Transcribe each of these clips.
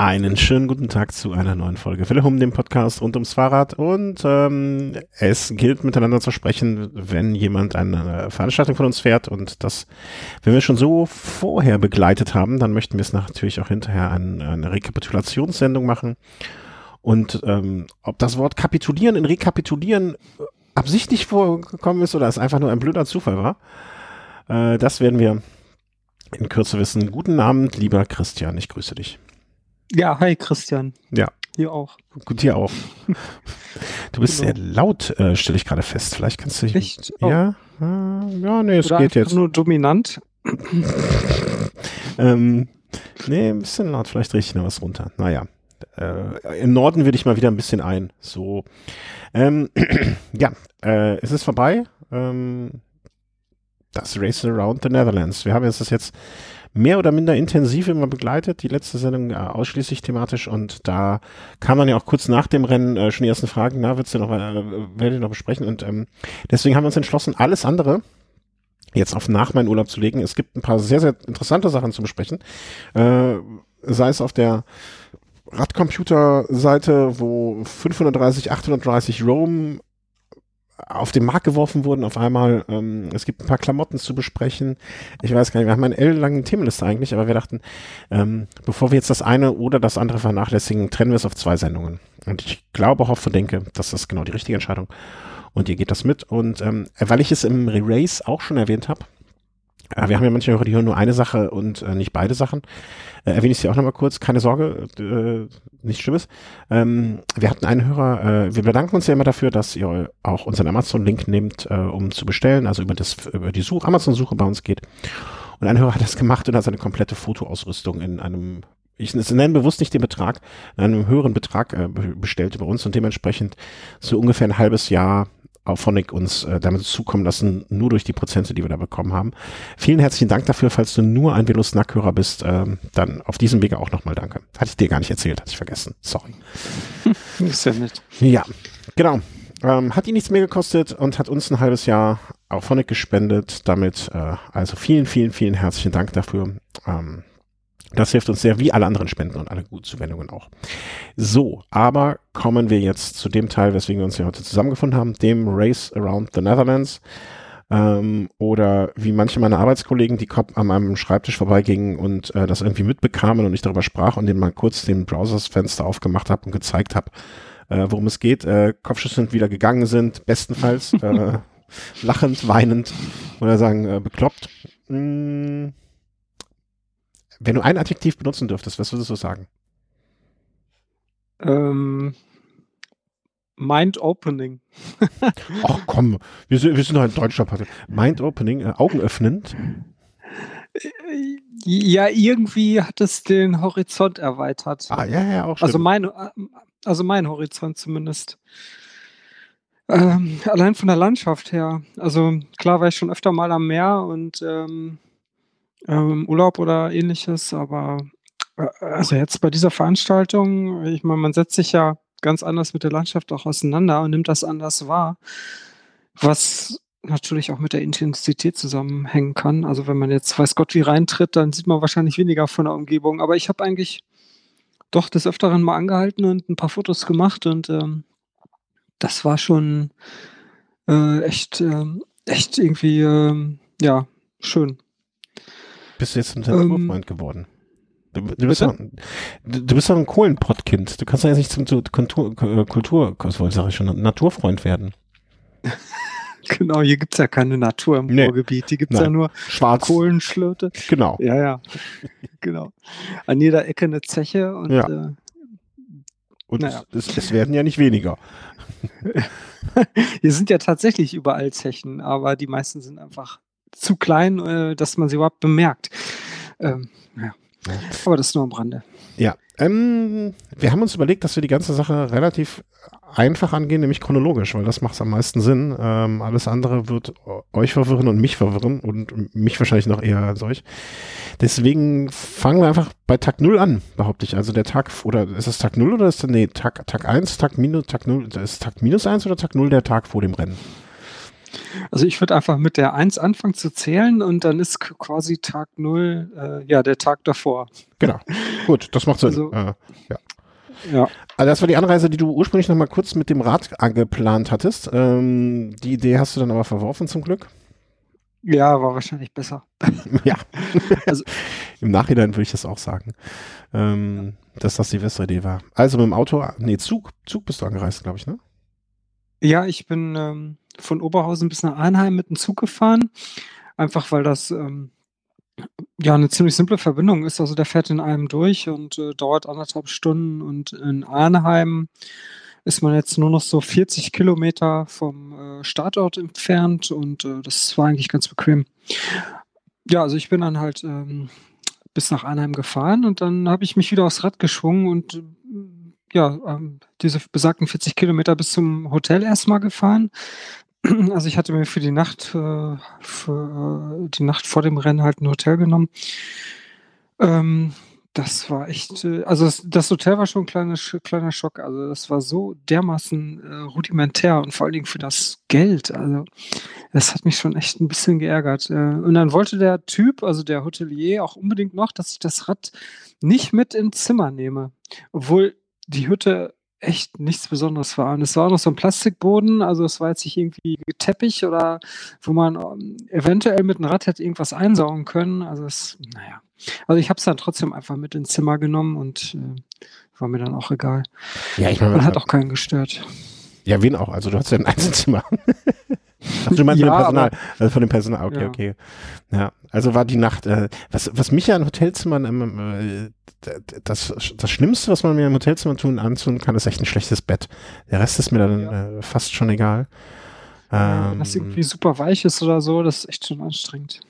Einen schönen guten Tag zu einer neuen Folge Wille um dem Podcast rund ums Fahrrad. Und ähm, es gilt miteinander zu sprechen, wenn jemand eine Veranstaltung von uns fährt. Und das, wenn wir schon so vorher begleitet haben, dann möchten wir es natürlich auch hinterher ein, eine Rekapitulationssendung machen. Und ähm, ob das Wort kapitulieren in rekapitulieren absichtlich vorgekommen ist oder es einfach nur ein blöder Zufall war, äh, das werden wir in Kürze wissen. Guten Abend, lieber Christian, ich grüße dich. Ja, hi Christian. Ja. Hier auch. Gut, hier auch. Du bist genau. sehr laut, äh, stelle ich gerade fest. Vielleicht kannst du dich. Echt? Oh. Ja? Äh, ja, nee, es Oder geht jetzt. nur dominant. ähm, nee, ein bisschen laut. Vielleicht richte ich noch was runter. Naja. Äh, Im Norden will ich mal wieder ein bisschen ein. So. Ähm, ja, äh, es ist vorbei. Ähm, das Race Around the Netherlands. Wir haben jetzt das jetzt mehr oder minder intensiv immer begleitet, die letzte Sendung äh, ausschließlich thematisch. Und da kam dann ja auch kurz nach dem Rennen äh, schon die ersten Fragen, na, wird's denn noch, äh, werdet ihr noch besprechen? Und ähm, deswegen haben wir uns entschlossen, alles andere jetzt auf nach meinen Urlaub zu legen. Es gibt ein paar sehr, sehr interessante Sachen zu besprechen, äh, sei es auf der Radcomputer-Seite, wo 530, 830 Roam auf den Markt geworfen wurden auf einmal. Ähm, es gibt ein paar Klamotten zu besprechen. Ich weiß gar nicht, wir haben eine ellenlange Themenliste eigentlich, aber wir dachten, ähm, bevor wir jetzt das eine oder das andere vernachlässigen, trennen wir es auf zwei Sendungen. Und ich glaube, hoffe, denke, dass das genau die richtige Entscheidung. Und ihr geht das mit. Und ähm, weil ich es im Re-Race auch schon erwähnt habe, wir haben ja manche Hörer, die hören nur eine Sache und äh, nicht beide Sachen. Äh, erwähne ich sie auch nochmal kurz. Keine Sorge, äh, nichts Schlimmes. Ähm, wir hatten einen Hörer, äh, wir bedanken uns ja immer dafür, dass ihr auch unseren Amazon-Link nehmt, äh, um zu bestellen, also über, das, über die Such Amazon-Suche bei uns geht. Und ein Hörer hat das gemacht und hat seine komplette Fotoausrüstung in einem ich nenne bewusst nicht den Betrag, in einem höheren Betrag äh, bestellt über uns und dementsprechend so ungefähr ein halbes Jahr Auphonic uns äh, damit zukommen lassen, nur durch die Prozente, die wir da bekommen haben. Vielen herzlichen Dank dafür, falls du nur ein Velus Nackhörer bist, ähm, dann auf diesem Wege auch nochmal danke. Hatte ich dir gar nicht erzählt, hatte ich vergessen. Sorry. Ist ja nett. Ja, genau. Ähm, hat ihn nichts mehr gekostet und hat uns ein halbes Jahr Auphonic gespendet. Damit äh, also vielen, vielen, vielen herzlichen Dank dafür. Ähm, das hilft uns sehr, wie alle anderen Spenden und alle Gutzuwendungen auch. So, aber kommen wir jetzt zu dem Teil, weswegen wir uns hier heute zusammengefunden haben, dem Race Around the Netherlands. Ähm, oder wie manche meiner Arbeitskollegen, die an meinem Schreibtisch vorbeigingen und äh, das irgendwie mitbekamen und ich darüber sprach und denen mal kurz den Browsersfenster aufgemacht habe und gezeigt habe, äh, worum es geht, äh, Kopfschüsse wieder gegangen sind, bestenfalls äh, lachend, weinend oder sagen äh, bekloppt. Mm wenn du ein Adjektiv benutzen dürftest, was würdest du sagen? Ähm, Mind-opening. Ach komm, wir sind, wir sind doch ein deutscher Podcast. Mind-opening, äh, augenöffnend. Ja, irgendwie hat es den Horizont erweitert. Ah, ja, ja, auch schon. Also mein, also mein Horizont zumindest. Ähm, allein von der Landschaft her. Also klar war ich schon öfter mal am Meer und ähm, ähm, Urlaub oder ähnliches, aber äh, also jetzt bei dieser Veranstaltung, ich meine, man setzt sich ja ganz anders mit der Landschaft auch auseinander und nimmt das anders wahr, was natürlich auch mit der Intensität zusammenhängen kann. Also wenn man jetzt weiß Gott wie reintritt, dann sieht man wahrscheinlich weniger von der Umgebung. Aber ich habe eigentlich doch des Öfteren mal angehalten und ein paar Fotos gemacht und ähm, das war schon äh, echt, äh, echt irgendwie, äh, ja, schön bist du jetzt ein Naturfreund ähm, geworden. Du, du, bist doch, du, du, bist doch ein Kohlenpottkind. Du kannst ja nicht zum, zum Kultur, Kultur was wollte ich schon, Naturfreund werden. genau, hier gibt es ja keine Natur im nee. Ruhrgebiet. Hier gibt es ja nur Schwarz. Kohlenschlöte. Genau. Ja, ja. genau. An jeder Ecke eine Zeche und, ja. äh, und naja. es, es werden ja nicht weniger. Hier sind ja tatsächlich überall Zechen, aber die meisten sind einfach zu klein, äh, dass man sie überhaupt bemerkt. Ähm, ja. Aber das ist nur am Rande. Ja, ähm, wir haben uns überlegt, dass wir die ganze Sache relativ einfach angehen, nämlich chronologisch, weil das macht am meisten Sinn. Ähm, alles andere wird euch verwirren und mich verwirren und mich wahrscheinlich noch eher als euch. Deswegen fangen wir einfach bei Tag 0 an, behaupte ich. Also der Tag, oder ist es Tag 0 oder ist das, nee, Tag, Tag 1, Tag minus, Tag 0, ist Tag minus 1 oder Tag 0 der Tag vor dem Rennen? Also ich würde einfach mit der 1 anfangen zu zählen und dann ist quasi Tag 0, äh, ja, der Tag davor. Genau. Gut, das macht Sinn. Also, äh, ja. Ja. Also das war die Anreise, die du ursprünglich noch mal kurz mit dem Rad geplant hattest. Ähm, die Idee hast du dann aber verworfen zum Glück. Ja, war wahrscheinlich besser. ja. Also, Im Nachhinein würde ich das auch sagen, ähm, ja. dass das die bessere Idee war. Also mit dem Auto, nee, Zug, Zug bist du angereist, glaube ich, ne? Ja, ich bin ähm, von Oberhausen bis nach Arnheim mit dem Zug gefahren. Einfach weil das ähm, ja eine ziemlich simple Verbindung ist. Also der fährt in einem durch und äh, dauert anderthalb Stunden. Und in Arnheim ist man jetzt nur noch so 40 Kilometer vom äh, Startort entfernt und äh, das war eigentlich ganz bequem. Ja, also ich bin dann halt ähm, bis nach Arnheim gefahren und dann habe ich mich wieder aufs Rad geschwungen und ja, ähm, diese besagten 40 Kilometer bis zum Hotel erstmal gefahren. Also ich hatte mir für die Nacht, äh, für äh, die Nacht vor dem Rennen halt ein Hotel genommen. Ähm, das war echt, äh, also das, das, Hotel war schon ein kleiner, kleiner Schock. Also das war so dermaßen äh, rudimentär und vor allen Dingen für das Geld. Also das hat mich schon echt ein bisschen geärgert. Äh, und dann wollte der Typ, also der Hotelier, auch unbedingt noch, dass ich das Rad nicht mit ins Zimmer nehme. Obwohl die Hütte echt nichts Besonderes war. Und es war noch so ein Plastikboden, also es war jetzt nicht irgendwie Teppich oder wo man ähm, eventuell mit einem Rad hätte irgendwas einsaugen können. Also es, naja. Also ich habe es dann trotzdem einfach mit ins Zimmer genommen und äh, war mir dann auch egal. Ja, ich meine, man hat auch keinen gestört. Ja, wen auch? Also du hast ja ein Einzelzimmer. Also du meinst ja, von dem Personal, also von dem Personal, okay, ja. okay. Ja, also war die Nacht, äh, was, was mich ja in Hotelzimmern, ähm, äh, das, das Schlimmste, was man mir im Hotelzimmer tun, anzun kann, ist echt ein schlechtes Bett. Der Rest ist mir dann ja. äh, fast schon egal. Ähm, das irgendwie super weich ist oder so, das ist echt schon anstrengend.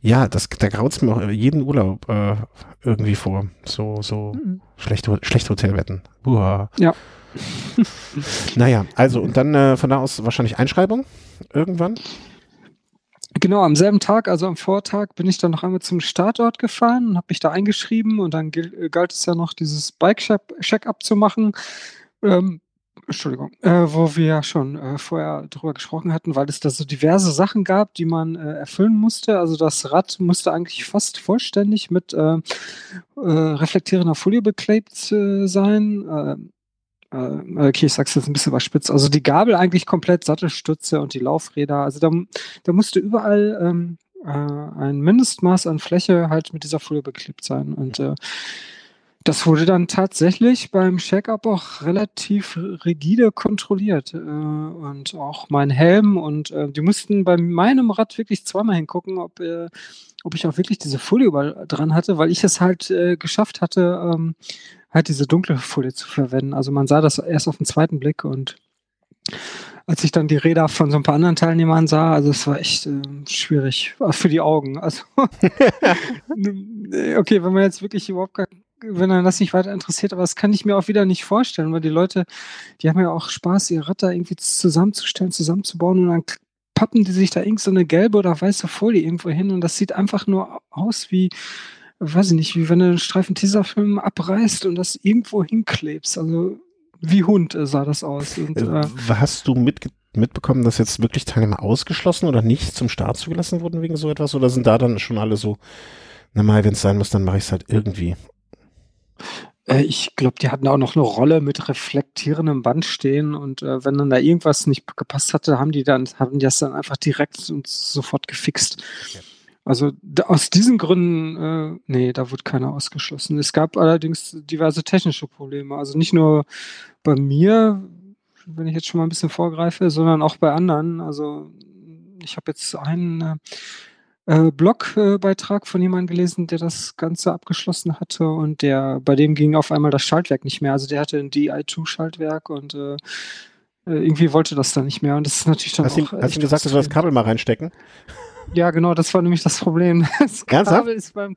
Ja, das, da graut es mir auch jeden Urlaub äh, irgendwie vor. So, so mhm. schlechte, schlechte Hotelbetten. Uha. Ja. naja, also und dann äh, von da aus wahrscheinlich Einschreibung irgendwann? Genau, am selben Tag, also am Vortag, bin ich dann noch einmal zum Startort gefahren und habe mich da eingeschrieben und dann galt es ja noch, dieses Bike-Check-up zu machen. Ähm, Entschuldigung, äh, wo wir ja schon äh, vorher drüber gesprochen hatten, weil es da so diverse Sachen gab, die man äh, erfüllen musste. Also das Rad musste eigentlich fast vollständig mit äh, äh, reflektierender Folie beklebt äh, sein. Äh, okay, ich sag's jetzt ein bisschen überspitzt. Also die Gabel eigentlich komplett Sattelstütze und die Laufräder. Also da, da musste überall ähm, äh, ein Mindestmaß an Fläche halt mit dieser Folie beklebt sein. Und äh, das wurde dann tatsächlich beim Check-up auch relativ rigide kontrolliert. Äh, und auch mein Helm und äh, die mussten bei meinem Rad wirklich zweimal hingucken, ob, äh, ob ich auch wirklich diese Folie überall dran hatte, weil ich es halt äh, geschafft hatte, ähm, halt diese dunkle Folie zu verwenden. Also man sah das erst auf den zweiten Blick und als ich dann die Räder von so ein paar anderen Teilnehmern sah, also es war echt äh, schwierig für die Augen. Also okay, wenn man jetzt wirklich überhaupt gar, wenn man das nicht weiter interessiert, aber das kann ich mir auch wieder nicht vorstellen, weil die Leute, die haben ja auch Spaß, ihr Rad irgendwie zusammenzustellen, zusammenzubauen und dann pappen die sich da irgend so eine gelbe oder weiße Folie irgendwo hin und das sieht einfach nur aus wie weiß ich nicht, wie wenn du einen Streifen Tesafilm abreißt und das irgendwo hinklebst. Also wie Hund sah das aus. Und, äh, äh Hast du mit, mitbekommen, dass jetzt wirklich Teilnehmer ausgeschlossen oder nicht zum Start zugelassen wurden wegen so etwas? Oder sind da dann schon alle so, na mal, wenn es sein muss, dann mache ich es halt irgendwie? Äh, ich glaube, die hatten auch noch eine Rolle mit reflektierendem Band stehen und äh, wenn dann da irgendwas nicht gepasst hatte, haben die dann, haben die das dann einfach direkt und sofort gefixt. Okay. Also aus diesen Gründen, äh, nee, da wird keiner ausgeschlossen. Es gab allerdings diverse technische Probleme. Also nicht nur bei mir, wenn ich jetzt schon mal ein bisschen vorgreife, sondern auch bei anderen. Also ich habe jetzt einen äh, Blogbeitrag von jemandem gelesen, der das Ganze abgeschlossen hatte und der, bei dem ging auf einmal das Schaltwerk nicht mehr. Also der hatte ein DI2-Schaltwerk und äh, äh, irgendwie wollte das dann nicht mehr. Und das ist natürlich dann hast auch. Ihm, hast du gesagt, du soll das Kabel mal reinstecken? Ja, genau, das war nämlich das Problem. Das Kabel ist beim,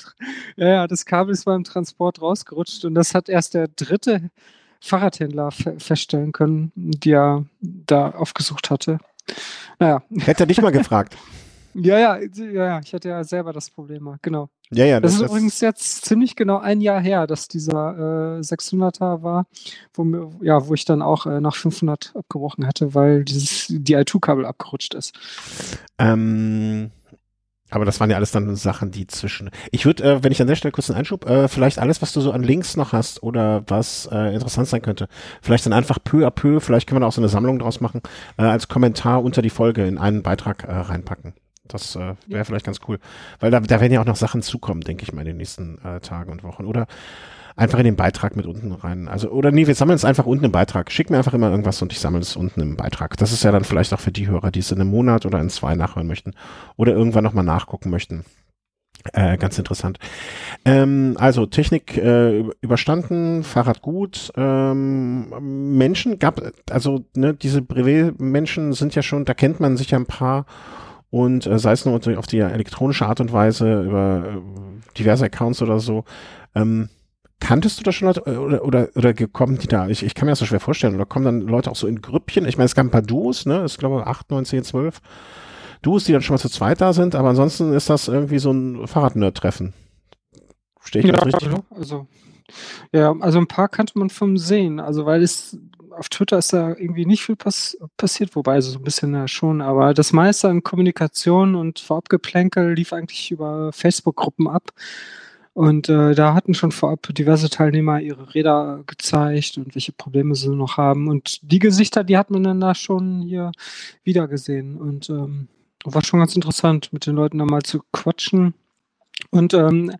ja, das Kabel ist beim Transport rausgerutscht und das hat erst der dritte Fahrradhändler feststellen können, die er da aufgesucht hatte. Naja. Hätte er dich mal gefragt. Ja, ja, ja, ja, ich hatte ja selber das Problem mal, genau. Ja, ja, Das das, ist das, übrigens jetzt ziemlich genau ein Jahr her, dass dieser äh, 600er war, wo, mir, ja, wo ich dann auch äh, nach 500 abgebrochen hatte, weil dieses DI2-Kabel abgerutscht ist. ähm, aber das waren ja alles dann Sachen, die zwischen. Ich würde, äh, wenn ich an der Stelle kurz einen Einschub, äh, vielleicht alles, was du so an Links noch hast oder was äh, interessant sein könnte, vielleicht dann einfach peu à peu, vielleicht können wir da auch so eine Sammlung draus machen, äh, als Kommentar unter die Folge in einen Beitrag äh, reinpacken. Das äh, wäre Ja. vielleicht ganz cool. Weil da, da werden ja auch noch Sachen zukommen, denke ich mal, in den nächsten äh, Tagen und Wochen. Oder einfach in den Beitrag mit unten rein. Also, oder nee, wir sammeln es einfach unten im Beitrag. Schick mir einfach immer irgendwas und ich sammle es unten im Beitrag. Das ist ja dann vielleicht auch für die Hörer, die es in einem Monat oder in zwei nachhören möchten oder irgendwann nochmal nachgucken möchten. Äh, ganz interessant. Ähm, also Technik äh, überstanden, Fahrrad gut. Ähm, Menschen gab, also ne, diese Brevet-Menschen sind ja schon, da kennt man sich ja ein paar und äh, sei es nur auf die elektronische Art und Weise über äh, diverse Accounts oder so. Ähm, kanntest du da schon oder, oder, oder kommen die da? Ich, ich kann mir das so schwer vorstellen. Oder kommen dann Leute auch so in Grüppchen? Ich meine, es gab ein paar Duos, ne? Ich glaube 8, 9, 10, 12 Duos, die dann schon mal zu zweit da sind, aber ansonsten ist das irgendwie so ein Fahrradnerd-Treffen. Stehe ich das richtig? genau. Also, ja, also ein paar kannte man vom Sehen. Also, weil es auf Twitter ist da irgendwie nicht viel pass passiert, wobei also so ein bisschen ja schon, aber das meiste an Kommunikation und Vorabgeplänkel lief eigentlich über Facebook-Gruppen ab. Und äh, da hatten schon vorab diverse Teilnehmer ihre Räder gezeigt und welche Probleme sie noch haben. Und die Gesichter, die hat man dann da schon hier wieder gesehen. Und ähm, war schon ganz interessant, mit den Leuten da mal zu quatschen. Und ähm,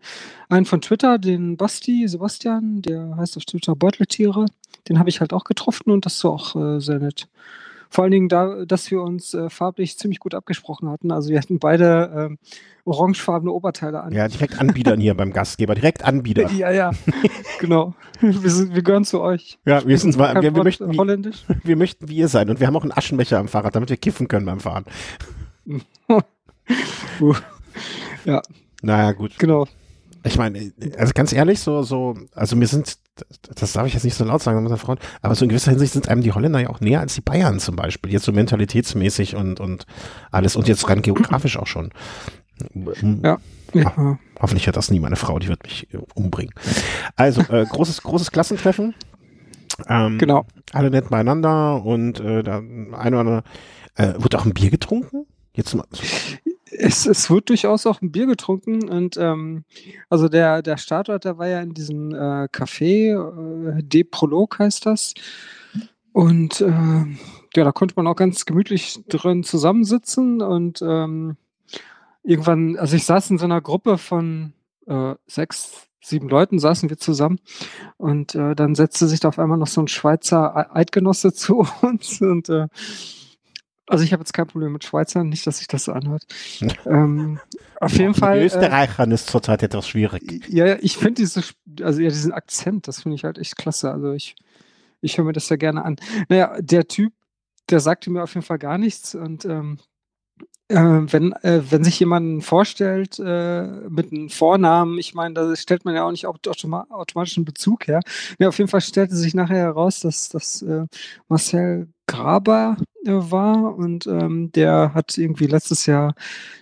einen von Twitter, den Basti, Sebastian, der heißt auf Twitter Beuteltiere, den habe ich halt auch getroffen und das war auch äh, sehr nett. Vor allen Dingen da, dass wir uns äh, farblich ziemlich gut abgesprochen hatten. Also wir hatten beide ähm, orangefarbene Oberteile an. Ja, direkt Anbietern hier beim Gastgeber, direkt Anbieter. Ja, ja, genau. Wir, sind, wir gehören zu euch. Ja, wir sind zwar, wir, wir Wort möchten, wie, Holländisch. wir möchten wie ihr sein und wir haben auch einen Aschenbecher am Fahrrad, damit wir kiffen können beim Fahren. Uh, ja, Naja, gut. genau. Ich meine, also ganz ehrlich, so, so, also mir sind, das darf ich jetzt nicht so laut sagen mit der Frau, aber so in gewisser Hinsicht sind einem die Holländer ja auch näher als die Bayern zum Beispiel. Jetzt so mentalitätsmäßig und, und alles und jetzt rein geografisch auch schon. Ja. ja. Hoffentlich hört das nie meine Frau, die wird mich äh, umbringen. Also, äh, großes, großes Klassentreffen. Ähm, Genau. Alle nett beieinander und äh, da ein oder andere, äh, wird auch ein Bier getrunken? Jetzt mal, Es, es wird durchaus auch ein Bier getrunken und ähm, also der, der Startort, der war ja in diesem äh, Café, äh, De Prolog heißt das. Und äh, ja, da konnte man auch ganz gemütlich drin zusammensitzen und ähm, irgendwann, also ich saß in so einer Gruppe von äh, sechs, sieben Leuten, saßen wir zusammen und äh, dann setzte sich da auf einmal noch so ein Schweizer Eidgenosse zu uns und äh, also ich habe jetzt kein Problem mit Schweizern, nicht, dass sich das so anhört. ähm, auf jeden Fall. Mit Äh, Österreichern ist zurzeit etwas schwierig. ja, ich finde diese, also ja, diesen Akzent, das finde ich halt echt klasse. Also ich, ich höre mir das ja gerne an. Naja, der Typ, der sagte mir auf jeden Fall gar nichts und ähm, äh, wenn, äh, wenn sich jemand vorstellt äh, mit einem Vornamen, ich meine, da stellt man ja auch nicht aut- automa automatisch einen Bezug her. Ja, auf jeden Fall stellte sich nachher heraus, dass das äh, Marcel Graber äh, war und ähm, der hat irgendwie letztes Jahr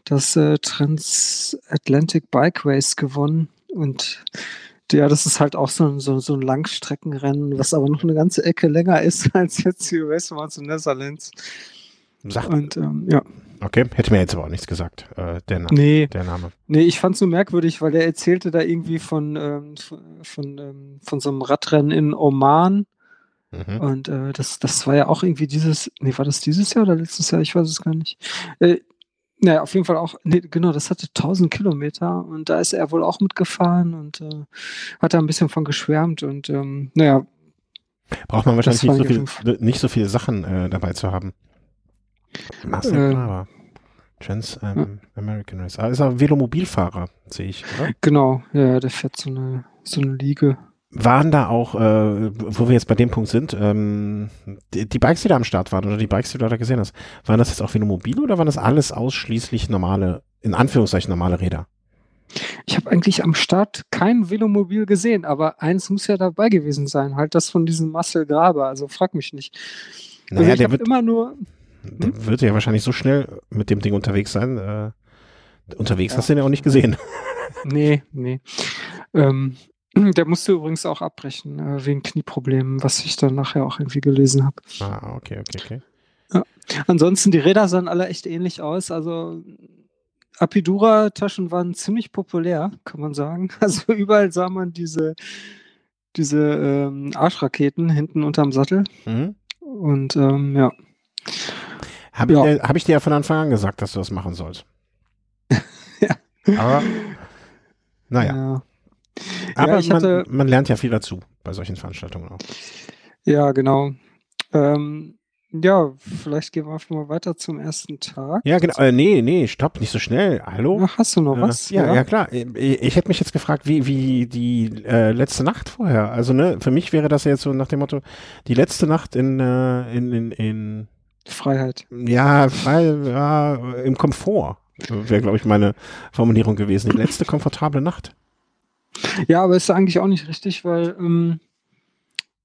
das äh, Transatlantic Bike Race gewonnen und ja, das ist halt auch so ein, so, so ein Langstreckenrennen, was aber noch eine ganze Ecke länger ist als jetzt die Around the Netherlands. Sagt, Und ähm, ja, okay, hätte mir jetzt aber auch nichts gesagt, äh, der, Na nee, der Name. nee, ich fand's so merkwürdig, weil der erzählte da irgendwie von, ähm, von, von, ähm, von so einem Radrennen in Oman. Mhm. Und äh, das, das war ja auch irgendwie dieses, nee, war das dieses Jahr oder letztes Jahr? Ich weiß es gar nicht. Äh, naja, auf jeden Fall auch, nee, genau, das hatte 1000 Kilometer und da ist er wohl auch mitgefahren und äh, hat da ein bisschen von geschwärmt und ähm, naja, Braucht man wahrscheinlich nicht so, viel, nicht so viele Sachen äh, dabei zu haben. Marcel Ähm, Graber. Trans ähm, American Race. Ah, ist er Velomobilfahrer, sehe ich, oder? genau, ja, der fährt so eine, so eine Liege. Waren da auch, äh, wo wir jetzt bei dem Punkt sind, ähm, die, die Bikes, die da am Start waren oder die Bikes, die du da gesehen hast, waren das jetzt auch Velomobile oder waren das alles ausschließlich normale, in Anführungszeichen normale Räder? Ich habe eigentlich am Start kein Velomobil gesehen, aber eins muss ja dabei gewesen sein, halt das von diesem Marcel Graber, also frag mich nicht. Also Naja, ich der wird, immer nur, Der wird ja wahrscheinlich so schnell mit dem Ding unterwegs sein. Äh, unterwegs hast du ihn ja auch nicht gesehen. Nee, nee. Ähm, der musste übrigens auch abbrechen, äh, wegen Knieproblemen, was ich dann nachher auch irgendwie gelesen habe. Ah, okay, okay, okay. Ansonsten, die Räder sahen alle echt ähnlich aus. Also Apidura-Taschen waren ziemlich populär, kann man sagen. Also überall sah man diese, diese ähm, Arschraketen hinten unterm Sattel. Mhm. Und ähm, ja. Habe Ja. ich, dir- hab ich dir ja von Anfang an gesagt, dass du das machen sollst. Ja. Aber, naja. ja. Aber ich man, hatte- man lernt ja viel dazu bei solchen Veranstaltungen auch. Ja, genau. Ähm, ja, vielleicht gehen wir einfach mal weiter zum ersten Tag. Ja, genau. Äh, nee, nee, stopp, nicht so schnell. Hallo? Ach, hast du noch Äh, was? Ja, ja, klar. Ich, ich hätte mich jetzt gefragt, wie, wie die äh, letzte Nacht vorher. Also, ne, für mich wäre das ja jetzt so nach dem Motto, die letzte Nacht in, äh, in, in, in Freiheit. ja, frei, ja, im Komfort. Wäre, glaube ich, meine Formulierung gewesen. Die letzte komfortable Nacht. Ja, aber ist eigentlich auch nicht richtig, weil ähm,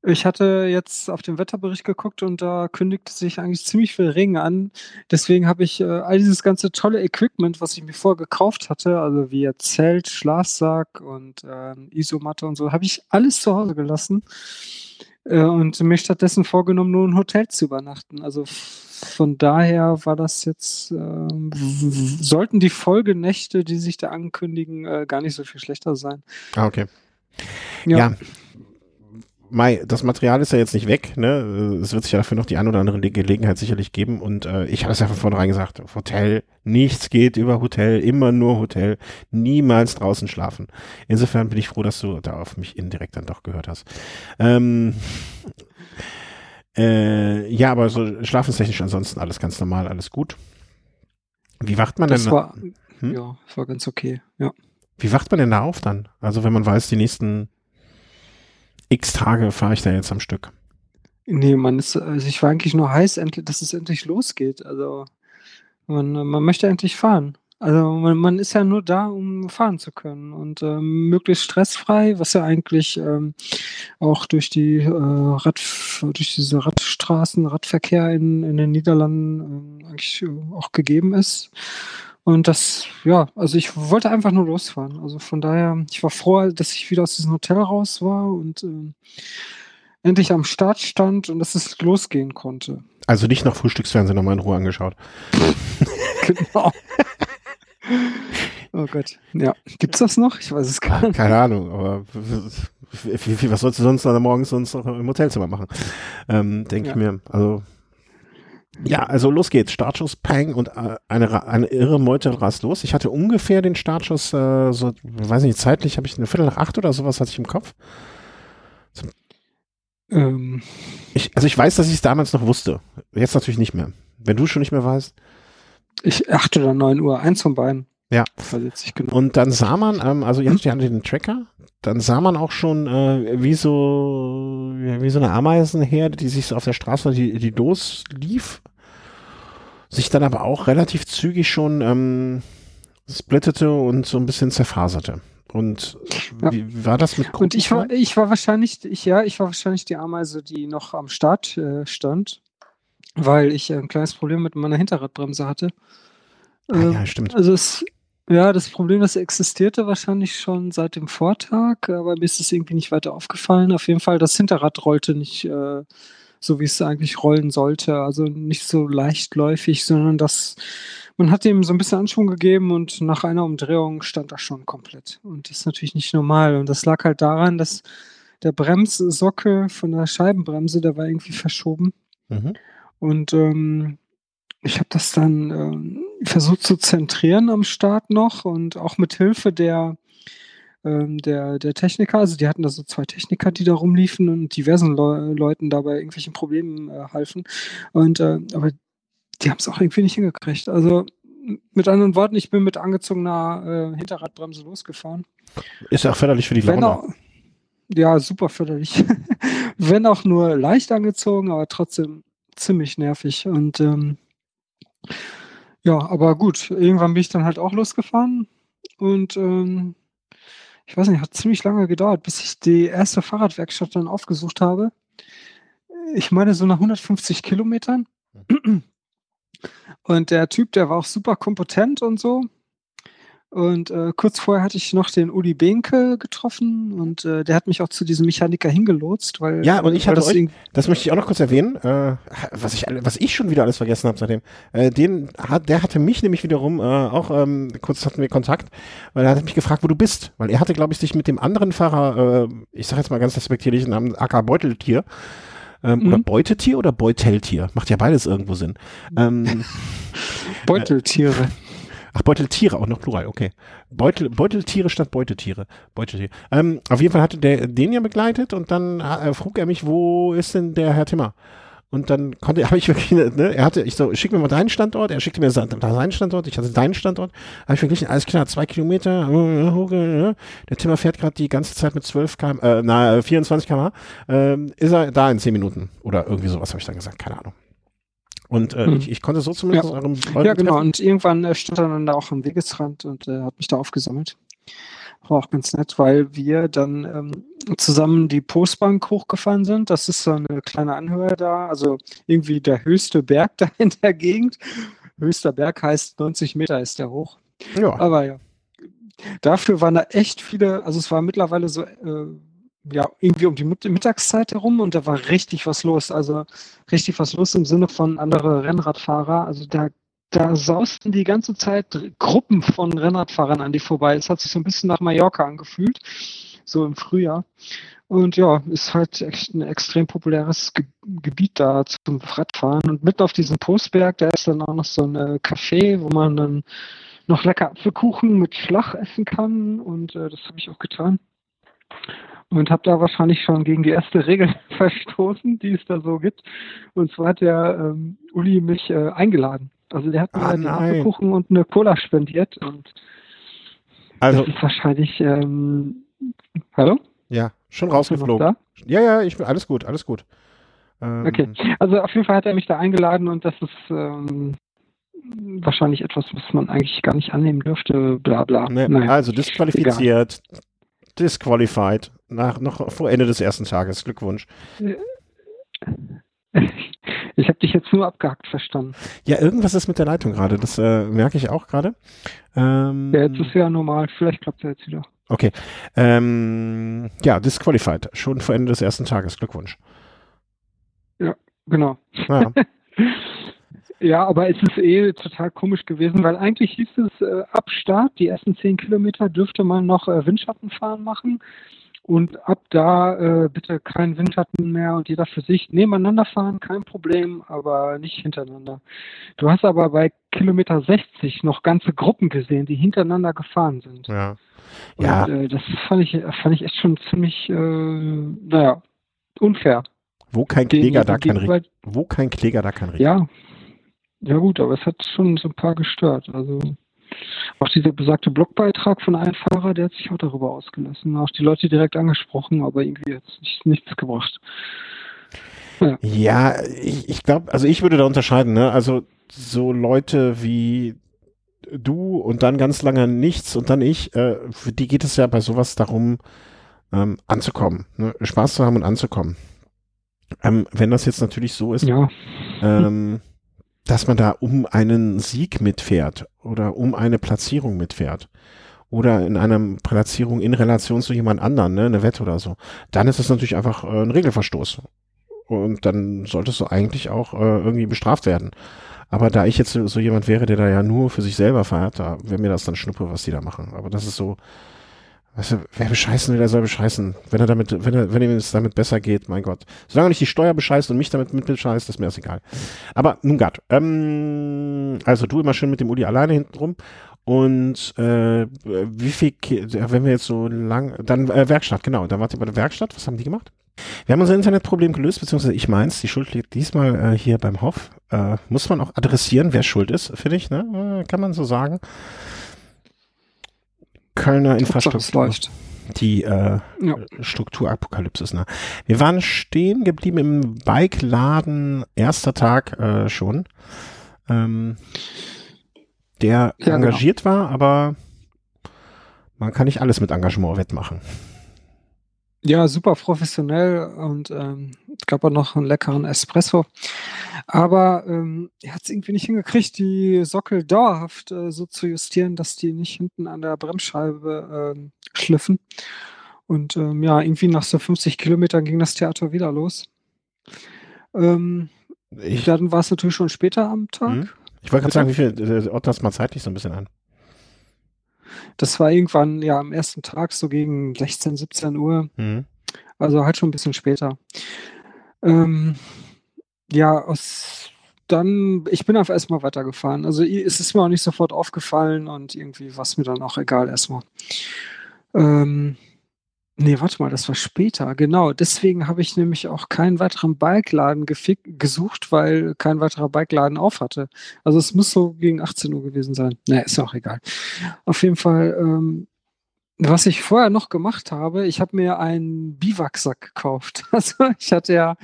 ich hatte jetzt auf den Wetterbericht geguckt und da kündigte sich eigentlich ziemlich viel Regen an. Deswegen habe ich äh, all dieses ganze tolle Equipment, was ich mir vorher gekauft hatte, also wie Zelt, Schlafsack und ähm, Isomatte und so, habe ich alles zu Hause gelassen äh, und mir stattdessen vorgenommen, nur ein Hotel zu übernachten. Also von daher war das jetzt, ähm, sollten die Folgenächte, die sich da ankündigen, äh, gar nicht so viel schlechter sein. Ah, okay. Ja. Ja. Mai, das Material ist ja jetzt nicht weg, ne? Es wird sich ja dafür noch die ein oder andere Le- Gelegenheit sicherlich geben. Und äh, ich habe es ja von vornherein gesagt, Hotel, nichts geht über Hotel, immer nur Hotel, niemals draußen schlafen. Insofern bin ich froh, dass du da auf mich indirekt dann doch gehört hast. Ähm, äh, ja, aber so schlafenstechnisch ansonsten alles ganz normal, alles gut. Wie wacht man Das denn? war, Hm? ja, das war ganz okay. Ja. Wie wacht man denn da auf dann? Also wenn man weiß, die nächsten x Tage fahre ich da jetzt am Stück. Nee, man ist, also ich war eigentlich nur heiß, dass es endlich losgeht. Also man, man möchte endlich fahren. Also man, man ist ja nur da, um fahren zu können und ähm, möglichst stressfrei, was ja eigentlich ähm, auch durch die äh, Rad, durch diese Radstraßen, Radverkehr in, in den Niederlanden ähm, eigentlich äh, auch gegeben ist. Und das, ja, also ich wollte einfach nur losfahren. Also von daher, ich war froh, dass ich wieder aus diesem Hotel raus war und ähm, endlich am Start stand und dass es losgehen konnte. Also nicht noch Frühstücksfernsehen nochmal in Ruhe angeschaut. Genau. oh Gott. Ja. Gibt's das noch? Ich weiß es gar nicht. Keine Ahnung, aber was sollst du sonst morgens sonst noch im Hotelzimmer machen? Ähm, Denke ich Ja. mir. Also ja, also los geht's. Startschuss, Pang und äh, eine, eine irre Meute rast los. Ich hatte ungefähr den Startschuss, äh, so, weiß nicht, zeitlich habe ich eine Viertel nach acht oder sowas hatte ich im Kopf. Ähm, Ich, also ich weiß, dass ich es damals noch wusste. Jetzt natürlich nicht mehr. Wenn du schon nicht mehr weißt. Ich, acht oder neun Uhr, eins von beiden. Ja. Genau. Und dann sah man, ähm, also ihr hattet ja den Tracker, dann sah man auch schon, äh, wie so, wie so eine Ameisenherde, die sich so auf der Straße die, die loslief, sich dann aber auch relativ zügig schon ähm, splittete und so ein bisschen zerfaserte. Und Ja. wie, war das mit Und ich war, ich war wahrscheinlich, ich, ja, ich war wahrscheinlich die Ameise, die noch am Start äh, stand, weil ich ein kleines Problem mit meiner Hinterradbremse hatte. ah, Ähm, ja, stimmt. Also es, ja, das Problem, das existierte wahrscheinlich schon seit dem Vortag, aber mir ist es irgendwie nicht weiter aufgefallen. Auf jeden Fall, das Hinterrad rollte nicht äh, so, wie es eigentlich rollen sollte. Also nicht so leichtläufig, sondern das, man hat ihm so ein bisschen Anschwung gegeben und nach einer Umdrehung stand er schon komplett. Und das ist natürlich nicht normal. Und das lag halt daran, dass der Bremssockel von der Scheibenbremse, der war irgendwie verschoben. Mhm. Und ähm, ich habe das dann ähm, versucht zu zentrieren am Start noch und auch mit Hilfe der, ähm, der, der Techniker, also die hatten da so zwei Techniker, die da rumliefen und diversen Leu Leuten dabei irgendwelchen Problemen äh, halfen. Und äh, aber die haben es auch irgendwie nicht hingekriegt. Also mit anderen Worten, ich bin mit angezogener äh, Hinterradbremse losgefahren. Ist ja auch förderlich für die Laune. auch, ja, super förderlich. Wenn auch nur leicht angezogen, aber trotzdem ziemlich nervig. Und ähm, ja, aber gut, irgendwann bin ich dann halt auch losgefahren und ähm, ich weiß nicht, hat ziemlich lange gedauert, bis ich die erste Fahrradwerkstatt dann aufgesucht habe. Ich meine, so nach 150 Kilometern. Und der Typ, der war auch super kompetent und so. Und äh, kurz vorher hatte ich noch den Uli Behnke getroffen und äh, der hat mich auch zu diesem Mechaniker hingelotst, weil Ja, und ich hatte das euch, das möchte ich auch noch kurz erwähnen, äh, was ich was ich schon wieder alles vergessen habe seitdem. Äh, den hat, der hatte mich nämlich wiederum äh, auch ähm, kurz hatten wir Kontakt, weil er hatte mich gefragt, wo du bist, weil er hatte, glaube ich, sich mit dem anderen Fahrer, äh, ich sage jetzt mal ganz respektierlich, Namen AK Beuteltier. Ähm, Oder Mhm. Beutetier oder Beuteltier? Macht ja beides irgendwo Sinn. Ähm, Beuteltiere. Ach, Beuteltiere auch noch Plural, okay. Beutel, Beuteltiere statt Beutetiere. Beuteltiere. Ähm, auf jeden Fall hatte der den ja begleitet und dann äh, frug er mich, wo ist denn der Herr Timmer? Und dann konnte, habe ich wirklich, ne, er hatte, ich so, schick mir mal deinen Standort, er schickte mir seinen Standort, ich hatte deinen Standort, habe ich verglichen, alles klar, zwei Kilometer, äh, äh, der Timmer fährt gerade die ganze Zeit mit 12 km, äh, na, 24 km, ähm, ist er da in 10 Minuten oder irgendwie sowas habe ich dann gesagt, keine Ahnung. Und äh, Hm. ich, ich konnte so zumindest Ja. eurem Ja, eurem genau. Treffen- Und irgendwann äh, stand er dann da auch am Wegesrand und äh, hat mich da aufgesammelt. War auch ganz nett, weil wir dann ähm, zusammen die Postbank hochgefahren sind. Das ist so eine kleine Anhöhe da, also irgendwie der höchste Berg da in der Gegend. Höchster Berg heißt 90 Meter ist der hoch. Ja. Aber ja, dafür waren da echt viele, also es war mittlerweile so, äh, ja, irgendwie um die Mit- Mittagszeit herum und da war richtig was los. Also richtig was los im Sinne von andere Rennradfahrer. Also da, da sausten die ganze Zeit Gruppen von Rennradfahrern an die vorbei. Es hat sich so ein bisschen nach Mallorca angefühlt, so im Frühjahr. Und ja, ist halt echt ein extrem populäres Ge Gebiet da zum Radfahren. Und mitten auf diesem Postberg, da ist dann auch noch so ein äh, Café, wo man dann noch lecker Apfelkuchen mit Schlach essen kann. Und äh, das habe ich auch getan. Und habe da wahrscheinlich schon gegen die erste Regel verstoßen, die es da so gibt. Und zwar hat der ähm, Uli mich äh, eingeladen. Also der hat mir Ah, einen. Apfelkuchen und eine Cola spendiert. Und Also, das ist wahrscheinlich... Ähm, hallo? ja, schon rausgeflogen. Ja, ja, ich bin alles gut, alles gut. Ähm, Okay. Also auf jeden Fall hat er mich da eingeladen und das ist ähm, wahrscheinlich etwas, was man eigentlich gar nicht annehmen dürfte, bla bla. Ne, Naja. Also disqualifiziert, disqualified, nach, noch vor Ende des ersten Tages. Glückwunsch. Ich habe dich jetzt nur abgehackt verstanden. Ja, irgendwas ist mit der Leitung gerade, das äh, merke ich auch gerade. Ähm, Ja, jetzt ist ja normal, vielleicht klappt es jetzt wieder. okay. Ähm, ja, disqualified, schon vor Ende des ersten Tages. Glückwunsch. Genau. Ja, Ja, aber es ist eh total komisch gewesen, weil eigentlich hieß es äh, ab Start, die ersten zehn Kilometer dürfte man noch äh, Windschattenfahren machen und ab da äh, bitte kein Windschatten mehr und jeder für sich nebeneinander fahren, kein Problem, aber nicht hintereinander. Du hast aber bei Kilometer 60 noch ganze Gruppen gesehen, die hintereinander gefahren sind. ja. Und, Ja. äh, das fand ich, fand ich echt schon ziemlich, äh, naja, unfair. Wo kein Den- Kläger, da kann gegenüber- Regen. Wo kein Kläger, da kann Regen. Ja. Ja gut, aber es hat schon so ein paar gestört. Also auch dieser besagte Blogbeitrag von einem Fahrer, der hat sich auch darüber ausgelassen. Auch die Leute direkt angesprochen, aber irgendwie hat es nicht, nichts gebracht. Ja, ich, ich glaube, also ich würde da unterscheiden, ne? Also so Leute wie du und dann ganz lange nichts und dann ich, äh, für die geht es ja bei sowas darum, ähm, anzukommen, ne? Spaß zu haben und anzukommen. Ähm, wenn das jetzt natürlich so ist, Ja, ähm, dass man da um einen Sieg mitfährt oder um eine Platzierung mitfährt oder in einer Platzierung in Relation zu jemand anderen, ne, eine Wette oder so, dann ist es natürlich einfach äh, ein Regelverstoß. Und dann solltest du eigentlich auch äh, irgendwie bestraft werden. Aber da ich jetzt so so jemand wäre, der da ja nur für sich selber feiert, da wäre mir das dann Schnuppe, was die da machen. Aber das ist so, weißt du, wer bescheißen will, der soll bescheißen. Wenn er damit, wenn er, wenn ihm es damit besser geht, mein Gott. Solange nicht die Steuer bescheißt und mich damit mit bescheißt, ist mir das egal. Aber nun Gott, ähm, also du immer schön mit dem Uli alleine hinten rum. Und äh, wie viel, wenn wir jetzt so lang, dann äh, Werkstatt, genau, da wart ihr bei der Werkstatt, was haben die gemacht? Wir haben unser Internetproblem gelöst, beziehungsweise ich meins, die Schuld liegt diesmal äh, hier beim Hoff. Äh, muss man auch adressieren, wer schuld ist, finde ich, ne? Äh, kann man so sagen. Kölner Infrastruktur die äh, Ja. Strukturapokalypse. Ne? Wir waren stehen geblieben im Bike-Laden, erster Tag äh, schon, ähm, der Ja, genau. engagiert war, aber man kann nicht alles mit Engagement wettmachen. Ja, super professionell und ähm, gab auch noch einen leckeren Espresso. Aber ähm, er hat es irgendwie nicht hingekriegt, die Sockel dauerhaft äh, so zu justieren, dass die nicht hinten an der Bremsscheibe äh, schliffen. Und ähm, ja, irgendwie nach so 50 Kilometern ging das Theater wieder los. Ähm, ich, dann war es natürlich schon später am Tag. Hm? Ich wollte gerade sagen, wie viel, äh, das mal zeitlich so ein bisschen an? Das war irgendwann ja am ersten Tag so gegen 16, 17 Uhr. Mhm. Also halt schon ein bisschen später. Ähm, ja, aus dann, ich bin einfach erstmal weitergefahren. Also es ist mir auch nicht sofort aufgefallen und irgendwie war es mir dann auch egal erstmal. Ähm, Nee, warte mal, das war später. Genau, deswegen habe ich nämlich auch keinen weiteren Bikeladen gesucht, weil kein weiterer Bikeladen auf hatte. Also es muss so gegen 18 Uhr gewesen sein. Naja, ist auch egal. Auf jeden Fall, ähm, was ich vorher noch gemacht habe, ich habe mir einen Biwaksack gekauft. Also ich hatte ja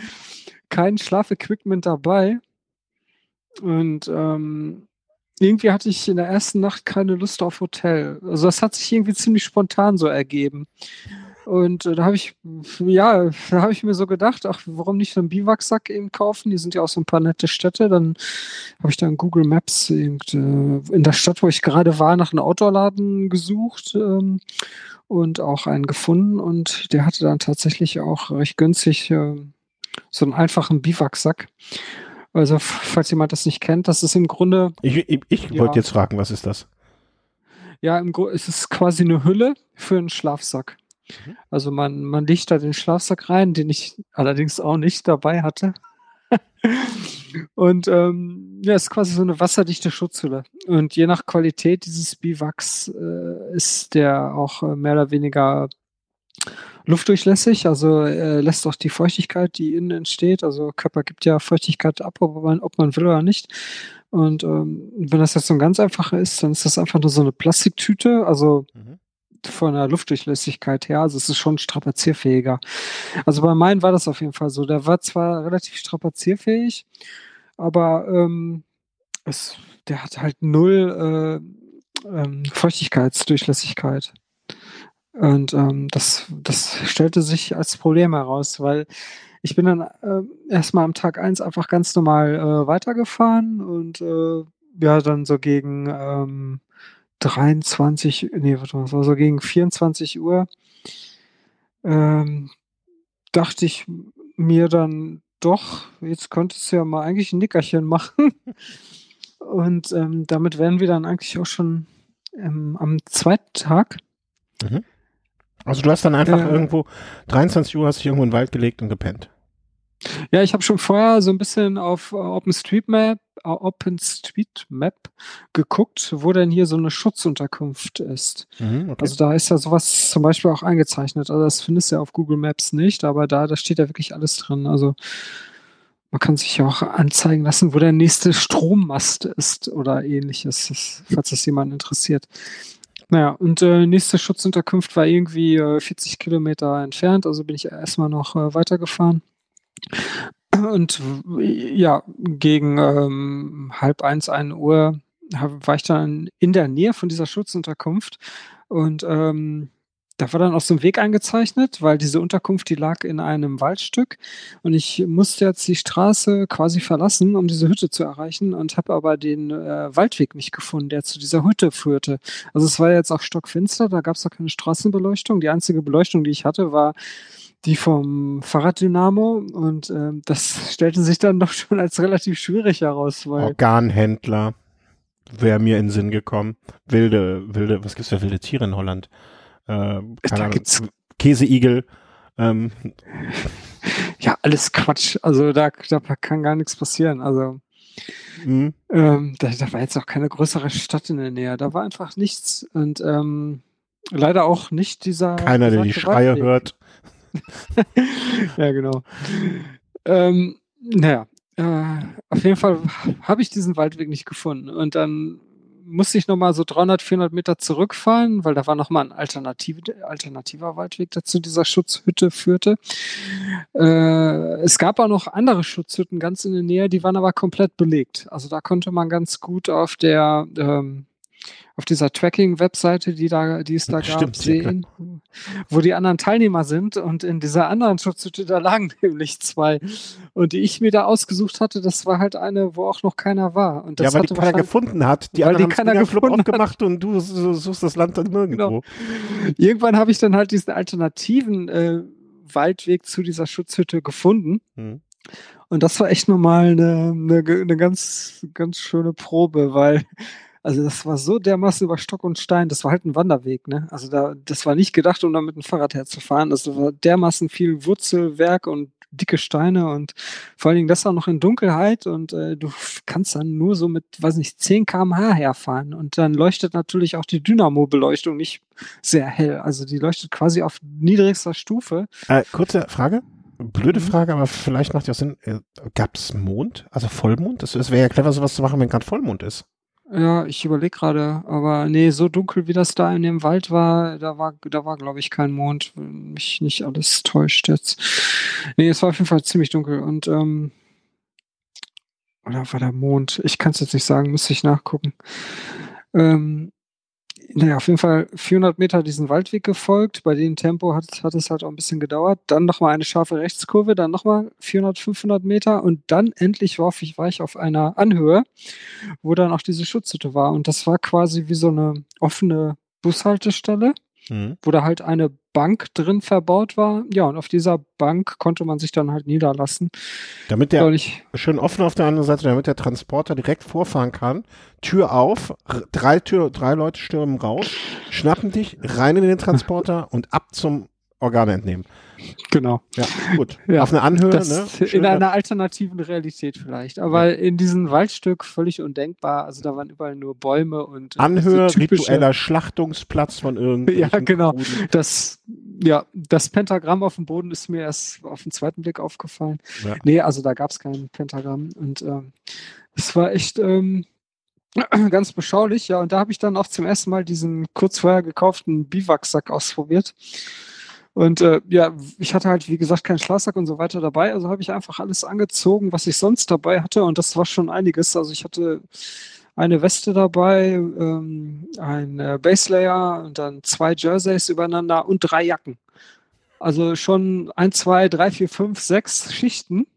kein Schlafequipment dabei. Und ähm, irgendwie hatte ich in der ersten Nacht keine Lust auf Hotel. Also das hat sich irgendwie ziemlich spontan so ergeben. Und äh, da habe ich, ja, da habe ich mir so gedacht, ach, warum nicht so einen Biwaksack eben kaufen? Die sind ja auch so ein paar nette Städte. Dann habe ich dann Google Maps äh, in der Stadt, wo ich gerade war, nach einem Outdoor-Laden gesucht ähm, und auch einen gefunden. Und der hatte dann tatsächlich auch recht günstig äh, so einen einfachen Biwaksack. Also, falls jemand das nicht kennt, das ist im Grunde. Ich, ich, ich ja, wollte jetzt fragen, was ist das? Ja, im Grunde ist es quasi eine Hülle für einen Schlafsack. Mhm. Also man, man legt da den Schlafsack rein, den ich allerdings auch nicht dabei hatte. und ähm, ja, ist quasi so eine wasserdichte Schutzhülle. Und je nach Qualität dieses Biwaks äh, ist der auch äh, mehr oder weniger luftdurchlässig, also äh, lässt auch die Feuchtigkeit, die innen entsteht, also Körper gibt ja Feuchtigkeit ab, ob man, ob man will oder nicht. Und ähm, wenn das jetzt so ein ganz einfacher ist, dann ist das einfach nur so eine Plastiktüte, also mhm von der Luftdurchlässigkeit her. Also es ist schon strapazierfähiger. Also bei meinen war das auf jeden Fall so. Der war zwar relativ strapazierfähig, aber ähm, es, der hat halt null äh, ähm, Feuchtigkeitsdurchlässigkeit. Und ähm, das, das stellte sich als Problem heraus, weil ich bin dann äh, erstmal am Tag 1 einfach ganz normal äh, weitergefahren und äh, ja, dann so gegen ähm, 23, nee, warte mal, so gegen 24 Uhr, ähm, dachte ich mir dann doch, jetzt könntest du ja mal eigentlich ein Nickerchen machen. Und ähm, damit wären wir dann eigentlich auch schon ähm, am zweiten Tag. Mhm. Also du hast dann einfach äh, irgendwo, 23 Uhr hast dich irgendwo in den Wald gelegt und gepennt. Ja, ich habe schon vorher so ein bisschen auf äh, OpenStreetMap, äh, OpenStreetMap geguckt, wo denn hier so eine Schutzunterkunft ist. Mhm, okay. Also da ist ja sowas zum Beispiel auch eingezeichnet. Also das findest du ja auf Google Maps nicht, aber da, da steht ja wirklich alles drin. Also man kann sich ja auch anzeigen lassen, wo der nächste Strommast ist oder ähnliches, falls das jemand interessiert. Naja, und äh, nächste Schutzunterkunft war irgendwie äh, 40 Kilometer entfernt, also bin ich erstmal noch äh, weitergefahren. Und ja, gegen ähm, halb eins, ein Uhr war ich dann in der Nähe von dieser Schutzunterkunft und ähm, da war dann auch so ein Weg eingezeichnet, weil diese Unterkunft, die lag in einem Waldstück und ich musste jetzt die Straße quasi verlassen, um diese Hütte zu erreichen und habe aber den äh, Waldweg nicht gefunden, der zu dieser Hütte führte. Also es war jetzt auch stockfinster, da gab es auch keine Straßenbeleuchtung. Die einzige Beleuchtung, die ich hatte, war die vom Fahrraddynamo und ähm, das stellte sich dann doch schon als relativ schwierig heraus. Weil Organhändler wäre mir in den Sinn gekommen. Wilde, wilde, was gibt's für wilde Tiere in Holland? Äh, da gibt's Käseigel. Ähm. Ja, alles Quatsch. Also da, da kann gar nichts passieren. Also mhm. ähm, da, da, war jetzt auch keine größere Stadt in der Nähe. Da war einfach nichts. Und ähm, leider auch nicht dieser. Keiner, der die Schreie hört. ja, genau. Ähm, naja, äh, auf jeden Fall habe ich diesen Waldweg nicht gefunden. Und dann musste ich nochmal so 300, 400 Meter zurückfahren, weil da war nochmal ein alternativ, alternativer Waldweg, der zu dieser Schutzhütte führte. Äh, es gab auch noch andere Schutzhütten ganz in der Nähe, die waren aber komplett belegt. Also da konnte man ganz gut auf der ähm, auf dieser Tracking-Webseite, die da, die es da Stimmt, gab, ja, sehen, wo die anderen Teilnehmer sind. Und in dieser anderen Schutzhütte, da lagen nämlich zwei. Und die ich mir da ausgesucht hatte, das war halt eine, wo auch noch keiner war. Und das ja, weil die keiner gefunden hat. Die weil die anderen haben keiner gefunden aufgemacht und du su- suchst das Land dann nirgendwo. Irgendwann habe ich dann halt diesen alternativen äh, Waldweg zu dieser Schutzhütte gefunden. Hm. Und das war echt nochmal eine, eine, eine ganz, ganz schöne Probe, weil, also das war so dermaßen über Stock und Stein, das war halt ein Wanderweg, ne? Also da, das war nicht gedacht, um da mit dem Fahrrad herzufahren. Das war dermaßen viel Wurzelwerk und dicke Steine und vor allen Dingen das auch noch in Dunkelheit und äh, du kannst dann nur so mit, weiß nicht, 10 km/h herfahren und dann leuchtet natürlich auch die Dynamo-Beleuchtung nicht sehr hell. Also die leuchtet quasi auf niedrigster Stufe. Äh, kurze Frage. Blöde Mhm. Frage, aber vielleicht macht ja Sinn. Äh, Gab es Mond? Also Vollmond? Es wäre ja clever, sowas zu machen, wenn gerade Vollmond ist. Ja, ich überlege gerade, aber nee, so dunkel wie das da in dem Wald war, da war, da war, glaube ich, kein Mond, wenn mich nicht alles täuscht jetzt. Nee, es war auf jeden Fall ziemlich dunkel und ähm, oder war der Mond? Ich kann es jetzt nicht sagen, müsste ich nachgucken. Ähm, naja, auf jeden Fall 400 Meter diesen Waldweg gefolgt. Bei dem Tempo hat, hat es halt auch ein bisschen gedauert. Dann nochmal eine scharfe Rechtskurve, dann nochmal 400, 500 Meter und dann endlich war ich, war ich auf einer Anhöhe, wo dann auch diese Schutzhütte war. Und das war quasi wie so eine offene Bushaltestelle, Mhm. wo da halt eine Bank drin verbaut war. Ja, und auf dieser Bank konnte man sich dann halt niederlassen. Damit der ich, schön offen auf der anderen Seite, damit der Transporter direkt vorfahren kann. Tür auf, drei Tür, drei Leute stürmen raus, schnappen dich, rein in den Transporter und ab zum Organe entnehmen. genau. Ja, gut. Ja, auf eine Anhöhe, ne? in einer alternativen Realität vielleicht. Aber in diesem Waldstück völlig undenkbar. Also da waren überall nur Bäume und äh, Anhöhe, ritueller Schlachtungsplatz von irgendwelchen Ja, genau. Kruden. Das, ja, das Pentagramm auf dem Boden ist mir erst auf den zweiten Blick aufgefallen. Ja. Nee, also da gab es kein Pentagramm. Und ähm, es war echt ähm, ganz beschaulich, ja. Und da habe ich dann auch zum ersten Mal diesen kurz vorher gekauften Biwaksack ausprobiert. Und äh, ja, ich hatte halt, wie gesagt, keinen Schlafsack und so weiter dabei. Also habe ich einfach alles angezogen, was ich sonst dabei hatte. Und das war schon einiges. Also ich hatte eine Weste dabei, ähm, ein äh, Baselayer und dann zwei Jerseys übereinander und drei Jacken. Also schon ein, zwei, drei, vier, fünf, sechs Schichten.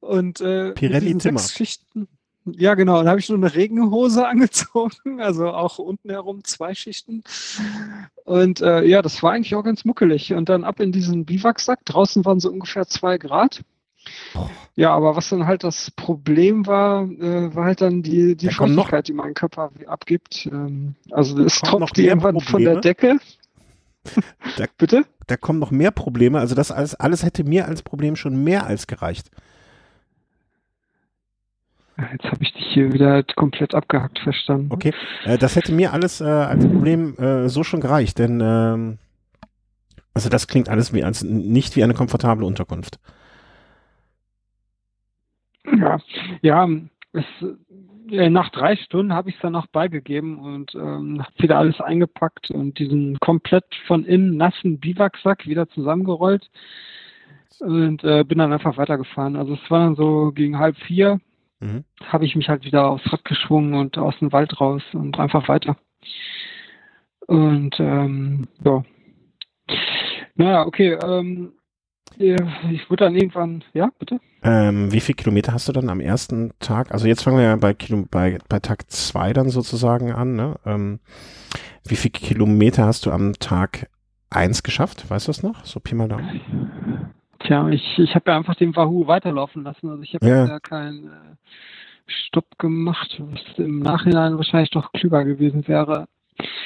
Und äh, Pirelli Zimmer. sechs Schichten. Ja, genau. Dann habe ich nur eine Regenhose angezogen, also auch unten herum zwei Schichten. Und äh, ja, das war eigentlich auch ganz muckelig. Und dann ab in diesen Biwaksack. Draußen waren so ungefähr zwei Grad. Ja, aber was dann halt das Problem war, äh, war halt dann die, die Da Feuchtigkeit, die mein Körper abgibt. Ähm, also es tropfte mehr irgendwann von der. Decke. Da- Bitte? Da kommen noch mehr Probleme. Also das alles, alles hätte mir als Problem schon mehr als gereicht. Jetzt habe ich dich hier wieder komplett abgehackt verstanden. Okay, äh, das hätte mir alles äh, als Problem äh, so schon gereicht, denn ähm, also das klingt alles wie als nicht wie eine komfortable Unterkunft. Ja, ja es, äh, nach drei Stunden habe ich es dann noch beigegeben und ähm, habe wieder alles eingepackt und diesen komplett von innen nassen Biwaksack wieder zusammengerollt und äh, bin dann einfach weitergefahren. Also es war dann so gegen halb vier, Mhm. habe ich mich halt wieder aufs Rad geschwungen und aus dem Wald raus und einfach weiter. Und ähm, ja. Naja, okay. Ähm, ja, ich wurde dann irgendwann, ja, bitte? Ähm, wie viel Kilometer hast du dann am ersten Tag? Also jetzt fangen wir ja bei, Kilo, bei, bei Tag zwei dann sozusagen an. Ne? Ähm, wie viel Kilometer hast du am Tag eins geschafft? Weißt du das noch? So Pi mal Daumen. Tja, ich, ich habe ja einfach den Wahoo weiterlaufen lassen. Also ich habe Ja. ja keinen äh, Stopp gemacht, was im Nachhinein wahrscheinlich doch klüger gewesen wäre.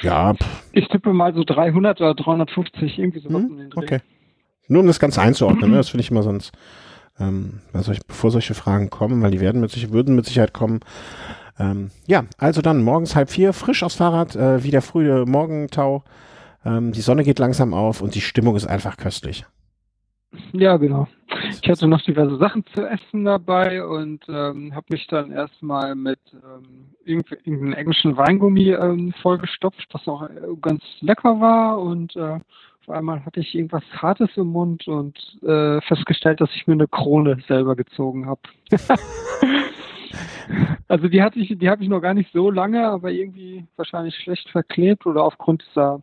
Ja, pff, Ich tippe mal so 300 oder 350, irgendwie sowas Hm, in den Dreh. okay. Nur um das Ganze einzuordnen, ne? das finde ich immer sonst, ähm, weil solch, bevor solche Fragen kommen, weil die werden mit sich, würden mit Sicherheit kommen. Ähm, ja, also dann morgens halb vier, frisch aufs Fahrrad, äh, wie der frühe Morgentau. Ähm, die Sonne geht langsam auf und die Stimmung ist einfach köstlich. Ja, genau. Ich hatte noch diverse Sachen zu essen dabei und ähm, habe mich dann erstmal mit ähm, irgendeinem englischen Weingummi ähm, vollgestopft, was auch äh, ganz lecker war und äh, auf einmal hatte ich irgendwas Hartes im Mund und äh, festgestellt, dass ich mir eine Krone selber gezogen habe. Also die hatte ich, die habe ich noch gar nicht so lange, aber irgendwie wahrscheinlich schlecht verklebt oder aufgrund dieser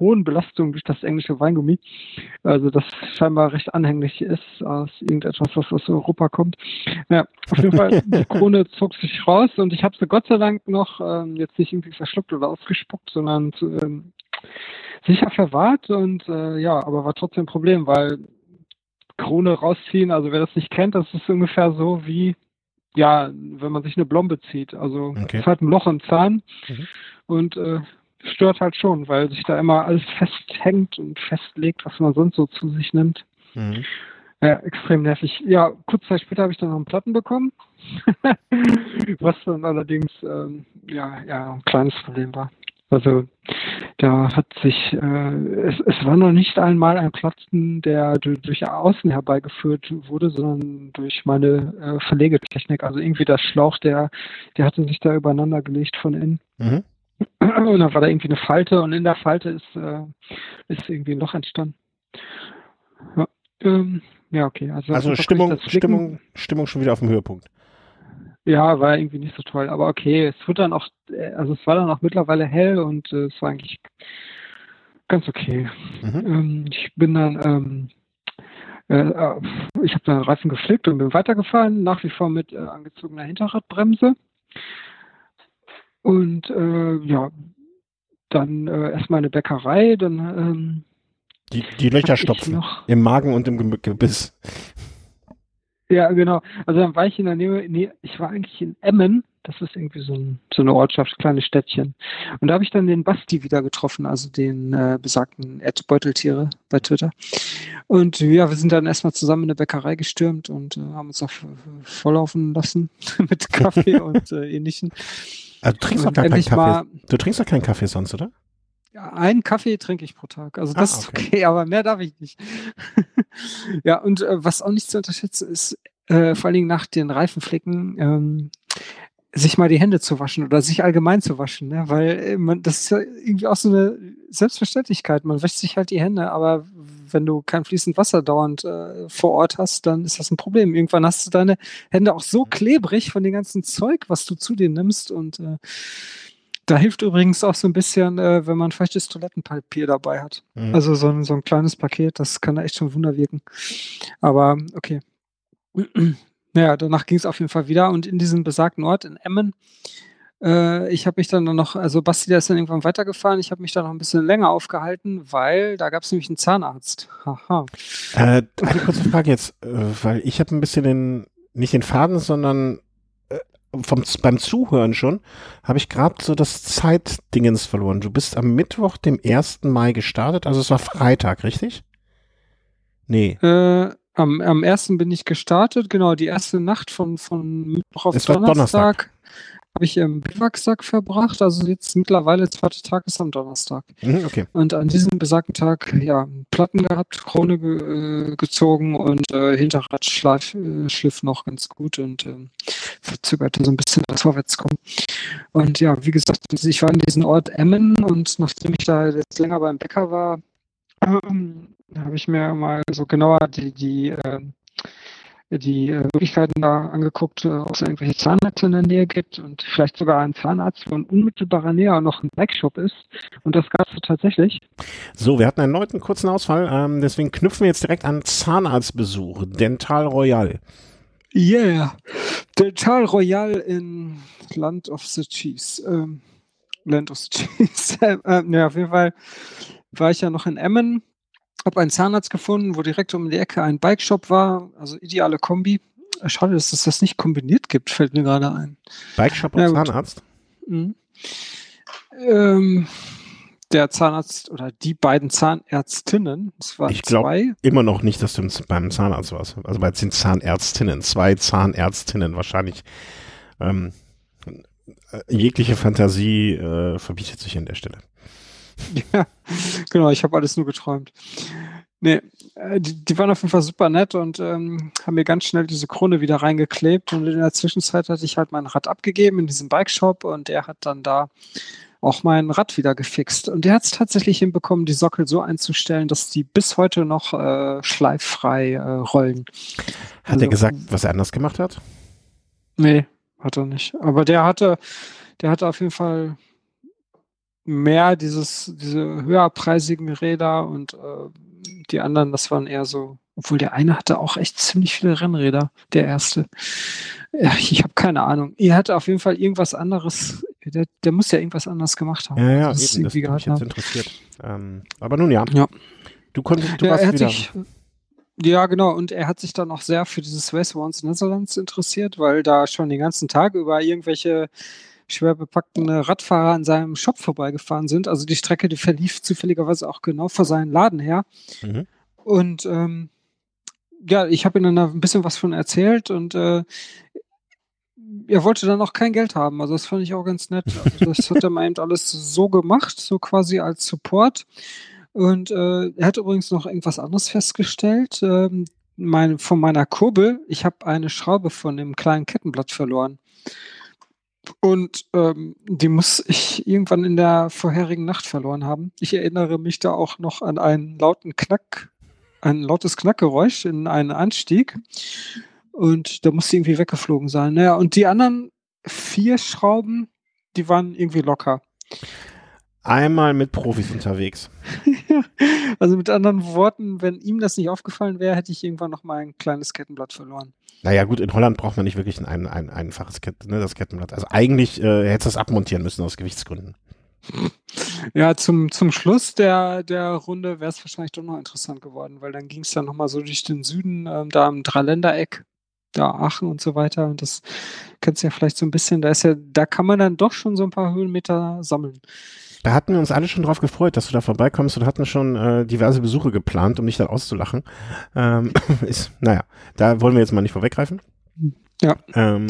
hohen Belastung durch das englische Weingummi. Also das scheinbar recht anhänglich ist aus irgendetwas, was aus Europa kommt. Ja, auf jeden Fall, die Krone zog sich raus und ich habe sie Gott sei Dank noch ähm, jetzt nicht irgendwie verschluckt oder ausgespuckt, sondern ähm, sicher verwahrt und äh, ja, aber war trotzdem ein Problem, weil Krone rausziehen, also wer das nicht kennt, das ist ungefähr so wie ja, wenn man sich eine Blombe zieht. Also es ist halt ein Loch im Zahn mhm. und äh, stört halt schon, weil sich da immer alles festhängt und festlegt, was man sonst so zu sich nimmt. Mhm. Ja, extrem nervig. Ja, kurz Zeit später habe ich dann noch einen Platten bekommen, was dann allerdings ähm, ja, ja ein kleines Problem war. Also da hat sich, äh, es, es war noch nicht einmal ein Platzen, der durch, durch außen herbeigeführt wurde, sondern durch meine äh, Verlegetechnik. Also irgendwie der Schlauch, der, der hatte sich da übereinander gelegt von innen. Mhm. Und dann war da irgendwie eine Falte und in der Falte ist, äh, ist irgendwie ein Loch entstanden. Ja, ähm, ja okay. Also, also Stimmung, Stimmung, Stimmung schon wieder auf dem Höhepunkt. Ja, war irgendwie nicht so toll. Aber okay, es wird dann auch, äh, also es war dann auch mittlerweile hell und äh, es war eigentlich ganz okay. Mhm. Ähm, ich bin dann, ähm, äh, äh ich habe dann Reifen geflickt und bin weitergefahren, nach wie vor mit äh, angezogener Hinterradbremse. Und äh, ja, dann äh, erstmal eine Bäckerei, dann ähm, die, die Löcher stopfen im Magen und im Gebiss. Ja, genau. Also dann war ich in der Nähe, nee, ich war eigentlich in Emmen, das ist irgendwie so, ein, so eine Ortschaft, kleines Städtchen. Und da habe ich dann den Basti wieder getroffen, also den äh, besagten Erdbeuteltiere bei Twitter. Und ja, wir sind dann erstmal zusammen in eine Bäckerei gestürmt und äh, haben uns auch volllaufen lassen mit Kaffee und äh, ähnlichen. Also du trinkst doch gar keinen Kaffee. Du trinkst doch keinen Kaffee sonst, oder? Ja, einen Kaffee trinke ich pro Tag. Also das ah, okay. ist okay, aber mehr darf ich nicht. ja, und äh, was auch nicht zu unterschätzen ist, äh, vor allen Dingen nach den Reifenflecken, ähm, sich mal die Hände zu waschen oder sich allgemein zu waschen, ne? weil äh, man, das ist ja irgendwie auch so eine Selbstverständlichkeit. Man wäscht sich halt die Hände, aber wenn du kein fließend Wasser dauernd äh, vor Ort hast, dann ist das ein Problem. Irgendwann hast du deine Hände auch so klebrig von dem ganzen Zeug, was du zu dir nimmst und äh, da hilft übrigens auch so ein bisschen, äh, wenn man feuchtes Toilettenpapier dabei hat. Mhm. Also so ein, so ein kleines Paket, das kann da echt schon Wunder wirken. Aber okay. Naja, danach ging es auf jeden Fall wieder und in diesem besagten Ort in Emmen, äh, ich habe mich dann noch, also Basti, der ist dann irgendwann weitergefahren, ich habe mich da noch ein bisschen länger aufgehalten, weil da gab es nämlich einen Zahnarzt. Haha. Äh, eine kurze Frage jetzt, äh, weil ich habe ein bisschen den, nicht den Faden, sondern äh, vom, beim Zuhören schon, habe ich gerade so das Zeitdingens verloren. Du bist am Mittwoch, dem 1. Mai gestartet, also es war Freitag, richtig? Nee. Äh, am, am ersten bin ich gestartet, genau, die erste Nacht von, von Mittwoch auf Donnerstag, Donnerstag. habe ich im Biwaksack verbracht. Also jetzt mittlerweile der zweite Tag ist am Donnerstag. Mhm, okay. Und an diesem besagten Tag, ja, Platten gehabt, Krone ge, äh, gezogen und äh, Hinterrad schliff, äh, schliff noch ganz gut und äh, verzögerte so ein bisschen das Vorwärtskommen. Und ja, wie gesagt, ich war in diesem Ort Emmen und nachdem ich da jetzt länger beim Bäcker war, ähm, habe ich mir mal so genauer die, die, äh, die äh, Möglichkeiten da angeguckt, äh, ob es irgendwelche Zahnärzte in der Nähe gibt und vielleicht sogar einen Zahnarzt, wo in unmittelbarer Nähe auch noch ein Bikeshop ist. Und das gab es tatsächlich. So, wir hatten einen erneuten kurzen Ausfall, ähm, deswegen knüpfen wir jetzt direkt an Zahnarztbesuch. Dental Royal. Yeah, Dental Royal in Land of the Cheese. Ähm, Land of the Cheese. ähm, ja, auf jeden Fall war ich ja noch in Emmen, habe einen Zahnarzt gefunden, wo direkt um die Ecke ein Bikeshop war, also ideale Kombi. Schade, dass es das nicht kombiniert gibt, fällt mir gerade ein. Bikeshop und ja, Zahnarzt? Mhm. Ähm, der Zahnarzt oder die beiden Zahnärztinnen, es waren ich glaube immer noch nicht, dass du beim Zahnarzt warst. Also bei den Zahnärztinnen, zwei Zahnärztinnen wahrscheinlich. Ähm, äh, jegliche Fantasie äh, verbietet sich an der Stelle. Ja, genau, ich habe alles nur geträumt. Nee, äh, die, die, waren auf jeden Fall super nett und ähm, haben mir ganz schnell diese Krone wieder reingeklebt. Und in der Zwischenzeit hatte ich halt mein Rad abgegeben in diesem Bike-Shop und er hat dann da auch mein Rad wieder gefixt. Und der hat es tatsächlich hinbekommen, die Sockel so einzustellen, dass die bis heute noch äh, schleiffrei äh, rollen. Hat also, er gesagt, was er anders gemacht hat? Nee, hat er nicht. Aber der hatte, der hatte auf jeden Fall mehr dieses, diese höherpreisigen Räder und äh, die anderen, das waren eher so, obwohl der eine hatte auch echt ziemlich viele Rennräder, der erste. Ja, ich habe keine Ahnung. Er hatte auf jeden Fall irgendwas anderes. Der, der muss ja irgendwas anderes gemacht haben. Ja, ja, das eben, das hat mich jetzt interessiert. Ähm, aber nun ja. ja. Du konntest, du ja, warst er wieder. sich, ja, genau. Und er hat sich dann auch sehr für dieses Race Once Netherlands interessiert, weil da schon den ganzen Tag über irgendwelche schwer bepackten Radfahrer an seinem Shop vorbeigefahren sind. Also die Strecke, die verlief zufälligerweise auch genau vor seinem Laden her. Mhm. Und ähm, ja, ich habe ihm dann da ein bisschen was von erzählt und äh, er wollte dann auch kein Geld haben. Also das fand ich auch ganz nett. Also das hat er mal eben alles so gemacht, so quasi als Support. Und äh, er hat übrigens noch irgendwas anderes festgestellt. Ähm, mein, von meiner Kurbel, ich habe eine Schraube von dem kleinen Kettenblatt verloren. Und ähm, die muss ich irgendwann in der vorherigen Nacht verloren haben. Ich erinnere mich da auch noch an einen lauten Knack, ein lautes Knackgeräusch in einen Anstieg. Und da musste irgendwie weggeflogen sein. Naja, und die anderen vier Schrauben, die waren irgendwie locker. Einmal mit Profis unterwegs. also mit anderen Worten, wenn ihm das nicht aufgefallen wäre, hätte ich irgendwann noch mal ein kleines Kettenblatt verloren. Naja, gut, in Holland braucht man nicht wirklich ein, ein, ein einfaches Kett, ne, das Kettenblatt. Also eigentlich äh, hättest du das abmontieren müssen aus Gewichtsgründen. Ja, zum, zum Schluss der, der Runde wäre es wahrscheinlich doch noch interessant geworden, weil dann ging es dann nochmal so durch den Süden, ähm, da im Dreiländereck, da Aachen und so weiter. Und das kennst du ja vielleicht so ein bisschen, da ist ja, da kann man dann doch schon so ein paar Höhenmeter sammeln. Da hatten wir uns alle schon drauf gefreut, dass du da vorbeikommst und hatten schon äh, diverse Besuche geplant, um dich dann auszulachen. Ähm, ist, naja, da wollen wir jetzt mal nicht vorweggreifen. Ja. Ähm,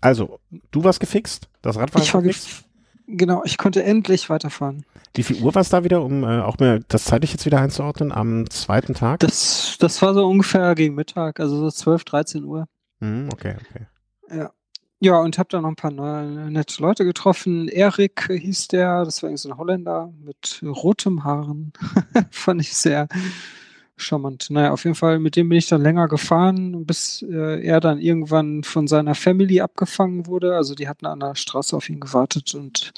also, du warst gefixt, das Rad war Ich gefixt. gef genau, ich konnte endlich weiterfahren. Wie viel Uhr war es da wieder, um äh, auch mir das zeitlich jetzt wieder einzuordnen, am zweiten Tag? Das, das war so ungefähr gegen Mittag, also so 12, 13 Uhr. Hm, okay, okay. Ja. Ja, und habe dann noch ein paar neue, nette Leute getroffen. Erik hieß der, das war irgendwie so ein Holländer mit rotem Haaren. Fand ich sehr charmant. Naja, auf jeden Fall, mit dem bin ich dann länger gefahren, bis äh, er dann irgendwann von seiner Family abgefangen wurde. Also die hatten an der Straße auf ihn gewartet und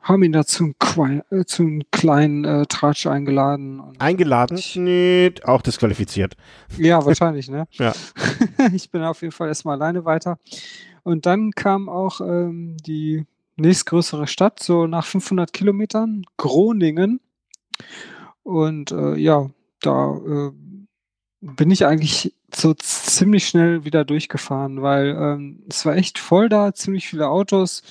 haben ihn da zum, Qui äh, zum kleinen äh, Tratsch eingeladen. Eingeladen? Nee, auch disqualifiziert. ja, wahrscheinlich, ne? Ja. ich bin auf jeden Fall erstmal alleine weiter. Und dann kam auch ähm, die nächstgrößere Stadt, so nach 500 Kilometern, Groningen. Und äh, ja, da äh, bin ich eigentlich so ziemlich schnell wieder durchgefahren, weil ähm, es war echt voll da, ziemlich viele Autos.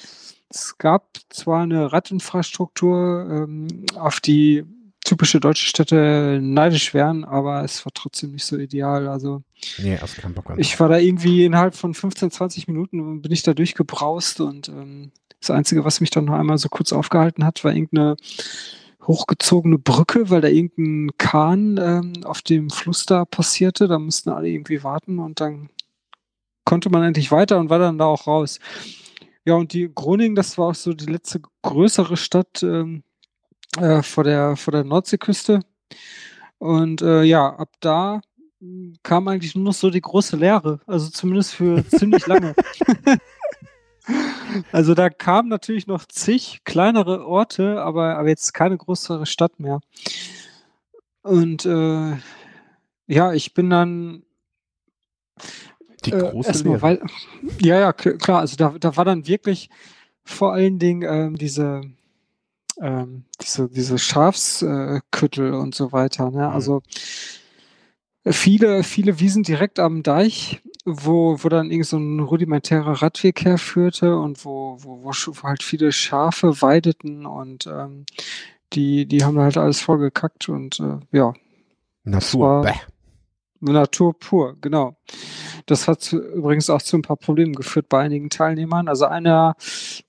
Es gab zwar eine Radinfrastruktur, ähm, auf die typische deutsche Städte neidisch wären, aber es war trotzdem nicht so ideal. Also Nee, hast keinen Bock an. ich war da irgendwie innerhalb von 15, 20 Minuten bin ich da durchgebraust und ähm, das Einzige, was mich dann noch einmal so kurz aufgehalten hat, war irgendeine hochgezogene Brücke, weil da irgendein Kahn ähm, auf dem Fluss da passierte. Da mussten alle irgendwie warten und dann konnte man endlich weiter und war dann da auch raus. Ja, und die Groningen, das war auch so die letzte größere Stadt ähm, äh, vor, der, vor der Nordseeküste. Und äh, ja, ab da mh, kam eigentlich nur noch so die große Leere, also zumindest für ziemlich lange. also da kamen natürlich noch zig kleinere Orte, aber, aber jetzt keine größere Stadt mehr. Und äh, ja, ich bin dann Die äh, große erstmal Lehre. weil ja, ja, klar, also da, da war dann wirklich vor allen Dingen ähm, diese ähm, diese, diese Schafsküttel Küttel und so weiter. Ne? Mhm. Also viele, viele Wiesen direkt am Deich, wo, wo dann irgend so ein rudimentärer Radweg herführte und wo, wo, wo halt viele Schafe weideten und ähm, die, die haben halt alles vollgekackt und äh, ja, Natur. Natur pur, genau. Das hat zu, übrigens auch zu ein paar Problemen geführt bei einigen Teilnehmern. Also einer,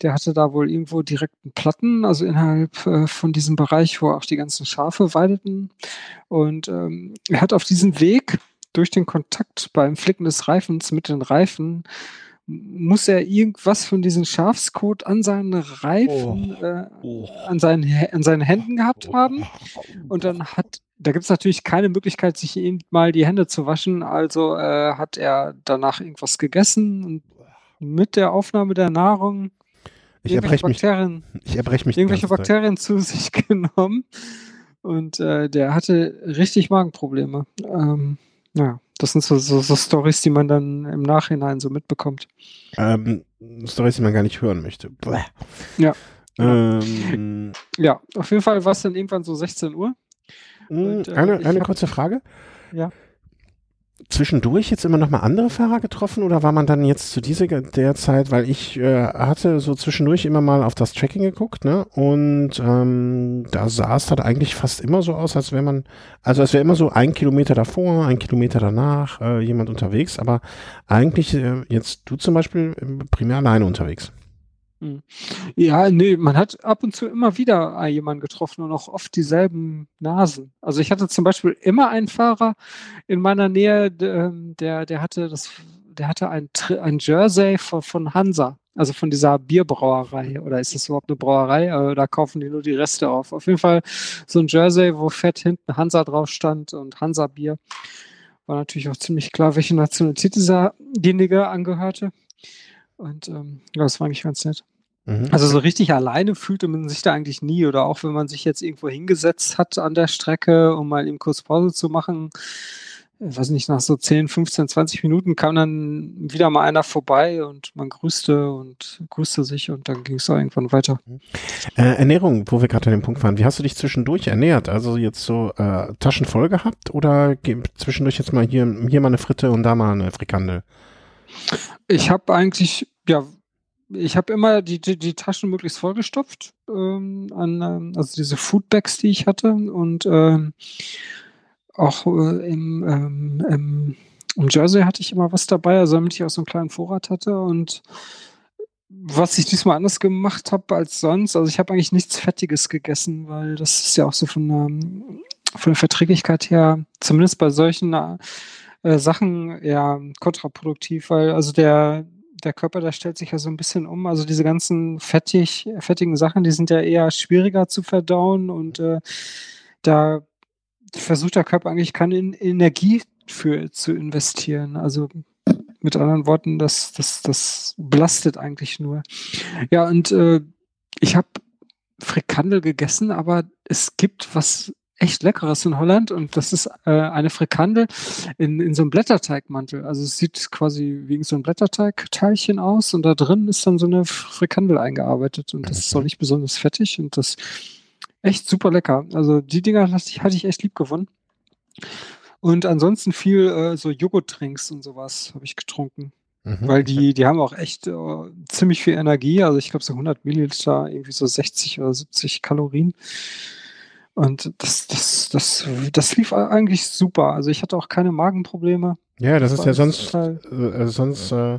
der hatte da wohl irgendwo direkten Platten, also innerhalb äh, von diesem Bereich, wo auch die ganzen Schafe weideten. Und ähm, er hat auf diesem Weg durch den Kontakt beim Flicken des Reifens mit den Reifen muss er irgendwas von diesem Schafskot an seinen Reifen, äh, Oh. an, seinen, an seinen Händen gehabt haben. Und dann hat, da gibt es natürlich keine Möglichkeit, sich ihm mal die Hände zu waschen. Also äh, hat er danach irgendwas gegessen und mit der Aufnahme der Nahrung Ich irgendwelche erbreche mich, Bakterien, ich mich irgendwelche. Bakterien zu sich genommen. Und äh, der hatte richtig Magenprobleme. Ähm, ja, das sind so, so, so Stories, die man dann im Nachhinein so mitbekommt. Ähm, Storys, die man gar nicht hören möchte. Bäh. Ja. Ähm, Ja, auf jeden Fall war es dann irgendwann so 16 Uhr. Und, äh, eine eine kurze Frage. Ja. Zwischendurch jetzt immer noch mal andere Fahrer getroffen oder war man dann jetzt zu dieser der Zeit, weil ich äh, hatte so zwischendurch immer mal auf das Tracking geguckt, ne? Und ähm, da sah es dann eigentlich fast immer so aus, als wäre man, also als wäre immer so ein Kilometer davor, ein Kilometer danach äh, jemand unterwegs, aber eigentlich äh, jetzt du zum Beispiel äh, primär alleine unterwegs. Ja, nee, man hat ab und zu immer wieder äh, jemanden getroffen und auch oft dieselben Nasen. Also ich hatte zum Beispiel immer einen Fahrer in meiner Nähe, ähm, der, der hatte das, der hatte ein, ein Jersey von, von Hansa, also von dieser Bierbrauerei. Oder ist das überhaupt eine Brauerei? Äh, Da kaufen die nur die Reste auf. Auf jeden Fall so ein Jersey, wo fett hinten Hansa drauf stand und Hansa Bier. War natürlich auch ziemlich klar, welche Nationalität dieserjenige angehörte. Und ähm, ja, das war eigentlich ganz nett. Mhm. Also so richtig alleine fühlte man sich da eigentlich nie. Oder auch wenn man sich jetzt irgendwo hingesetzt hat an der Strecke, um mal eben kurz Pause zu machen, ich weiß nicht, nach so 10, 15, 20 Minuten kam dann wieder mal einer vorbei und man grüßte und grüßte sich und dann ging es auch irgendwann weiter. Äh, Ernährung, wo wir gerade an dem Punkt waren. Wie hast du dich zwischendurch ernährt? Also jetzt so äh, Taschen voll gehabt oder zwischendurch jetzt mal hier, hier mal eine Fritte und da mal eine Frikandel? Ich habe eigentlich, ja, ich habe immer die, die, die Taschen möglichst vollgestopft, ähm, an, ähm, also diese Foodbags, die ich hatte und ähm, auch äh, im, ähm, im, im Jersey hatte ich immer was dabei, also damit ich auch so einen kleinen Vorrat hatte und was ich diesmal anders gemacht habe als sonst, also ich habe eigentlich nichts Fettiges gegessen, weil das ist ja auch so von, ähm, von der Verträglichkeit her, zumindest bei solchen äh, Sachen eher kontraproduktiv, weil also der, der Körper, der stellt sich ja so ein bisschen um. Also diese ganzen fettig, fettigen Sachen, die sind ja eher schwieriger zu verdauen und äh, da versucht der Körper eigentlich keine En- Energie für zu investieren. Also mit anderen Worten, das, das, das belastet eigentlich nur. Ja, und äh, ich habe Frikandel gegessen, aber es gibt was echt Leckeres in Holland und das ist äh, eine Frikandel in, in so einem Blätterteigmantel. Also es sieht quasi wie so ein Blätterteigteilchen aus und da drin ist dann so eine Frikandel eingearbeitet und das ist auch nicht besonders fettig und das echt super lecker. Also die Dinger hatte ich, echt lieb gewonnen. Und ansonsten viel äh, so Joghurtdrinks und sowas habe ich getrunken. Mhm. Weil die, die haben auch echt äh, ziemlich viel Energie. Also ich glaube so 100 Milliliter, irgendwie so 60 oder 70 Kalorien. Und das, das, das, das lief eigentlich super. Also ich hatte auch keine Magenprobleme. Ja, das ist war ja sonst, total- äh, sonst äh,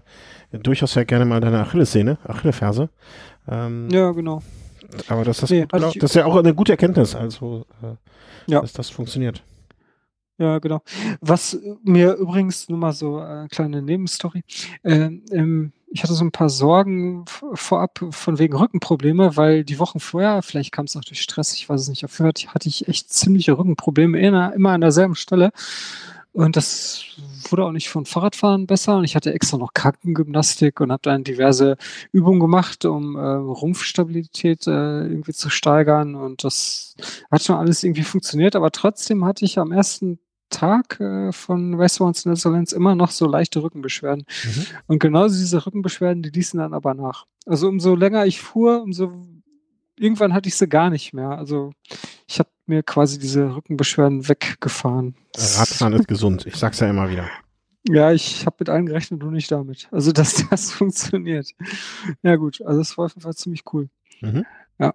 durchaus ja gerne mal deine Achillessehne, Achilleferse. Ähm, Ja, genau. Aber das, das, Nee, gut hatte gelau- ich- das ist ja auch eine gute Erkenntnis, also äh, Ja. dass das funktioniert. Ja, genau. Was mir übrigens nur mal so äh, kleine Nebenstory. Ähm, ähm, ich hatte so ein paar Sorgen vorab von wegen Rückenprobleme, weil die Wochen vorher, vielleicht kam es auch durch Stress, ich weiß es nicht, Fall hatte ich echt ziemliche Rückenprobleme, immer, immer an derselben Stelle. Und das wurde auch nicht von Fahrradfahren besser. Und ich hatte extra noch Krankengymnastik und habe dann diverse Übungen gemacht, um äh, Rumpfstabilität äh, irgendwie zu steigern. Und das hat schon alles irgendwie funktioniert. Aber trotzdem hatte ich am ersten Tag äh, von Racerounds Netherlands immer noch so leichte Rückenbeschwerden. Mhm. Und genau diese Rückenbeschwerden, die ließen dann aber nach. Also umso länger ich fuhr, umso irgendwann hatte ich sie gar nicht mehr. Also ich habe mir quasi diese Rückenbeschwerden weggefahren. Radfahren ist gesund, ich sag's ja immer wieder. Ja, ich habe mit allen gerechnet, nur nicht damit. Also, dass das funktioniert. Ja, gut. Also, es war auf jeden Fall ziemlich cool. Mhm. Ja.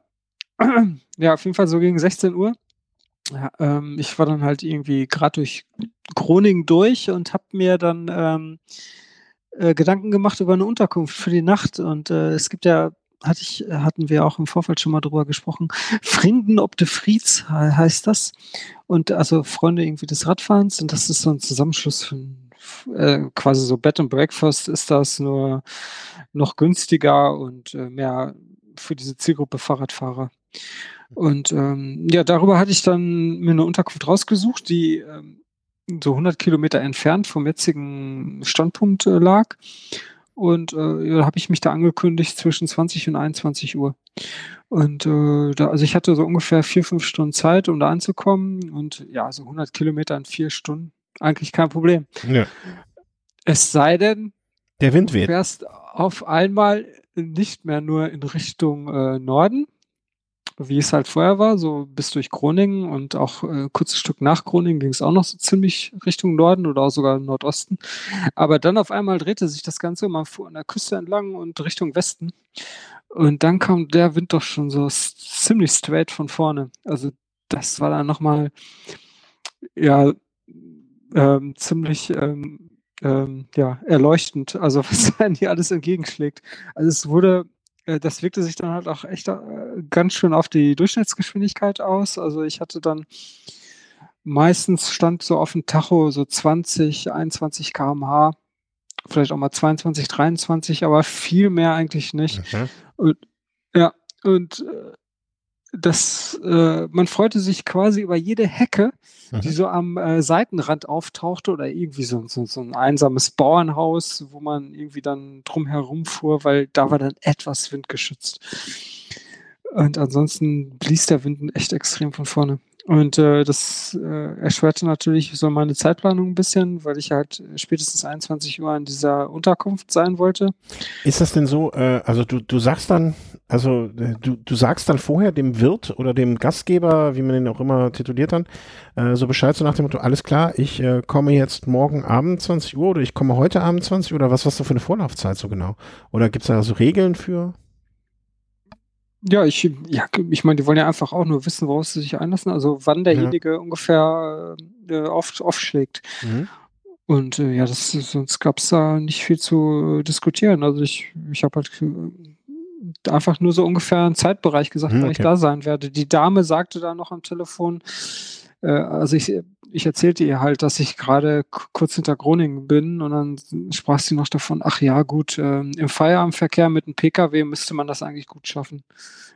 Ja, auf jeden Fall so gegen 16 Uhr. Ja, ähm, ich war dann halt irgendwie gerade durch Groningen durch und habe mir dann ähm, äh, Gedanken gemacht über eine Unterkunft für die Nacht. Und äh, es gibt ja, hatte ich, hatten wir auch im Vorfeld schon mal drüber gesprochen, Frinden ob de Frieds he- heißt das. Und also Freunde irgendwie des Radfahrens. Und das ist so ein Zusammenschluss von äh, quasi so Bed and Breakfast ist das nur noch günstiger und äh, mehr für diese Zielgruppe Fahrradfahrer. Und ähm, ja, darüber hatte ich dann mir eine Unterkunft rausgesucht, die ähm, so 100 Kilometer entfernt vom jetzigen Standpunkt äh, lag. und äh, da habe ich mich da angekündigt zwischen 20 und 21 Uhr. Und äh, da, also ich hatte so ungefähr vier, fünf Stunden Zeit, um da anzukommen und ja, so 100 Kilometer in vier Stunden, eigentlich kein Problem. Ja. Es sei denn, Der Wind du weht. fährst auf einmal nicht mehr nur in Richtung äh, Norden, wie es halt vorher war, so bis durch Groningen und auch äh, kurzes Stück nach Groningen ging es auch noch so ziemlich Richtung Norden oder auch sogar Nordosten. Aber dann auf einmal drehte sich das Ganze, man fuhr an der Küste entlang und Richtung Westen. Und dann kam der Wind doch schon so ziemlich straight von vorne. Also das war dann nochmal, ja, ähm, ziemlich ähm, ähm, ja, erleuchtend, also was einem hier alles entgegenschlägt. Also es wurde, das wirkte sich dann halt auch echt äh, ganz schön auf die Durchschnittsgeschwindigkeit aus. Also ich hatte dann meistens stand so auf dem Tacho so 20, 21 km/h, vielleicht auch mal 22, 23, aber viel mehr eigentlich nicht. Mhm. Und, ja, und äh, das, äh, man freute sich quasi über jede Hecke, die Mhm. so am äh, Seitenrand auftauchte oder irgendwie so, so, so ein einsames Bauernhaus, wo man irgendwie dann drum herum fuhr, weil da war dann etwas windgeschützt. Und ansonsten blies der Wind echt extrem von vorne. Und äh, das äh, erschwerte natürlich so meine Zeitplanung ein bisschen, weil ich halt spätestens 21 Uhr an dieser Unterkunft sein wollte. Ist das denn so, äh, also du, du sagst dann, also äh, du, du sagst dann vorher dem Wirt oder dem Gastgeber, wie man den auch immer tituliert dann, äh, so Bescheid so nach dem Motto, alles klar, ich äh, komme jetzt morgen Abend 20 Uhr oder ich komme heute Abend 20 Uhr oder was hast du für eine Vorlaufzeit so genau? Oder gibt es da so Regeln für? Ja, ich, ja, ich meine, die wollen ja einfach auch nur wissen, worauf sie sich einlassen, also wann derjenige ungefähr äh, auf, aufschlägt. Mhm. Und äh, ja, das, sonst gab es da nicht viel zu äh, diskutieren. Also ich, ich habe halt äh, einfach nur so ungefähr einen Zeitbereich gesagt, Hm, wann ich okay. da sein werde. Die Dame sagte da noch am Telefon, äh, also ich, ich erzählte ihr halt, dass ich gerade kurz hinter Groningen bin und dann sprach sie noch davon, ach ja, gut, ähm, im Feierabendverkehr mit einem Pkw müsste man das eigentlich gut schaffen.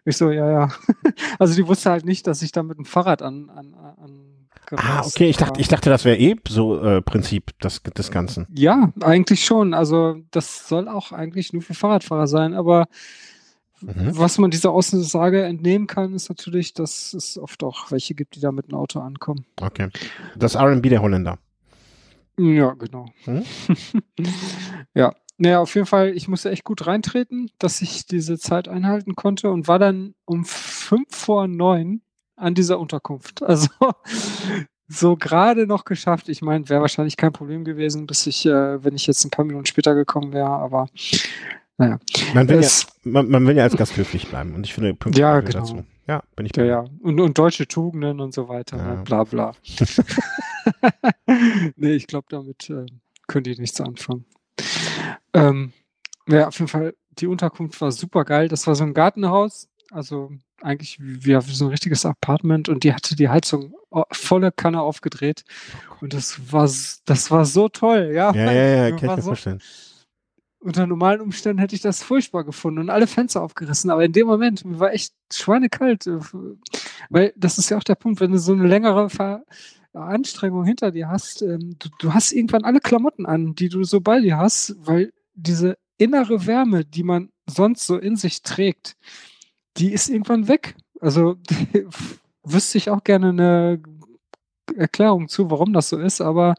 Ich so, ja, ja. Also die wusste halt nicht, dass ich da mit dem Fahrrad an, an, an Ah, okay, ich dachte, ich dachte, das wäre eh so äh, Prinzip des, des Ganzen. Ja, eigentlich schon. Also das soll auch eigentlich nur für Fahrradfahrer sein. Aber Mhm. was man dieser Aussage entnehmen kann, ist natürlich, dass es oft auch welche gibt, die da mit einem Auto ankommen. Okay. Das R&B der Holländer. Ja, genau. Mhm. ja. Naja, auf jeden Fall, ich musste echt gut reintreten, dass ich diese Zeit einhalten konnte und war dann um fünf vor neun an dieser Unterkunft. Also so gerade noch geschafft. Ich meine, wäre wahrscheinlich kein Problem gewesen, bis ich, äh, wenn ich jetzt ein paar Minuten später gekommen wäre, aber naja. Man will, ja, Es, man, man will ja als Gast höflich bleiben und ich finde Pünktlichkeit Ja, genau. dazu. Ja, bin ich ja, bei ja. Und, und deutsche Tugenden und so weiter, Ja. ne, bla bla. nee, ich glaube, damit äh, könnt ihr nichts anfangen. Ähm, ja, auf jeden Fall, die Unterkunft war super geil. Das war so ein Gartenhaus, also eigentlich wie, so ein richtiges Apartment und die hatte die Heizung o- volle Kanne aufgedreht und das war das war so toll, ja. Ja, ja, ja, kann ich mir so, vorstellen. Unter normalen Umständen hätte ich das furchtbar gefunden und alle Fenster aufgerissen, aber in dem Moment, mir war echt schweinekalt, weil das ist ja auch der Punkt, wenn du so eine längere Ver Anstrengung hinter dir hast, ähm, du, du hast irgendwann alle Klamotten an, die du so bei dir hast, weil diese innere Wärme, die man sonst so in sich trägt, die ist irgendwann weg. Also wüsste ich auch gerne eine Erklärung zu, warum das so ist, aber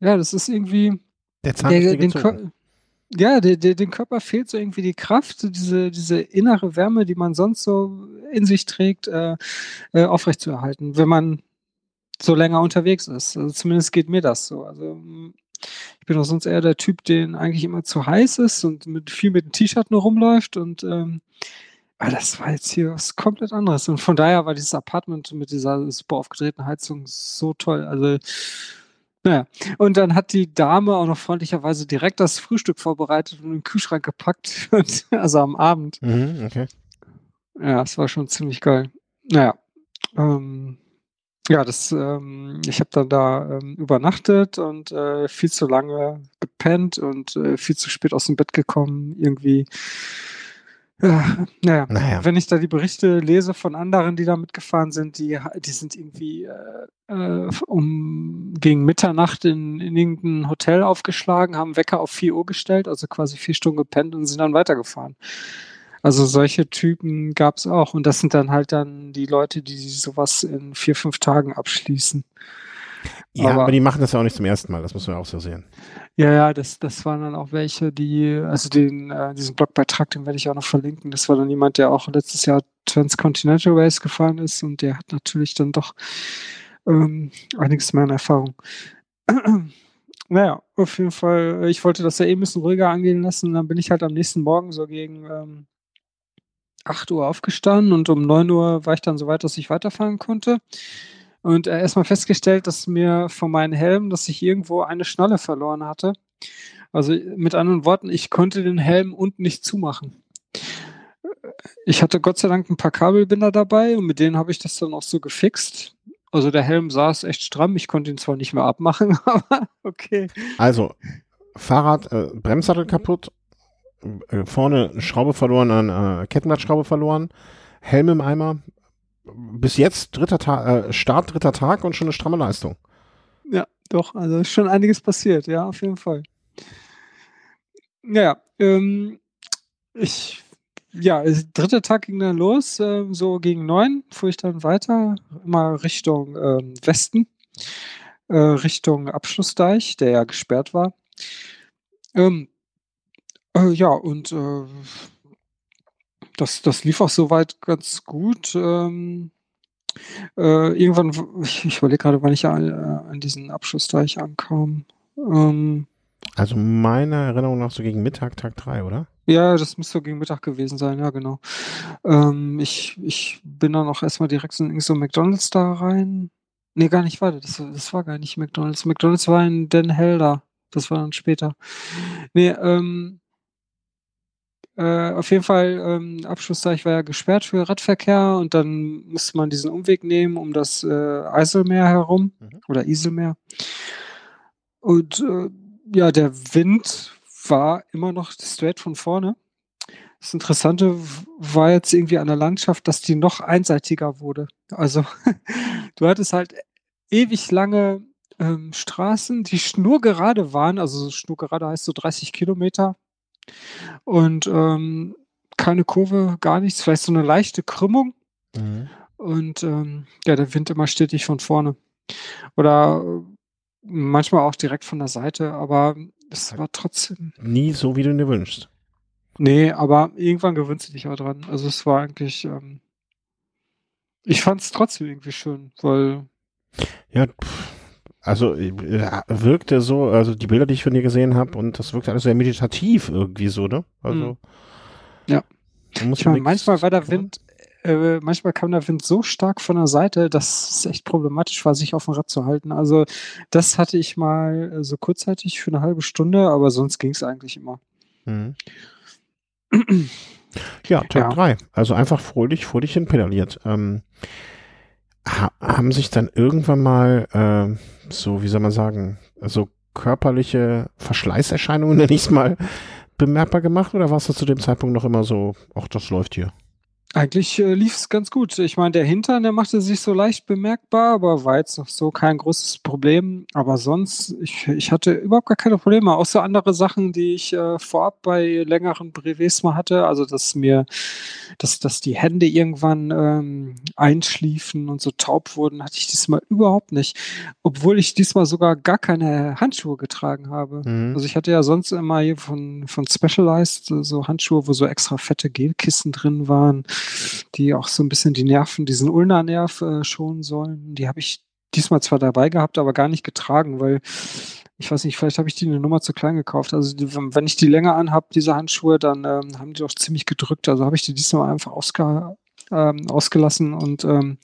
ja, das ist irgendwie Der der, den. Kör- ja, der, der, dem Körper fehlt so irgendwie die Kraft, diese, diese innere Wärme, die man sonst so in sich trägt, äh, äh, aufrechtzuerhalten, wenn man so länger unterwegs ist. Also zumindest geht mir das so. Also ich bin auch sonst eher der Typ, den eigentlich immer zu heiß ist und mit viel mit dem T-Shirt nur rumläuft und ähm, aber das war jetzt hier was komplett anderes. Und von daher war dieses Apartment mit dieser super aufgedrehten Heizung so toll. Also, naja. Und dann hat die Dame auch noch freundlicherweise direkt das Frühstück vorbereitet und in den Kühlschrank gepackt. Und, also am Abend. Mhm, okay. Ja, es war schon ziemlich geil. Naja. Ähm, ja, das, ähm, ich habe dann da ähm, übernachtet und äh, viel zu lange gepennt und äh, viel zu spät aus dem Bett gekommen. Irgendwie Ja, naja. Naja. Wenn ich da die Berichte lese von anderen, die da mitgefahren sind, die, die sind irgendwie äh, äh, um gegen Mitternacht in, in irgendein Hotel aufgeschlagen, haben Wecker auf 4 Uhr gestellt, also quasi vier Stunden gepennt und sind dann weitergefahren. Also solche Typen gab es auch. Und das sind dann halt dann die Leute, die sowas in vier, fünf Tagen abschließen. Ja, aber, Aber- die machen das ja auch nicht zum ersten Mal, das muss man auch so sehen. Ja, ja, das, das waren dann auch welche, die, also den, äh, diesen Blogbeitrag, den werde ich auch noch verlinken. Das war dann jemand, der auch letztes Jahr Transcontinental Race gefahren ist und der hat natürlich dann doch ähm, einiges mehr an Erfahrung. naja, auf jeden Fall, äh, ich wollte das ja eh ein bisschen ruhiger angehen lassen und dann bin ich halt am nächsten Morgen so gegen ähm, 8 Uhr aufgestanden und um 9 Uhr war ich dann so weit, dass ich weiterfahren konnte. Und äh, erstmal festgestellt, dass mir von meinem Helm, dass ich irgendwo eine Schnalle verloren hatte. Also mit anderen Worten, ich konnte den Helm unten nicht zumachen. Ich hatte Gott sei Dank ein paar Kabelbinder dabei und mit denen habe ich das dann auch so gefixt. Also der Helm saß echt stramm, ich konnte ihn zwar nicht mehr abmachen, aber okay. Also, Fahrrad, äh, Bremssattel kaputt, äh, vorne Schraube verloren, äh, Kettenblattschraube verloren, Helm im Eimer. Bis jetzt dritter Ta äh, Start, dritter Tag und schon eine stramme Leistung. Ja, doch, also ist schon einiges passiert, ja, auf jeden Fall. Naja, ähm, ich, ja, es- dritter Tag ging dann los, ähm, so gegen neun fuhr ich dann weiter, immer Richtung ähm, Westen, äh, Richtung Abschlussdeich, der ja gesperrt war. Ähm, äh, ja, und äh, das, das lief auch soweit ganz gut. Ähm, äh, irgendwann, ich, ich überlege gerade, wann ich an, äh, an diesen Abschlussdeich ankam. Ähm, Also meiner Erinnerung nach so gegen Mittag, Tag 3, oder? ja, das müsste so gegen Mittag gewesen sein, ja, genau. Ähm, ich, ich bin dann auch erstmal direkt in irgend so McDonalds da rein. Nee, gar nicht, warte, das, das war gar nicht McDonalds. McDonalds war in Den Helder. Das war dann später. Nee, ähm, äh, auf jeden Fall, ähm, Abschlussdeich war ja gesperrt für Radverkehr und dann musste man diesen Umweg nehmen um das äh, Eiselmeer herum Mhm. oder Iselmeer. Und äh, ja, der Wind war immer noch straight von vorne. Das Interessante war jetzt irgendwie an der Landschaft, dass die noch einseitiger wurde. Also du hattest halt ewig lange ähm, Straßen, die schnurgerade waren. Also schnurgerade heißt so 30 Kilometer. Und ähm, keine Kurve, gar nichts. Vielleicht so eine leichte Krümmung. Mhm. Und ähm, ja, der Wind immer stetig von vorne. Oder äh, manchmal auch direkt von der Seite, aber es war trotzdem. Nie so, wie du dir wünschst. Nee, aber irgendwann gewöhnst du dich auch dran. Also es war eigentlich. Ähm, ich fand es trotzdem irgendwie schön, weil. Ja, pff, also äh, wirkte so, also die Bilder, die ich von dir gesehen habe, und das wirkte alles sehr meditativ irgendwie so, ne? Also. Mhm. Ja. Ich meine, manchmal war der Wind, äh, manchmal kam der Wind so stark von der Seite, dass es echt problematisch war, sich auf dem Rad zu halten. Also das hatte ich mal äh, so kurzzeitig für eine halbe Stunde, aber sonst ging es eigentlich immer. Mhm. Ja, Tag Ja. 3. Also einfach fröhlich vor dich hin pedaliert. Ähm, ha haben sich dann irgendwann mal ähm, so, wie soll man sagen, so körperliche Verschleißerscheinungen, nenne ich es mal, bemerkbar gemacht oder warst du zu dem Zeitpunkt noch immer so, ach, das läuft hier? Eigentlich äh, lief es ganz gut. Ich meine, der Hintern, der machte sich so leicht bemerkbar, aber war jetzt noch so kein großes Problem. Aber sonst, ich, ich hatte überhaupt gar keine Probleme, außer andere Sachen, die ich äh, vorab bei längeren Brevets mal hatte. Also, dass mir, dass, dass die Hände irgendwann ähm, einschliefen und so taub wurden, hatte ich diesmal überhaupt nicht. Obwohl ich diesmal sogar gar keine Handschuhe getragen habe. Mhm. Also ich hatte ja sonst immer hier von, von Specialized so- so Handschuhe, wo so extra fette Gelkissen drin waren, die auch so ein bisschen die Nerven, diesen Ulna-Nerv äh, schonen sollen. Die habe ich diesmal zwar dabei gehabt, aber gar nicht getragen, weil ich weiß nicht, vielleicht habe ich die eine Nummer zu klein gekauft. Also die, wenn ich die länger anhab, diese Handschuhe, dann ähm, haben die doch ziemlich gedrückt. Also habe ich die diesmal einfach ausge, ähm, ausgelassen und ähm,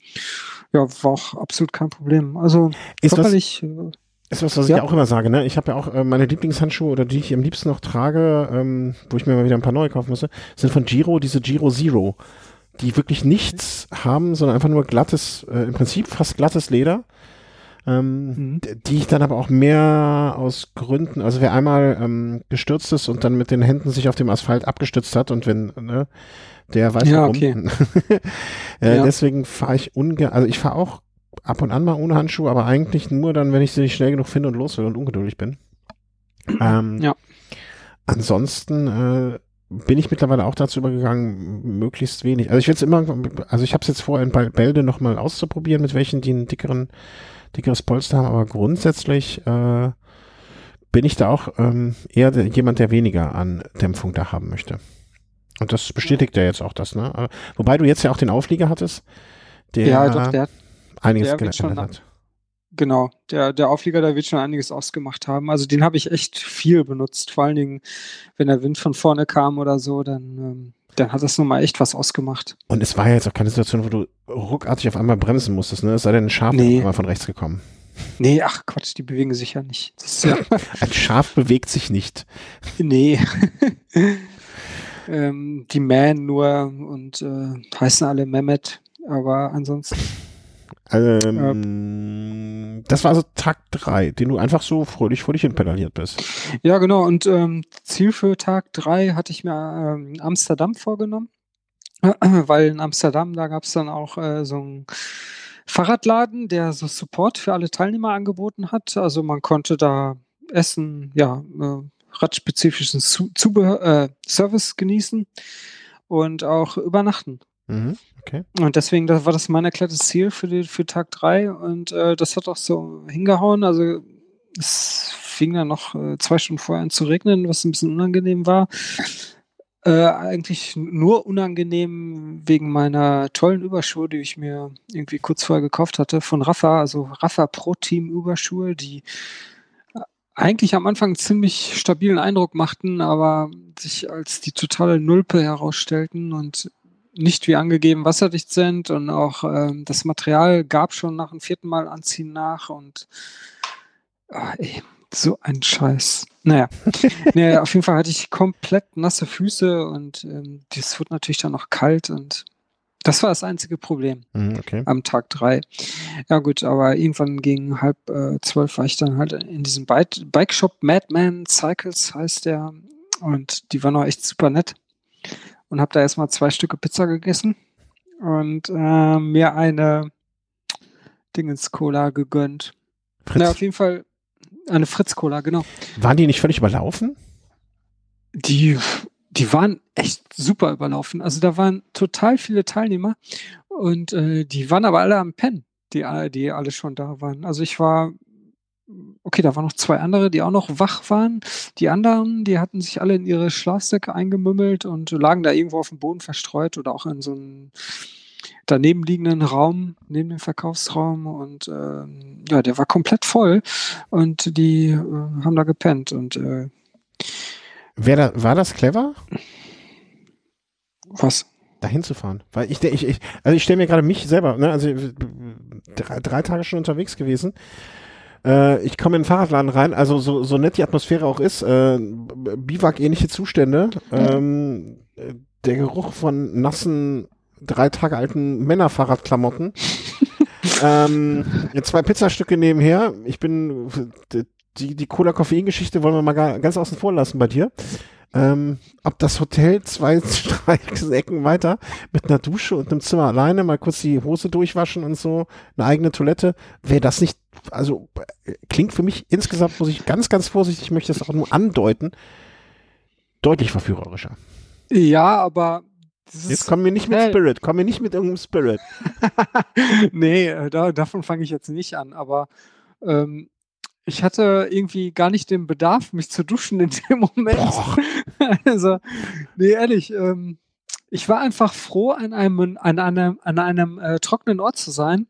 ja, war auch absolut kein Problem. Also Ist was, körperlich, äh, ist was, was Ja. ich auch immer sage, ne? Ich habe ja auch äh, meine Lieblingshandschuhe oder die ich am liebsten noch trage, ähm, wo ich mir mal wieder ein paar neue kaufen müsste, sind von Giro, diese Giro Zero, die wirklich nichts haben, sondern einfach nur glattes, äh, im Prinzip fast glattes Leder. ähm, mhm. die ich dann aber auch mehr aus Gründen, also wer einmal ähm, gestürzt ist und dann mit den Händen sich auf dem Asphalt abgestützt hat und wenn, ne, der weiß ja, warum. Okay. äh, ja. Deswegen fahre ich ungern, also ich fahre auch ab und an mal ohne Handschuhe, aber eigentlich nur dann, wenn ich sie nicht schnell genug finde und los will und ungeduldig bin. Ähm, ja. Ansonsten äh, bin ich mittlerweile auch dazu übergegangen, möglichst wenig. Also ich will es immer, also ich habe es jetzt vor, in Bälde nochmal auszuprobieren, mit welchen die einen dickeren, dickeres Polster haben, aber grundsätzlich äh, bin ich da auch ähm, eher der, jemand, der weniger an Dämpfung da haben möchte. Und das bestätigt ja jetzt auch das, ne? Aber, wobei du jetzt ja auch den Auflieger hattest, der, ja, doch, der einiges der geändert hat. Genau, der, der Auflieger, da wird schon einiges ausgemacht haben. Also den habe ich echt viel benutzt. Vor allen Dingen, wenn der Wind von vorne kam oder so, dann, ähm, dann hat das nun mal echt was ausgemacht. Und es war ja jetzt auch keine Situation, wo du ruckartig auf einmal bremsen musstest, ne? Es sei denn, ein Schaf nee. mal von rechts gekommen. Nee, ach Quatsch, die bewegen sich ja nicht. Ja ein Schaf bewegt sich nicht. Nee. ähm, die mähen nur und äh, heißen alle Mehmet, aber ansonsten. Ähm, das war also Tag 3, den du einfach so fröhlich vor dich hin pedaliert bist. Ja, genau. Und ähm, Ziel für Tag 3 hatte ich mir ähm, Amsterdam vorgenommen. Weil in Amsterdam, da gab es dann auch äh, so einen Fahrradladen, der so Support für alle Teilnehmer angeboten hat. Also man konnte da Essen, ja, äh, radspezifischen Zubehör, äh, Service genießen und auch übernachten. Mhm. Okay. Und deswegen das war das mein erklärtes Ziel für, die, für Tag 3 und äh, das hat auch so hingehauen. Also es fing dann noch äh, zwei Stunden vorher an zu regnen, was ein bisschen unangenehm war. Äh, eigentlich nur unangenehm wegen meiner tollen Überschuhe, die ich mir irgendwie kurz vorher gekauft hatte von Rafa, also Rafa Pro Team Überschuhe, die eigentlich am Anfang einen ziemlich stabilen Eindruck machten, aber sich als die totale Nulpe herausstellten und nicht wie angegeben wasserdicht sind und auch ähm, das Material gab schon nach dem vierten Mal anziehen nach und oh, ey, so ein Scheiß. Naja, naja, auf jeden Fall hatte ich komplett nasse Füße und ähm, das wird natürlich dann noch kalt und das war das einzige Problem mhm, okay. am Tag drei. Ja gut, aber irgendwann gegen halb äh, zwölf war ich dann halt in diesem Bike, Bike Shop Madman Cycles heißt der und die waren auch echt super nett und habe da erstmal zwei Stücke Pizza gegessen und äh, mir eine Dingens-Cola gegönnt. Fritz. Na, auf jeden Fall eine Fritz-Cola, genau. Waren die nicht völlig überlaufen? Die, die waren echt super überlaufen. Also da waren total viele Teilnehmer und äh, die waren aber alle am Pen, die, die alle schon da waren. Also ich war okay, da waren noch zwei andere, die auch noch wach waren. Die anderen, die hatten sich alle in ihre Schlafsäcke eingemümmelt und lagen da irgendwo auf dem Boden verstreut oder auch in so einem daneben liegenden Raum, neben dem Verkaufsraum und äh, ja, der war komplett voll und die äh, haben da gepennt und äh, Wer da, war das clever? Was? dahin zu fahren. Weil ich, ich, ich also ich stelle mir gerade mich selber, ne, also drei, drei Tage schon unterwegs gewesen äh, ich komme in den Fahrradladen rein, also so, so nett die Atmosphäre auch ist, äh, Biwak-ähnliche Zustände. Ähm, der Geruch von nassen, drei Tage alten Männerfahrradklamotten. ähm, zwei Pizzastücke nebenher. Ich bin die, die Cola-Koffein-Geschichte wollen wir mal ganz außen vor lassen bei dir. Ähm, ob das Hotel zwei Ecken weiter mit einer Dusche und einem Zimmer alleine mal kurz die Hose durchwaschen und so, eine eigene Toilette, wäre das nicht also klingt für mich insgesamt, muss ich ganz, ganz vorsichtig, ich möchte das auch nur andeuten, deutlich verführerischer. Ja, aber Jetzt kommen wir nicht mit Spirit, kommen wir nicht mit irgendeinem Spirit. nee, äh, da, davon fange ich jetzt nicht an, aber ähm, ich hatte irgendwie gar nicht den Bedarf, mich zu duschen in dem Moment. Boah. also, nee, ehrlich, ähm, ich war einfach froh, an einem, an einem, an einem äh, trockenen Ort zu sein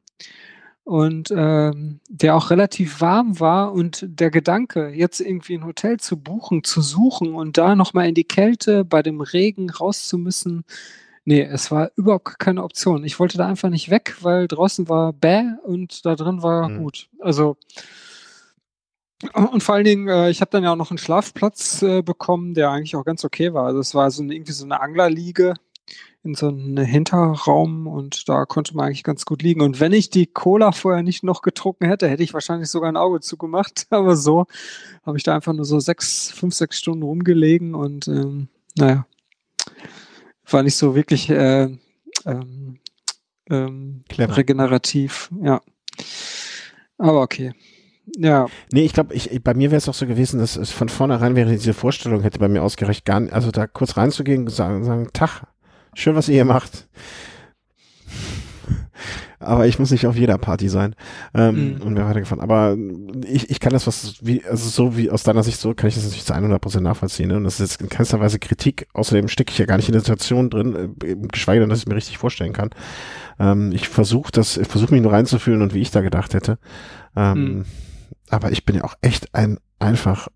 und ähm, der auch relativ warm war und der Gedanke, jetzt irgendwie ein Hotel zu buchen, zu suchen und da nochmal in die Kälte bei dem Regen raus zu müssen, nee, es war überhaupt keine Option. Ich wollte da einfach nicht weg, weil draußen war bäh und da drin war mhm. gut. Also und vor allen Dingen, äh, ich habe dann ja auch noch einen Schlafplatz äh, bekommen, der eigentlich auch ganz okay war. Also es war so eine, irgendwie so eine Anglerliege in so einen Hinterraum und da konnte man eigentlich ganz gut liegen. Und wenn ich die Cola vorher nicht noch getrunken hätte, hätte ich wahrscheinlich sogar ein Auge zugemacht. Aber so habe ich da einfach nur so sechs, fünf, sechs Stunden rumgelegen und ähm, naja, war nicht so wirklich äh, ähm, ähm, regenerativ, ja. Aber okay. Ja. Nee, ich glaube, ich, bei mir wäre es auch so gewesen, dass es von vornherein wäre diese Vorstellung hätte bei mir ausgereicht, gar nicht, also da kurz reinzugehen und sagen, sagen, Tag, schön, was ihr hier macht. Aber ich muss nicht auf jeder Party sein. Ähm, mhm. Und wäre weitergefahren. Aber ich, ich kann das, was, wie, also so wie aus deiner Sicht, so kann ich das natürlich zu 100% nachvollziehen. Ne? Und das ist jetzt in keinster Weise Kritik. Außerdem stecke ich ja gar nicht in der Situation drin, äh, geschweige denn, dass ich mir richtig vorstellen kann. Ähm, ich versuche das, ich versuche mich nur reinzufühlen und wie ich da gedacht hätte. Ähm, mhm. Aber ich bin ja auch echt ein, einfach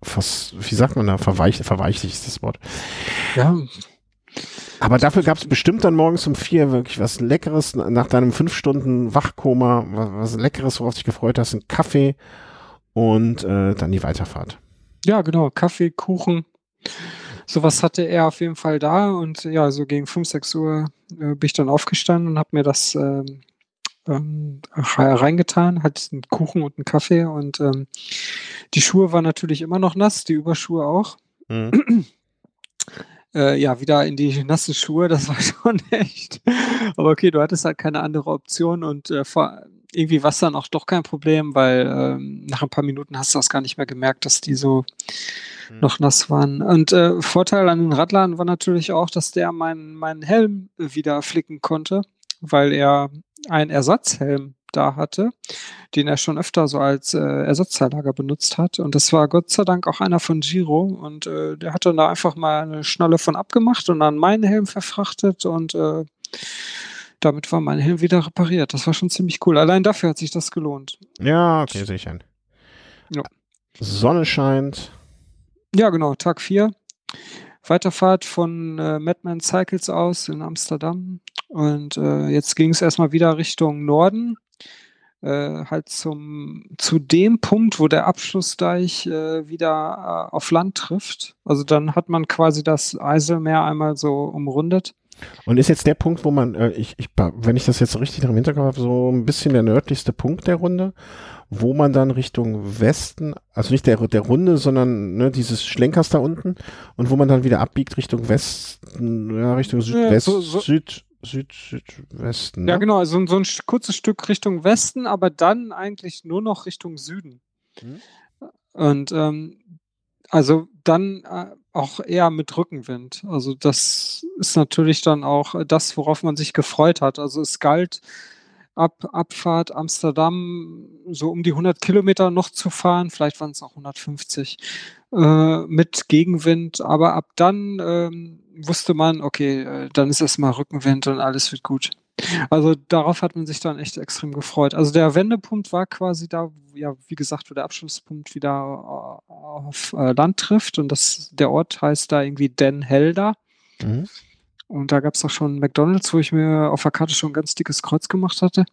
was, wie sagt man da, verweichlich ist das Wort. Ja, aber dafür gab es bestimmt dann morgens um vier wirklich was Leckeres, nach deinem fünf Stunden Wachkoma, was, was Leckeres, worauf dich gefreut hast, ein Kaffee und äh, dann die Weiterfahrt. Ja, genau, Kaffee, Kuchen. Sowas hatte er auf jeden Fall da und ja, so gegen 5, 6 Uhr äh, bin ich dann aufgestanden und habe mir das ähm, ähm, reingetan, hat einen Kuchen und einen Kaffee und ähm, die Schuhe waren natürlich immer noch nass, die Überschuhe auch. Mhm äh, ja, wieder in die nassen Schuhe. Das war schon echt. Aber okay, du hattest halt keine andere Option und äh, vor, irgendwie war es dann auch doch kein Problem, weil ähm, nach ein paar Minuten hast du das gar nicht mehr gemerkt, dass die so hm. noch nass waren. Und äh, Vorteil an den Radlern war natürlich auch, dass der meinen mein Helm wieder flicken konnte, weil er einen Ersatzhelm da hatte, den er schon öfter so als äh, Ersatzteillager benutzt hat. Und das war Gott sei Dank auch einer von Giro. Und äh, der hat dann da einfach mal eine Schnalle von abgemacht und dann meinen Helm verfrachtet und äh, damit war mein Helm wieder repariert. Das war schon ziemlich cool. Allein dafür hat sich das gelohnt. Ja, okay, sicher. Ja. Sonne scheint. Ja, genau, Tag 4. Weiterfahrt von äh, Madman Cycles aus in Amsterdam. Und äh, jetzt ging es erstmal wieder Richtung Norden äh, halt zum, zu dem Punkt, wo der Abschlussdeich äh, wieder äh, auf Land trifft. Also dann hat man quasi das Eiselmeer einmal so umrundet. Und ist jetzt der Punkt, wo man, äh, ich, ich, wenn ich das jetzt richtig im Hinterkopf habe, so ein bisschen der nördlichste Punkt der Runde, wo man dann Richtung Westen, also nicht der, der Runde, sondern ne, dieses Schlenkers da unten und wo man dann wieder abbiegt Richtung Westen, ja, Richtung Südwest, ja, so, so, Süd, Süd, Südwesten. Ne? Ja, genau, also so ein kurzes Stück Richtung Westen, aber dann eigentlich nur noch Richtung Süden. Hm. Und ähm, also dann äh, auch eher mit Rückenwind. Also das ist natürlich dann auch das, worauf man sich gefreut hat. Also es galt ab Abfahrt Amsterdam so um die 100 Kilometer noch zu fahren, vielleicht waren es auch 150 äh, mit Gegenwind, aber ab dann ähm, wusste man, okay, äh, dann ist erstmal Rückenwind und alles wird gut. Also darauf hat man sich dann echt extrem gefreut. Also der Wendepunkt war quasi da, ja, wie gesagt, wo der Abschlusspunkt wieder äh, auf äh, Land trifft und das, der Ort heißt da irgendwie Den Helder. Mhm. Und da gab es auch schon McDonalds, wo ich mir auf der Karte schon ein ganz dickes Kreuz gemacht hatte.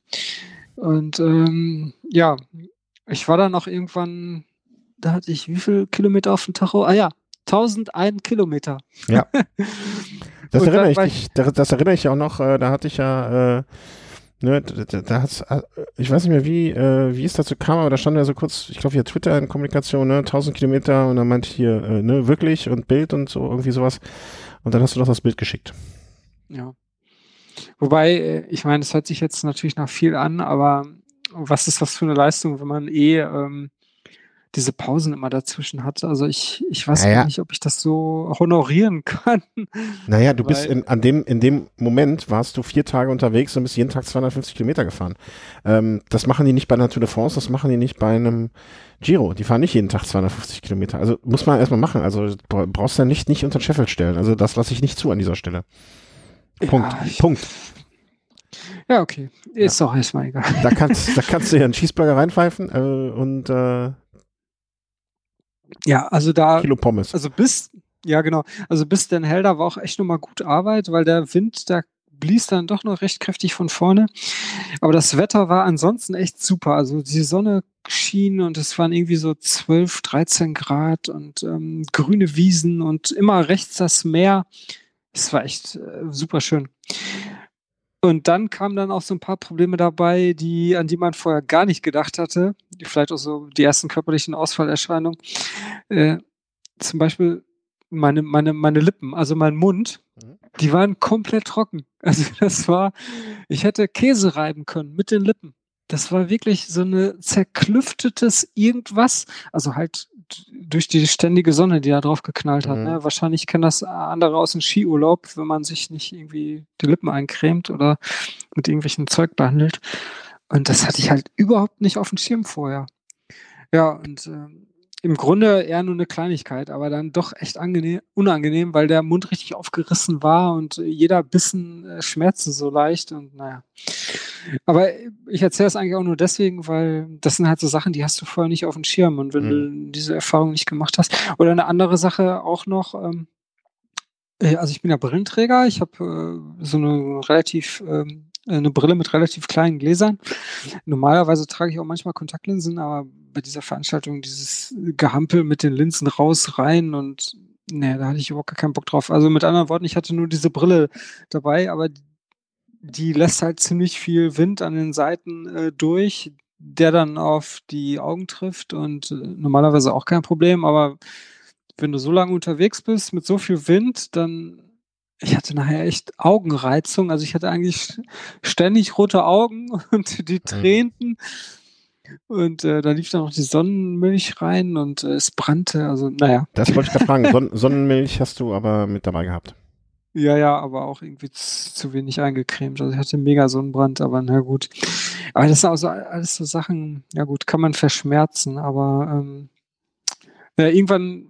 Und ähm, ja, ich war dann noch irgendwann, da hatte ich wie viel Kilometer auf dem Tacho? Ah ja, 1001 Kilometer. Ja. Das erinnere ich dich, das, das, erinnere ich auch noch, äh, da hatte ich ja, äh, ne, da, da hat's, äh, ich weiß nicht mehr, wie, äh, wie es dazu kam, aber da stand ja so kurz, ich glaube, hier Twitter in Kommunikation, ne, 1000 Kilometer und dann meinte ich hier, äh, ne, wirklich und Bild und so, irgendwie sowas. Und dann hast du doch das Bild geschickt. Ja. Wobei, äh, ich meine, es hört sich jetzt natürlich nach viel an, aber was ist das für eine Leistung, wenn man eh ähm, diese Pausen immer dazwischen hat. Also ich, ich weiß naja. nicht, ob ich das so honorieren kann. Naja, du bist in, an dem, in dem Moment warst du vier Tage unterwegs und bist jeden Tag 250 Kilometer gefahren. Ähm, das machen die nicht bei einer Tour de France, das machen die nicht bei einem Giro. Die fahren nicht jeden Tag 250 Kilometer. Also muss man erstmal machen. Also brauchst du ja nicht, nicht unter den Scheffel stellen. Also das lasse ich nicht zu an dieser Stelle. Punkt. Ja, Punkt. Ja, okay. Ist ja. doch erstmal egal. Da kannst, da kannst du ja einen Cheeseburger reinpfeifen äh, und äh, ja, also da. Kilo Pommes. Also bis, ja genau, also bis Den Helder war auch echt nochmal gut Arbeit, weil der Wind, der blies dann doch noch recht kräftig von vorne. Aber das Wetter war ansonsten echt super. Also die Sonne schien und es waren irgendwie so 12, 13 Grad und ähm, grüne Wiesen und immer rechts das Meer. Es war echt äh, super schön. Und dann kamen dann auch so ein paar Probleme dabei, die, an die man vorher gar nicht gedacht hatte. Vielleicht auch so die ersten körperlichen Ausfallerscheinungen. Äh, zum Beispiel meine, meine, meine Lippen, also mein Mund, mhm. die waren komplett trocken. Also das war, ich hätte Käse reiben können mit den Lippen. Das war wirklich so eine zerklüftetes irgendwas. Also halt durch die ständige Sonne, die da drauf geknallt hat. Mhm. Ne? Wahrscheinlich kennen das andere aus dem Skiurlaub, wenn man sich nicht irgendwie die Lippen eincremt oder mit irgendwelchen Zeug behandelt. Und das hatte ich halt überhaupt nicht auf dem Schirm vorher. Ja, und ähm, im Grunde eher nur eine Kleinigkeit, aber dann doch echt angenehm, unangenehm, weil der Mund richtig aufgerissen war und jeder Bissen äh, schmerzte so leicht und naja. Aber ich erzähle es eigentlich auch nur deswegen, weil das sind halt so Sachen, die hast du vorher nicht auf dem Schirm und wenn mhm. du diese Erfahrung nicht gemacht hast. Oder eine andere Sache auch noch, ähm, äh, also ich bin ja Brillenträger, ich habe äh, so eine relativ ähm, eine Brille mit relativ kleinen Gläsern. Normalerweise trage ich auch manchmal Kontaktlinsen, aber bei dieser Veranstaltung dieses Gehampel mit den Linsen raus, rein und nee, da hatte ich überhaupt gar keinen Bock drauf. Also mit anderen Worten, ich hatte nur diese Brille dabei, aber die lässt halt ziemlich viel Wind an den Seiten äh, durch, der dann auf die Augen trifft und äh, normalerweise auch kein Problem, aber wenn du so lange unterwegs bist mit so viel Wind, dann ich hatte nachher echt Augenreizung. Also ich hatte eigentlich ständig rote Augen und die mhm. tränten. Und äh, da lief dann noch die Sonnenmilch rein und äh, es brannte. Also, naja. Das wollte ich gerade fragen. Son Sonnenmilch hast du aber mit dabei gehabt. Ja, ja, aber auch irgendwie zu wenig eingecremt. Also ich hatte mega Sonnenbrand, aber na gut. Aber das sind auch so alles so Sachen, ja gut, kann man verschmerzen, aber ähm, ja, irgendwann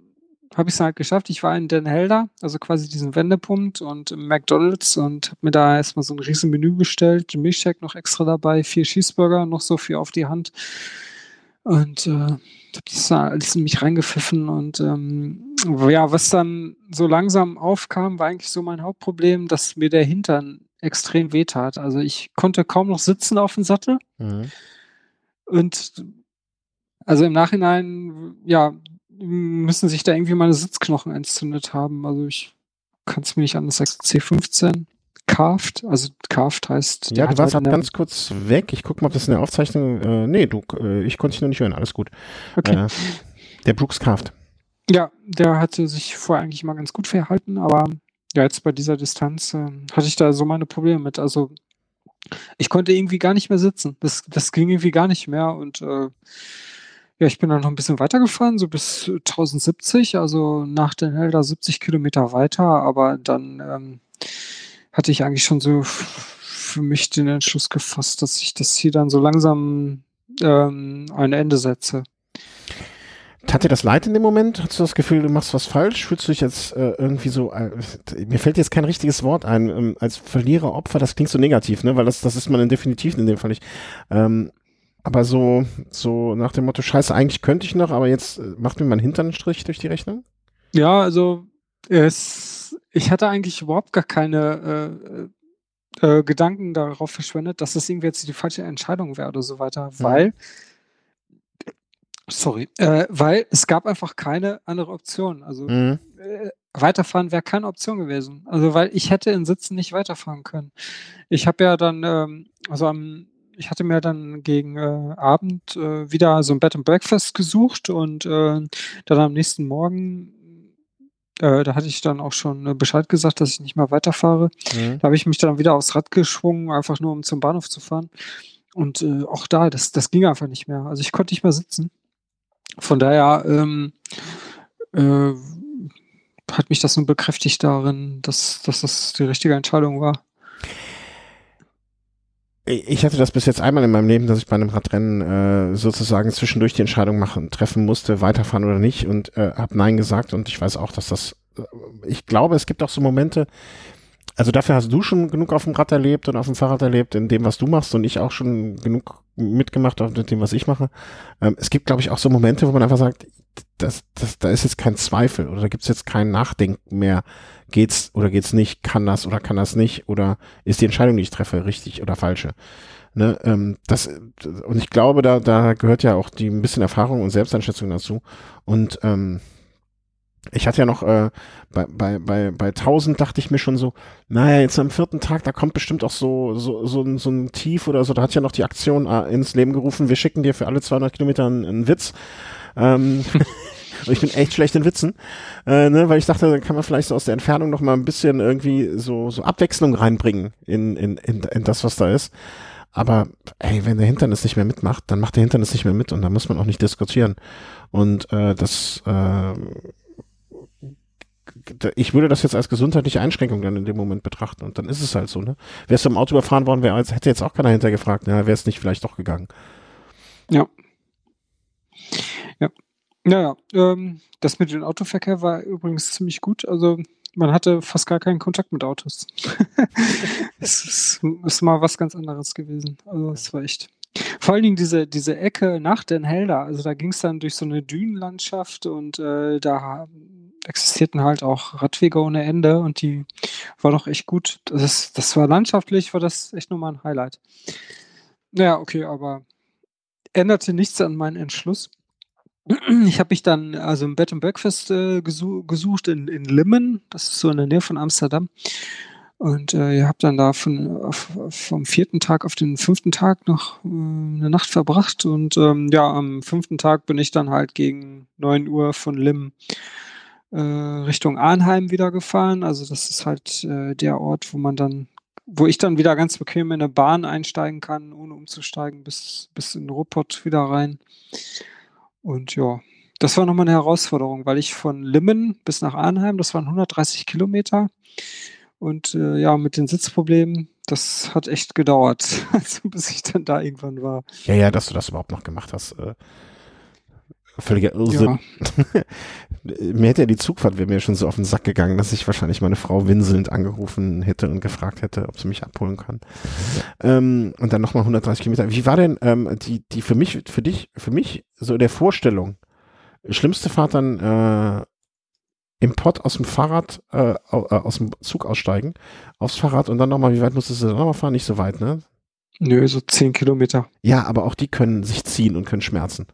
habe ich es halt geschafft. Ich war in Den Helder, also quasi diesen Wendepunkt und McDonalds und habe mir da erstmal so ein riesen Menü bestellt, Milchshake noch extra dabei, vier Cheeseburger, noch so viel auf die Hand. Und äh, habe das in mich reingepfiffen und ähm, ja, was dann so langsam aufkam, war eigentlich so mein Hauptproblem, dass mir der Hintern extrem wehtat. Also ich konnte kaum noch sitzen auf dem Sattel. Mhm. Und also im Nachhinein, ja, müssen sich da irgendwie meine Sitzknochen entzündet haben. Also ich kann es mir nicht anders sagen. C15 Carved, also Carved heißt. Ja, du warst halt ganz kurz weg. Ich gucke mal, ob das in der Aufzeichnung. Äh, nee, du, äh, ich konnte dich noch nicht hören. Alles gut. Okay. Äh, der Brooks Carved. Ja, der hatte sich vorher eigentlich mal ganz gut verhalten, aber ja, jetzt bei dieser Distanz äh, hatte ich da so meine Probleme mit. Also ich konnte irgendwie gar nicht mehr sitzen. Das, das ging irgendwie gar nicht mehr und äh, ja, ich bin dann noch ein bisschen weitergefahren, so bis 1070, also nach den Helder 70 Kilometer weiter, aber dann ähm, hatte ich eigentlich schon so für mich den Entschluss gefasst, dass ich das hier dann so langsam ähm, ein Ende setze. Hat dir das leid in dem Moment? Hast du das Gefühl, du machst was falsch? Fühlst du dich jetzt äh, irgendwie so, äh, mir fällt jetzt kein richtiges Wort ein, ähm, als Verlierer, Opfer, das klingt so negativ, ne? Weil das, das ist man definitiv in dem Fall nicht. Ähm, aber so, so nach dem Motto, scheiße, eigentlich könnte ich noch, aber jetzt äh, macht mir mein Hintern einen Strich durch die Rechnung? Ja, also es, ich hatte eigentlich überhaupt gar keine äh, äh, Gedanken darauf verschwendet, dass das irgendwie jetzt die falsche Entscheidung wäre oder so weiter, mhm. weil sorry, äh, weil es gab einfach keine andere Option. Also mhm. äh, weiterfahren wäre keine Option gewesen. Also weil ich hätte in Sitzen nicht weiterfahren können. Ich habe ja dann, ähm, also am ich hatte mir dann gegen äh, Abend äh, wieder so ein Bed and Breakfast gesucht und äh, dann am nächsten Morgen, äh, da hatte ich dann auch schon äh, Bescheid gesagt, dass ich nicht mehr weiterfahre. Mhm. Da habe ich mich dann wieder aufs Rad geschwungen, einfach nur um zum Bahnhof zu fahren. Und äh, auch da, das, das ging einfach nicht mehr. Also ich konnte nicht mehr sitzen. Von daher ähm, hat mich das nur bekräftigt darin, dass, dass das die richtige Entscheidung war ich hatte das bis jetzt einmal in meinem Leben, dass ich bei einem Radrennen äh, sozusagen zwischendurch die Entscheidung machen, treffen musste, weiterfahren oder nicht und äh, habe Nein gesagt und ich weiß auch, dass das, äh, ich glaube, es gibt auch so Momente, also dafür hast du schon genug auf dem Rad erlebt und auf dem Fahrrad erlebt, in dem, was du machst und ich auch schon genug mitgemacht auf dem, was ich mache. Ähm, es gibt, glaube ich, auch so Momente, wo man einfach sagt, das, das, da ist jetzt kein Zweifel oder da gibt es jetzt kein Nachdenken mehr. Geht's oder geht's nicht? Kann das oder kann das nicht? Oder ist die Entscheidung, die ich treffe, richtig oder falsche? Ne, ähm, das, und ich glaube, da, da gehört ja auch die ein bisschen Erfahrung und Selbsteinschätzung dazu. Und ähm, ich hatte ja noch äh, bei, bei, bei, bei 1000 dachte ich mir schon so, naja, jetzt am vierten Tag, da kommt bestimmt auch so, so, so, ein, so ein Tief oder so. Da hat ja noch die Aktion äh, ins Leben gerufen, wir schicken dir für alle 200 Kilometer einen, einen Witz. Ähm, ich bin echt schlecht in Witzen, äh, ne, weil ich dachte, dann kann man vielleicht so aus der Entfernung noch mal ein bisschen irgendwie so, so Abwechslung reinbringen in, in, in, in das, was da ist. Aber ey, wenn der Hintern es nicht mehr mitmacht, dann macht der Hintern es nicht mehr mit und da muss man auch nicht diskutieren. Und äh, das äh, ich würde das jetzt als gesundheitliche Einschränkung dann in dem Moment betrachten und dann ist es halt so, ne? Wärst du im Auto überfahren worden, wär, hätte jetzt auch keiner hintergefragt, ja, wäre es nicht vielleicht doch gegangen. Ja. Ja. Naja, ähm, das mit dem Autoverkehr war übrigens ziemlich gut. Also man hatte fast gar keinen Kontakt mit Autos. es ist, ist, mal was ganz anderes gewesen. Also es war echt. Vor allen Dingen diese, diese Ecke nach Den Helder, also da ging es dann durch so eine Dünenlandschaft und äh, da existierten halt auch Radwege ohne Ende und die war doch echt gut. Das, das war landschaftlich, war das echt nochmal ein Highlight. Naja, okay, aber änderte nichts an meinen Entschluss. Ich habe mich dann also im Bed and Breakfast äh, gesuch, gesucht in, in Limmen, das ist so in der Nähe von Amsterdam. Und äh, habt dann da von, auf, vom vierten Tag auf den fünften Tag noch äh, eine Nacht verbracht. Und ähm, ja, am fünften Tag bin ich dann halt gegen 9 Uhr von Limmen äh, Richtung Arnheim wieder gefahren. Also das ist halt äh, der Ort, wo man dann, wo ich dann wieder ganz bequem in eine Bahn einsteigen kann, ohne umzusteigen, bis, bis in Ruppert wieder rein. Und ja, das war nochmal eine Herausforderung, weil ich von Limmen bis nach Arnheim, das waren 130 Kilometer. Und äh, ja, mit den Sitzproblemen, das hat echt gedauert, also bis ich dann da irgendwann war. Ja, ja, dass du das überhaupt noch gemacht hast. Äh, völliger Irrsinn. Ja. Mir hätte ja die Zugfahrt wäre mir schon so auf den Sack gegangen, dass ich wahrscheinlich meine Frau winselnd angerufen hätte und gefragt hätte, ob sie mich abholen kann. Ähm, und dann nochmal 130 Kilometer. Wie war denn ähm, die, die für mich, für dich, für mich so der Vorstellung, schlimmste Fahrt dann äh, im Pott aus dem Fahrrad, äh, äh, aus dem Zug aussteigen, aufs Fahrrad und dann nochmal, wie weit musstest du dann nochmal fahren? Nicht so weit, ne? Nö, so 10 Kilometer. Ja, aber auch die können sich ziehen und können schmerzen.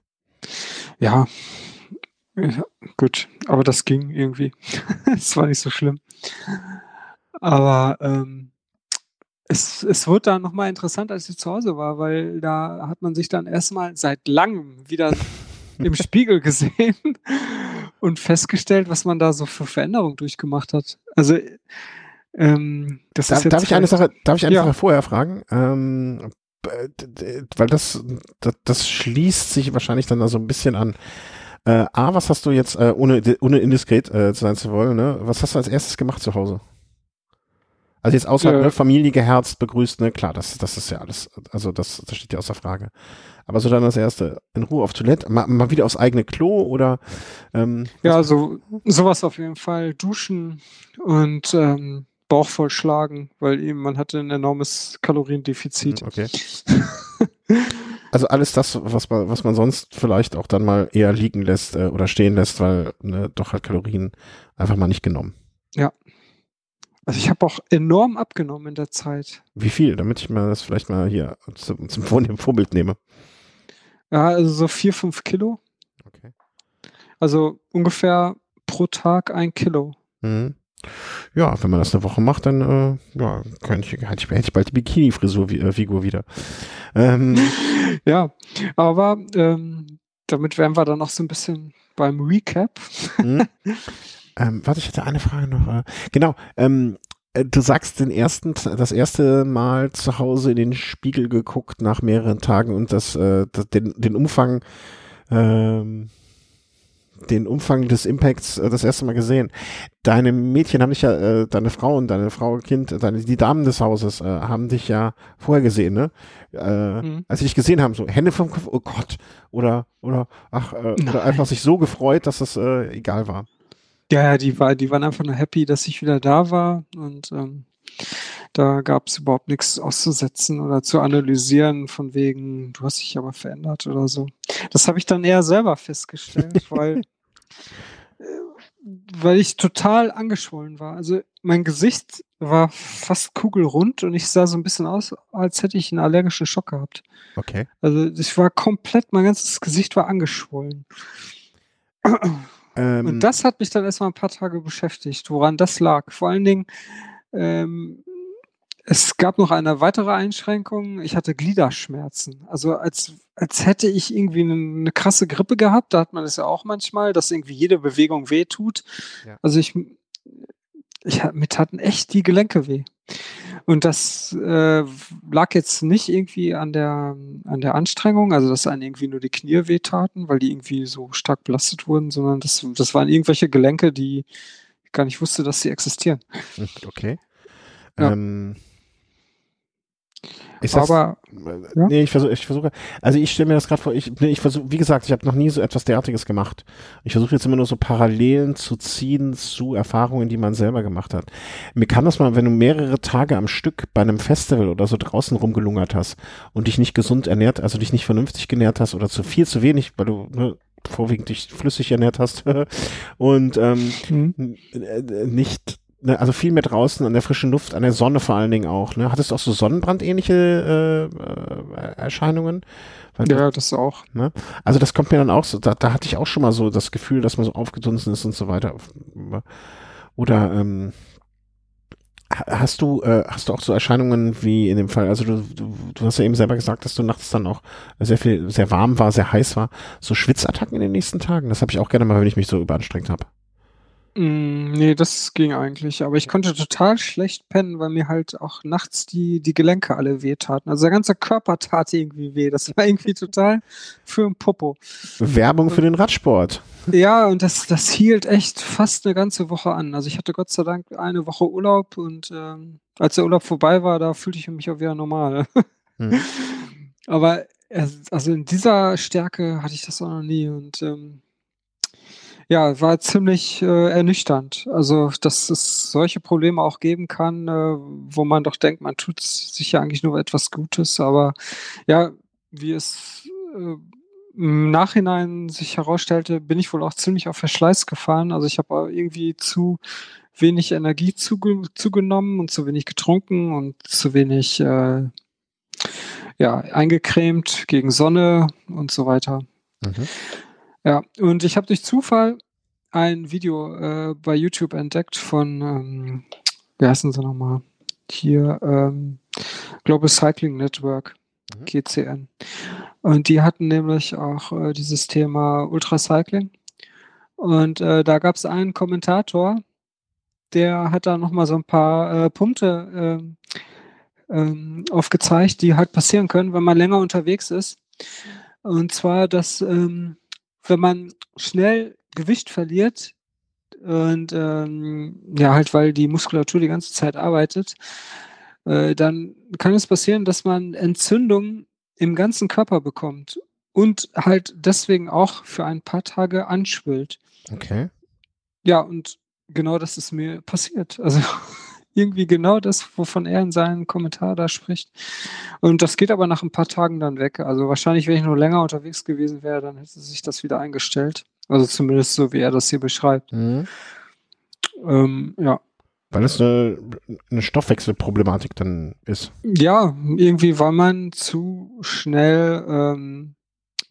Ja, ja gut, aber das ging irgendwie. Es war nicht so schlimm. Aber ähm, es, es wurde dann nochmal interessant, als ich zu Hause war, weil da hat man sich dann erstmal seit langem wieder im Spiegel gesehen und festgestellt, was man da so für Veränderungen durchgemacht hat. Also ähm, das darf, ist jetzt darf ich eine Sache, darf ich eine ja. Sache vorher fragen? Ähm, weil das, das, das schließt sich wahrscheinlich dann so ein bisschen an. Äh, A, was hast du jetzt, äh, ohne, ohne indiskret äh, sein zu wollen, ne? was hast du als erstes gemacht zu Hause? Also jetzt außer ja. ne, Familie geherzt, begrüßt, ne, klar, das, das ist ja alles, also das, das steht ja außer Frage. Aber so dann das erste, in Ruhe auf Toilette, mal, mal wieder aufs eigene Klo oder ähm, Ja, so sowas auf jeden Fall, duschen und ähm, Bauch voll schlagen, weil eben man hatte ein enormes Kaloriendefizit. Hm, okay. also alles das, was man, was man sonst vielleicht auch dann mal eher liegen lässt äh, oder stehen lässt, weil ne, doch halt Kalorien einfach mal nicht genommen. Ja. Also ich habe auch enorm abgenommen in der Zeit. Wie viel, damit ich mir das vielleicht mal hier zum, zum Vorbild nehme? Ja, also so vier, fünf Kilo. Okay. Also ungefähr pro Tag ein Kilo. Mhm ja, wenn man das eine Woche macht, dann äh, ja, könnte ich, hätte ich, hätte ich bald die Bikini-Frisur-Figur äh, wieder. Ähm, ja, aber ähm, damit wären wir dann noch so ein bisschen beim Recap. Hm. ähm, warte, ich hatte eine Frage noch. Äh, genau, ähm, äh, du sagst den ersten, das erste Mal zu Hause in den Spiegel geguckt nach mehreren Tagen und das, äh, das den, den Umfang ähm, den Umfang des Impacts äh, das erste Mal gesehen. Deine Mädchen haben dich ja, äh, deine Frau und deine Frau, Kind, deine, die Damen des Hauses äh, haben dich ja vorher gesehen, ne? Äh, mhm. Als sie dich gesehen haben, so Hände vom Kopf, oh Gott, oder, oder, ach, äh, oder einfach sich so gefreut, dass es äh, egal war. Ja, die, war, die waren einfach nur happy, dass ich wieder da war und ähm, da gab es überhaupt nichts auszusetzen oder zu analysieren, von wegen, du hast dich aber verändert oder so. Das habe ich dann eher selber festgestellt, weil, äh, weil ich total angeschwollen war. Also mein Gesicht war fast kugelrund und ich sah so ein bisschen aus, als hätte ich einen allergischen Schock gehabt. Okay. Also ich war komplett, mein ganzes Gesicht war angeschwollen. Ähm, Und das hat mich dann erstmal ein paar Tage beschäftigt, woran das lag. Vor allen Dingen, ähm, es gab noch eine weitere Einschränkung. Ich hatte Gliederschmerzen. Also als, als hätte ich irgendwie eine, eine krasse Grippe gehabt. Da hat man das ja auch manchmal, dass irgendwie jede Bewegung weh tut. Ja. Also ich, ich mir taten echt die Gelenke weh. Und das äh, lag jetzt nicht irgendwie an der, an der Anstrengung, also dass einen irgendwie nur die Knie wehtaten, weil die irgendwie so stark belastet wurden, sondern das, das waren irgendwelche Gelenke, die gar nicht wusste, dass sie existieren. okay. Ja. Ähm, ist das, Aber ja. Nee, ich versuche, ich versuche, also ich stelle mir das gerade vor, ich, nee, ich versuche, wie gesagt, ich habe noch nie so etwas derartiges gemacht. Ich versuche jetzt immer nur so Parallelen zu ziehen zu Erfahrungen, die man selber gemacht hat. Mir kann das mal, wenn du mehrere Tage am Stück bei einem Festival oder so draußen rumgelungert hast und dich nicht gesund ernährt, also dich nicht vernünftig genährt hast oder zu viel, zu wenig, weil du ne, vorwiegend dich flüssig ernährt hast und ähm, hm, n- äh, nicht, ne, also viel mehr draußen an der frischen Luft, an der Sonne vor allen Dingen auch. Ne? Hattest du auch so Sonnenbrandähnliche äh, äh, Erscheinungen? Weil ja, das auch. Also das kommt mir dann auch so, da, da hatte ich auch schon mal so das Gefühl, dass man so aufgedunsen ist und so weiter. Oder ähm, hast du äh, hast du auch so Erscheinungen wie in dem Fall, also du, du, du hast ja eben selber gesagt, dass du nachts dann auch sehr viel, sehr warm war, sehr heiß war, so Schwitzattacken in den nächsten Tagen. Das habe ich auch gerne mal, wenn ich mich so überanstrengt habe. Mm, nee, das ging eigentlich. Aber ich konnte total schlecht pennen, weil mir halt auch nachts die, die Gelenke alle wehtaten. Also der ganze Körper tat irgendwie weh. Das war irgendwie total für ein Popo. Werbung für den Radsport. Ja, und das, das hielt echt fast eine ganze Woche an. Also ich hatte Gott sei Dank eine Woche Urlaub und ähm, als der Urlaub vorbei war, da fühlte ich mich auch wieder normal. Mhm. Aber also in dieser Stärke hatte ich das auch noch nie und ähm, ja, war ziemlich äh, ernüchternd. Also, dass es solche Probleme auch geben kann, äh, wo man doch denkt, man tut sich ja eigentlich nur etwas Gutes, aber ja, wie es äh, im Nachhinein sich herausstellte, bin ich wohl auch ziemlich auf Verschleiß gefahren. Also ich habe irgendwie zu wenig Energie zuge zugenommen und zu wenig getrunken und zu wenig äh, ja, eingecremt gegen Sonne und so weiter. Mhm. Ja, und ich habe durch Zufall ein Video äh, bei YouTube entdeckt von, ähm, wie heißen sie nochmal? Hier, ähm, Global Cycling Network, Mhm. GCN. Und die hatten nämlich auch äh, dieses Thema Ultracycling. Und äh, da gab es einen Kommentator, der hat da nochmal so ein paar äh, Punkte ähm, ähm, aufgezeigt, die halt passieren können, wenn man länger unterwegs ist. Und zwar, dass ähm, wenn man schnell Gewicht verliert und ähm, ja, halt weil die Muskulatur die ganze Zeit arbeitet, äh, dann kann es passieren, dass man Entzündungen im ganzen Körper bekommt und halt deswegen auch für ein paar Tage anschwillt. Okay. Ja, und genau das ist mir passiert. Also irgendwie genau das, wovon er in seinem Kommentar da spricht. Und das geht aber nach ein paar Tagen dann weg. Also wahrscheinlich, wenn ich nur länger unterwegs gewesen wäre, dann hätte sich das wieder eingestellt. Also zumindest so, wie er das hier beschreibt. Mhm. Ähm, ja. Weil es eine, eine Stoffwechselproblematik dann ist. ja, irgendwie, weil man zu schnell ähm,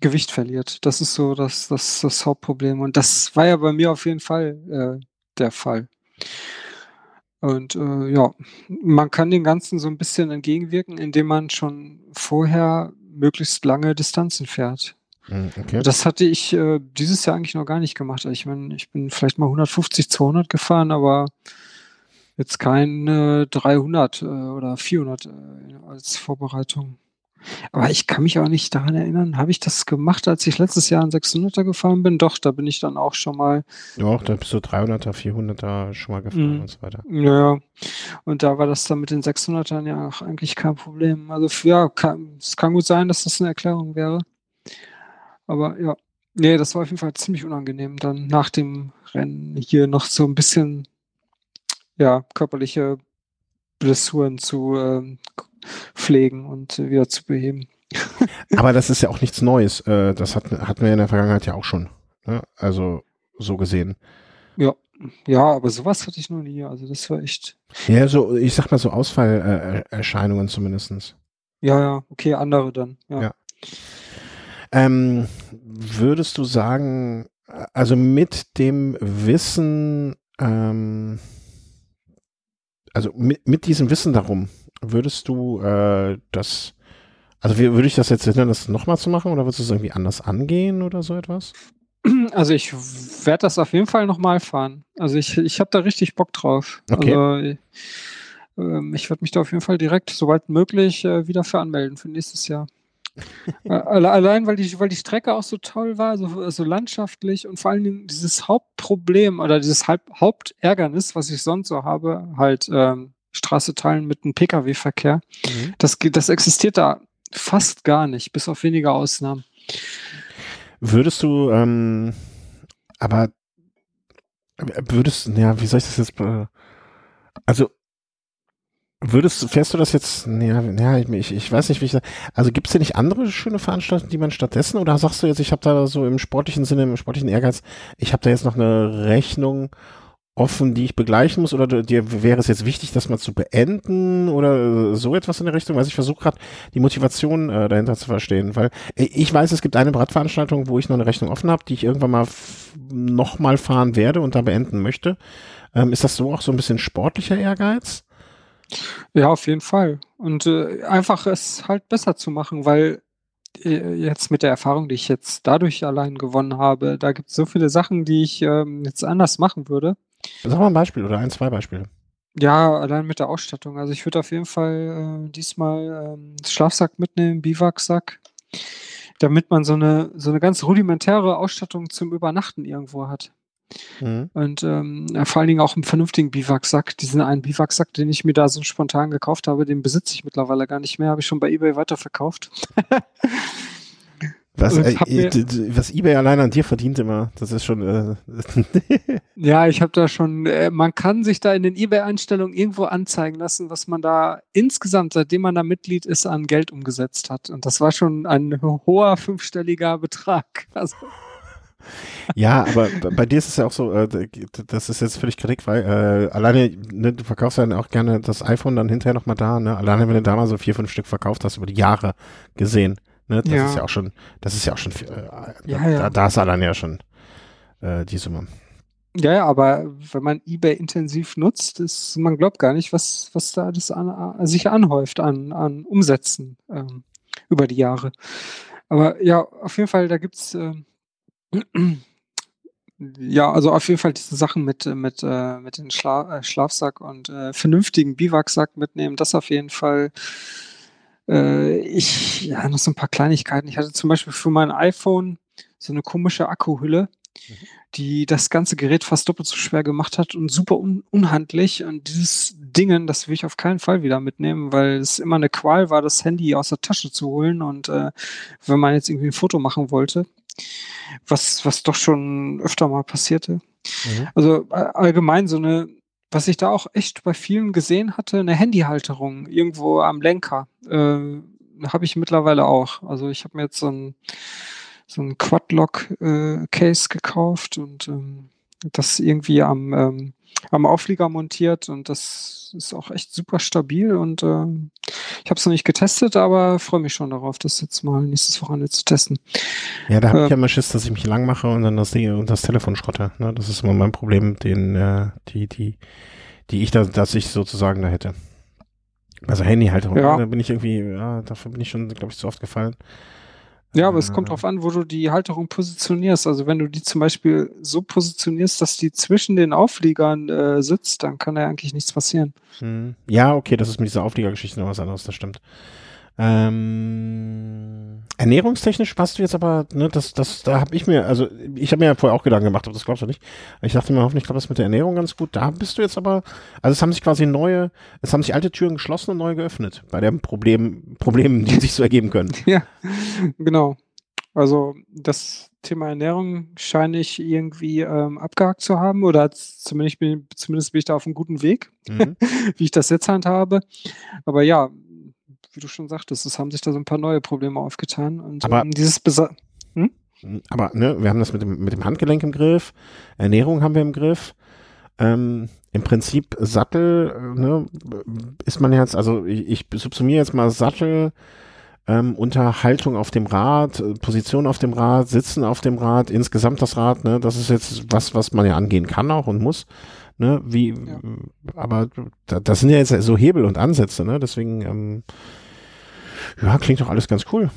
Gewicht verliert. Das ist so das, das, das Hauptproblem. Und das war ja bei mir auf jeden Fall äh, der Fall. Und äh, ja, man kann dem Ganzen so ein bisschen entgegenwirken, indem man schon vorher möglichst lange Distanzen fährt. Mhm, Okay. Das hatte ich äh, dieses Jahr eigentlich noch gar nicht gemacht. Also Ich meine, ich bin vielleicht mal 150, 200 gefahren, aber jetzt kein äh, 300 äh, oder 400 äh, als Vorbereitung. Aber ich kann mich auch nicht daran erinnern, habe ich das gemacht, als ich letztes Jahr einen 600er gefahren bin? Doch, da bin ich dann auch schon mal Doch, da bist du 300er, 400er schon mal gefahren Mhm. und so weiter. Ja, und da war das dann mit den 600ern ja auch eigentlich kein Problem. Also ja, kann, es kann gut sein, dass das eine Erklärung wäre. Aber ja, nee, das war auf jeden Fall ziemlich unangenehm, dann nach dem Rennen hier noch so ein bisschen ja, körperliche Blessuren zu ähm, pflegen und äh, wieder zu beheben. Aber das ist ja auch nichts Neues. Äh, das hatten, hatten wir in der Vergangenheit ja auch schon. Ne? Also so gesehen. Ja, ja, aber sowas hatte ich noch nie. Also das war echt, Ja, so, ich sag mal so Ausfallerscheinungen zumindestens. ja, ja, okay, andere dann. Ja. Ja. Ähm, würdest du sagen, also mit dem Wissen, ähm, also mit, mit diesem Wissen darum, würdest du äh, das, also wie, würde ich das jetzt hindern, das nochmal zu machen oder würdest du es irgendwie anders angehen oder so etwas? Also ich werde das auf jeden Fall nochmal fahren. Also ich, ich habe da richtig Bock drauf. Okay. Also ähm, ich werde mich da auf jeden Fall direkt, soweit möglich, äh, wieder für anmelden für nächstes Jahr. Äh, alle- Allein, weil die, weil die Strecke auch so toll war, so, so landschaftlich und vor allen Dingen dieses Hauptproblem oder dieses Hauptärgernis, was ich sonst so habe, halt ähm, Straße teilen mit einem Pkw-Verkehr, Mhm. das, das existiert da fast gar nicht, bis auf wenige Ausnahmen. Würdest du, ähm, aber würdest, ja, wie soll ich das jetzt, äh, also würdest, fährst du das jetzt, ja, ja ich, ich, weiß nicht, wie ich das, also gibt es denn nicht andere schöne Veranstaltungen, die man stattdessen, oder sagst du jetzt, ich habe da so im sportlichen Sinne, im sportlichen Ehrgeiz, ich habe da jetzt noch eine Rechnung offen, die ich begleichen muss, oder dir wäre es jetzt wichtig, das mal zu beenden, oder so etwas in der Richtung, weil ich versuche gerade die Motivation äh, dahinter zu verstehen, weil ich weiß, es gibt eine Radveranstaltung, wo ich noch eine Rechnung offen habe, die ich irgendwann mal f- noch mal fahren werde und da beenden möchte. Ähm, ist das so auch so ein bisschen sportlicher Ehrgeiz? Ja, auf jeden Fall. Und äh, einfach es halt besser zu machen, weil äh, jetzt mit der Erfahrung, die ich jetzt dadurch allein gewonnen habe, da gibt es so viele Sachen, die ich ähm, jetzt anders machen würde. Sag mal ein Beispiel oder ein, zwei Beispiele. Ja, allein mit der Ausstattung. Also ich würde auf jeden Fall äh, diesmal ähm, Schlafsack mitnehmen, Biwaksack, damit man so eine so eine ganz rudimentäre Ausstattung zum Übernachten irgendwo hat. Mhm. Und ähm, vor allen Dingen auch einen vernünftigen Biwaksack. Diesen einen Biwaksack, den ich mir da so spontan gekauft habe, den besitze ich mittlerweile gar nicht mehr, habe ich schon bei eBay weiterverkauft. Was, äh, d- was eBay allein an dir verdient immer, das ist schon. Äh, Ja, ich habe da schon, äh, man kann sich da in den eBay-Einstellungen irgendwo anzeigen lassen, was man da insgesamt, seitdem man da Mitglied ist, an Geld umgesetzt hat. Und das war schon ein hoher fünfstelliger Betrag. Also, ja, aber bei dir ist es ja auch so, äh, das ist jetzt völlig kritikfrei. Äh, alleine, ne, du verkaufst ja auch gerne das iPhone dann hinterher nochmal da, ne? Alleine, wenn du da mal so vier, fünf Stück verkauft hast, über die Jahre gesehen. Ne? Das Ja. ist ja auch schon, das ist ja auch schon, viel, äh, Ja, da, ja. Da, da ist alleine ja schon äh, die Summe. ja, ja, aber wenn man eBay intensiv nutzt, ist, man glaubt gar nicht, was, was da alles an, sich anhäuft an, an Umsätzen ähm, über die Jahre. Aber ja, auf jeden Fall, da gibt's ähm, ja, also auf jeden Fall diese Sachen mit, äh, mit, äh, mit dem Schla äh, Schlafsack und äh, vernünftigen Biwaksack mitnehmen, das auf jeden Fall. Äh, ich, ja, noch so ein paar Kleinigkeiten. Ich hatte zum Beispiel für mein iPhone so eine komische Akkuhülle, die das ganze Gerät fast doppelt so schwer gemacht hat und super un unhandlich. Und dieses Dingen, das will ich auf keinen Fall wieder mitnehmen, weil es immer eine Qual war, das Handy aus der Tasche zu holen. Und äh, wenn man jetzt irgendwie ein Foto machen wollte, was, was doch schon öfter mal passierte. Mhm. Also äh, allgemein so eine, was ich da auch echt bei vielen gesehen hatte, eine Handyhalterung irgendwo am Lenker. Äh, habe ich mittlerweile auch. Also ich habe mir jetzt so ein, so ein Quadlock-Case gekauft und ähm, das irgendwie am, ähm, am Auflieger montiert und das ist auch echt super stabil und ähm, ich habe es noch nicht getestet, aber freue mich schon darauf, das jetzt mal nächstes Wochenende zu testen. Ja, da habe ich Ähm. ja immer Schiss, dass ich mich lang mache und dann das Ding und das Telefon schrotte. Ne? Das ist immer mein Problem, den, äh, die, die, die ich da, dass ich sozusagen da hätte. Also Handyhalterung, Ja. da bin ich irgendwie, ja, dafür bin ich schon, glaube ich, zu oft gefallen. Ja, aber es kommt Äh, drauf an, wo du die Halterung positionierst. Also wenn du die zum Beispiel so positionierst, dass die zwischen den Aufliegern äh, sitzt, dann kann da eigentlich nichts passieren. Hm. Ja, okay, das ist mit dieser Aufliegergeschichte noch was anderes, das stimmt. Ähm, ernährungstechnisch passt du jetzt aber, ne, das, das, da habe ich mir, also ich habe mir ja vorher auch Gedanken gemacht, ob das glaubst du nicht. Ich dachte mir, hoffentlich klappt das mit der Ernährung ganz gut. Da bist du jetzt aber, also es haben sich quasi neue, es haben sich alte Türen geschlossen und neue geöffnet bei den Problem, Problemen, die sich so ergeben können. Ja, genau. Also das Thema Ernährung scheine ich irgendwie ähm, abgehakt zu haben oder zumindest bin, zumindest bin ich da auf einem guten Weg, Mhm. wie ich das jetzt handhabe. Aber ja, wie du schon sagtest, es haben sich da so ein paar neue Probleme aufgetan und Aber- ähm, dieses Besa Aber ne, wir haben das mit dem, mit dem Handgelenk im Griff, Ernährung haben wir im Griff. Ähm, Im Prinzip Sattel, äh, ne, ist man jetzt, also ich, ich subsumiere jetzt mal Sattel, ähm, unter Haltung auf dem Rad, äh, Position auf dem Rad, Sitzen auf dem Rad, insgesamt das Rad, ne, das ist jetzt was, was man ja angehen kann auch und muss. Ne, wie, ja. aber da, das sind ja jetzt so Hebel und Ansätze, ne? Deswegen, ähm, ja, klingt doch alles ganz cool.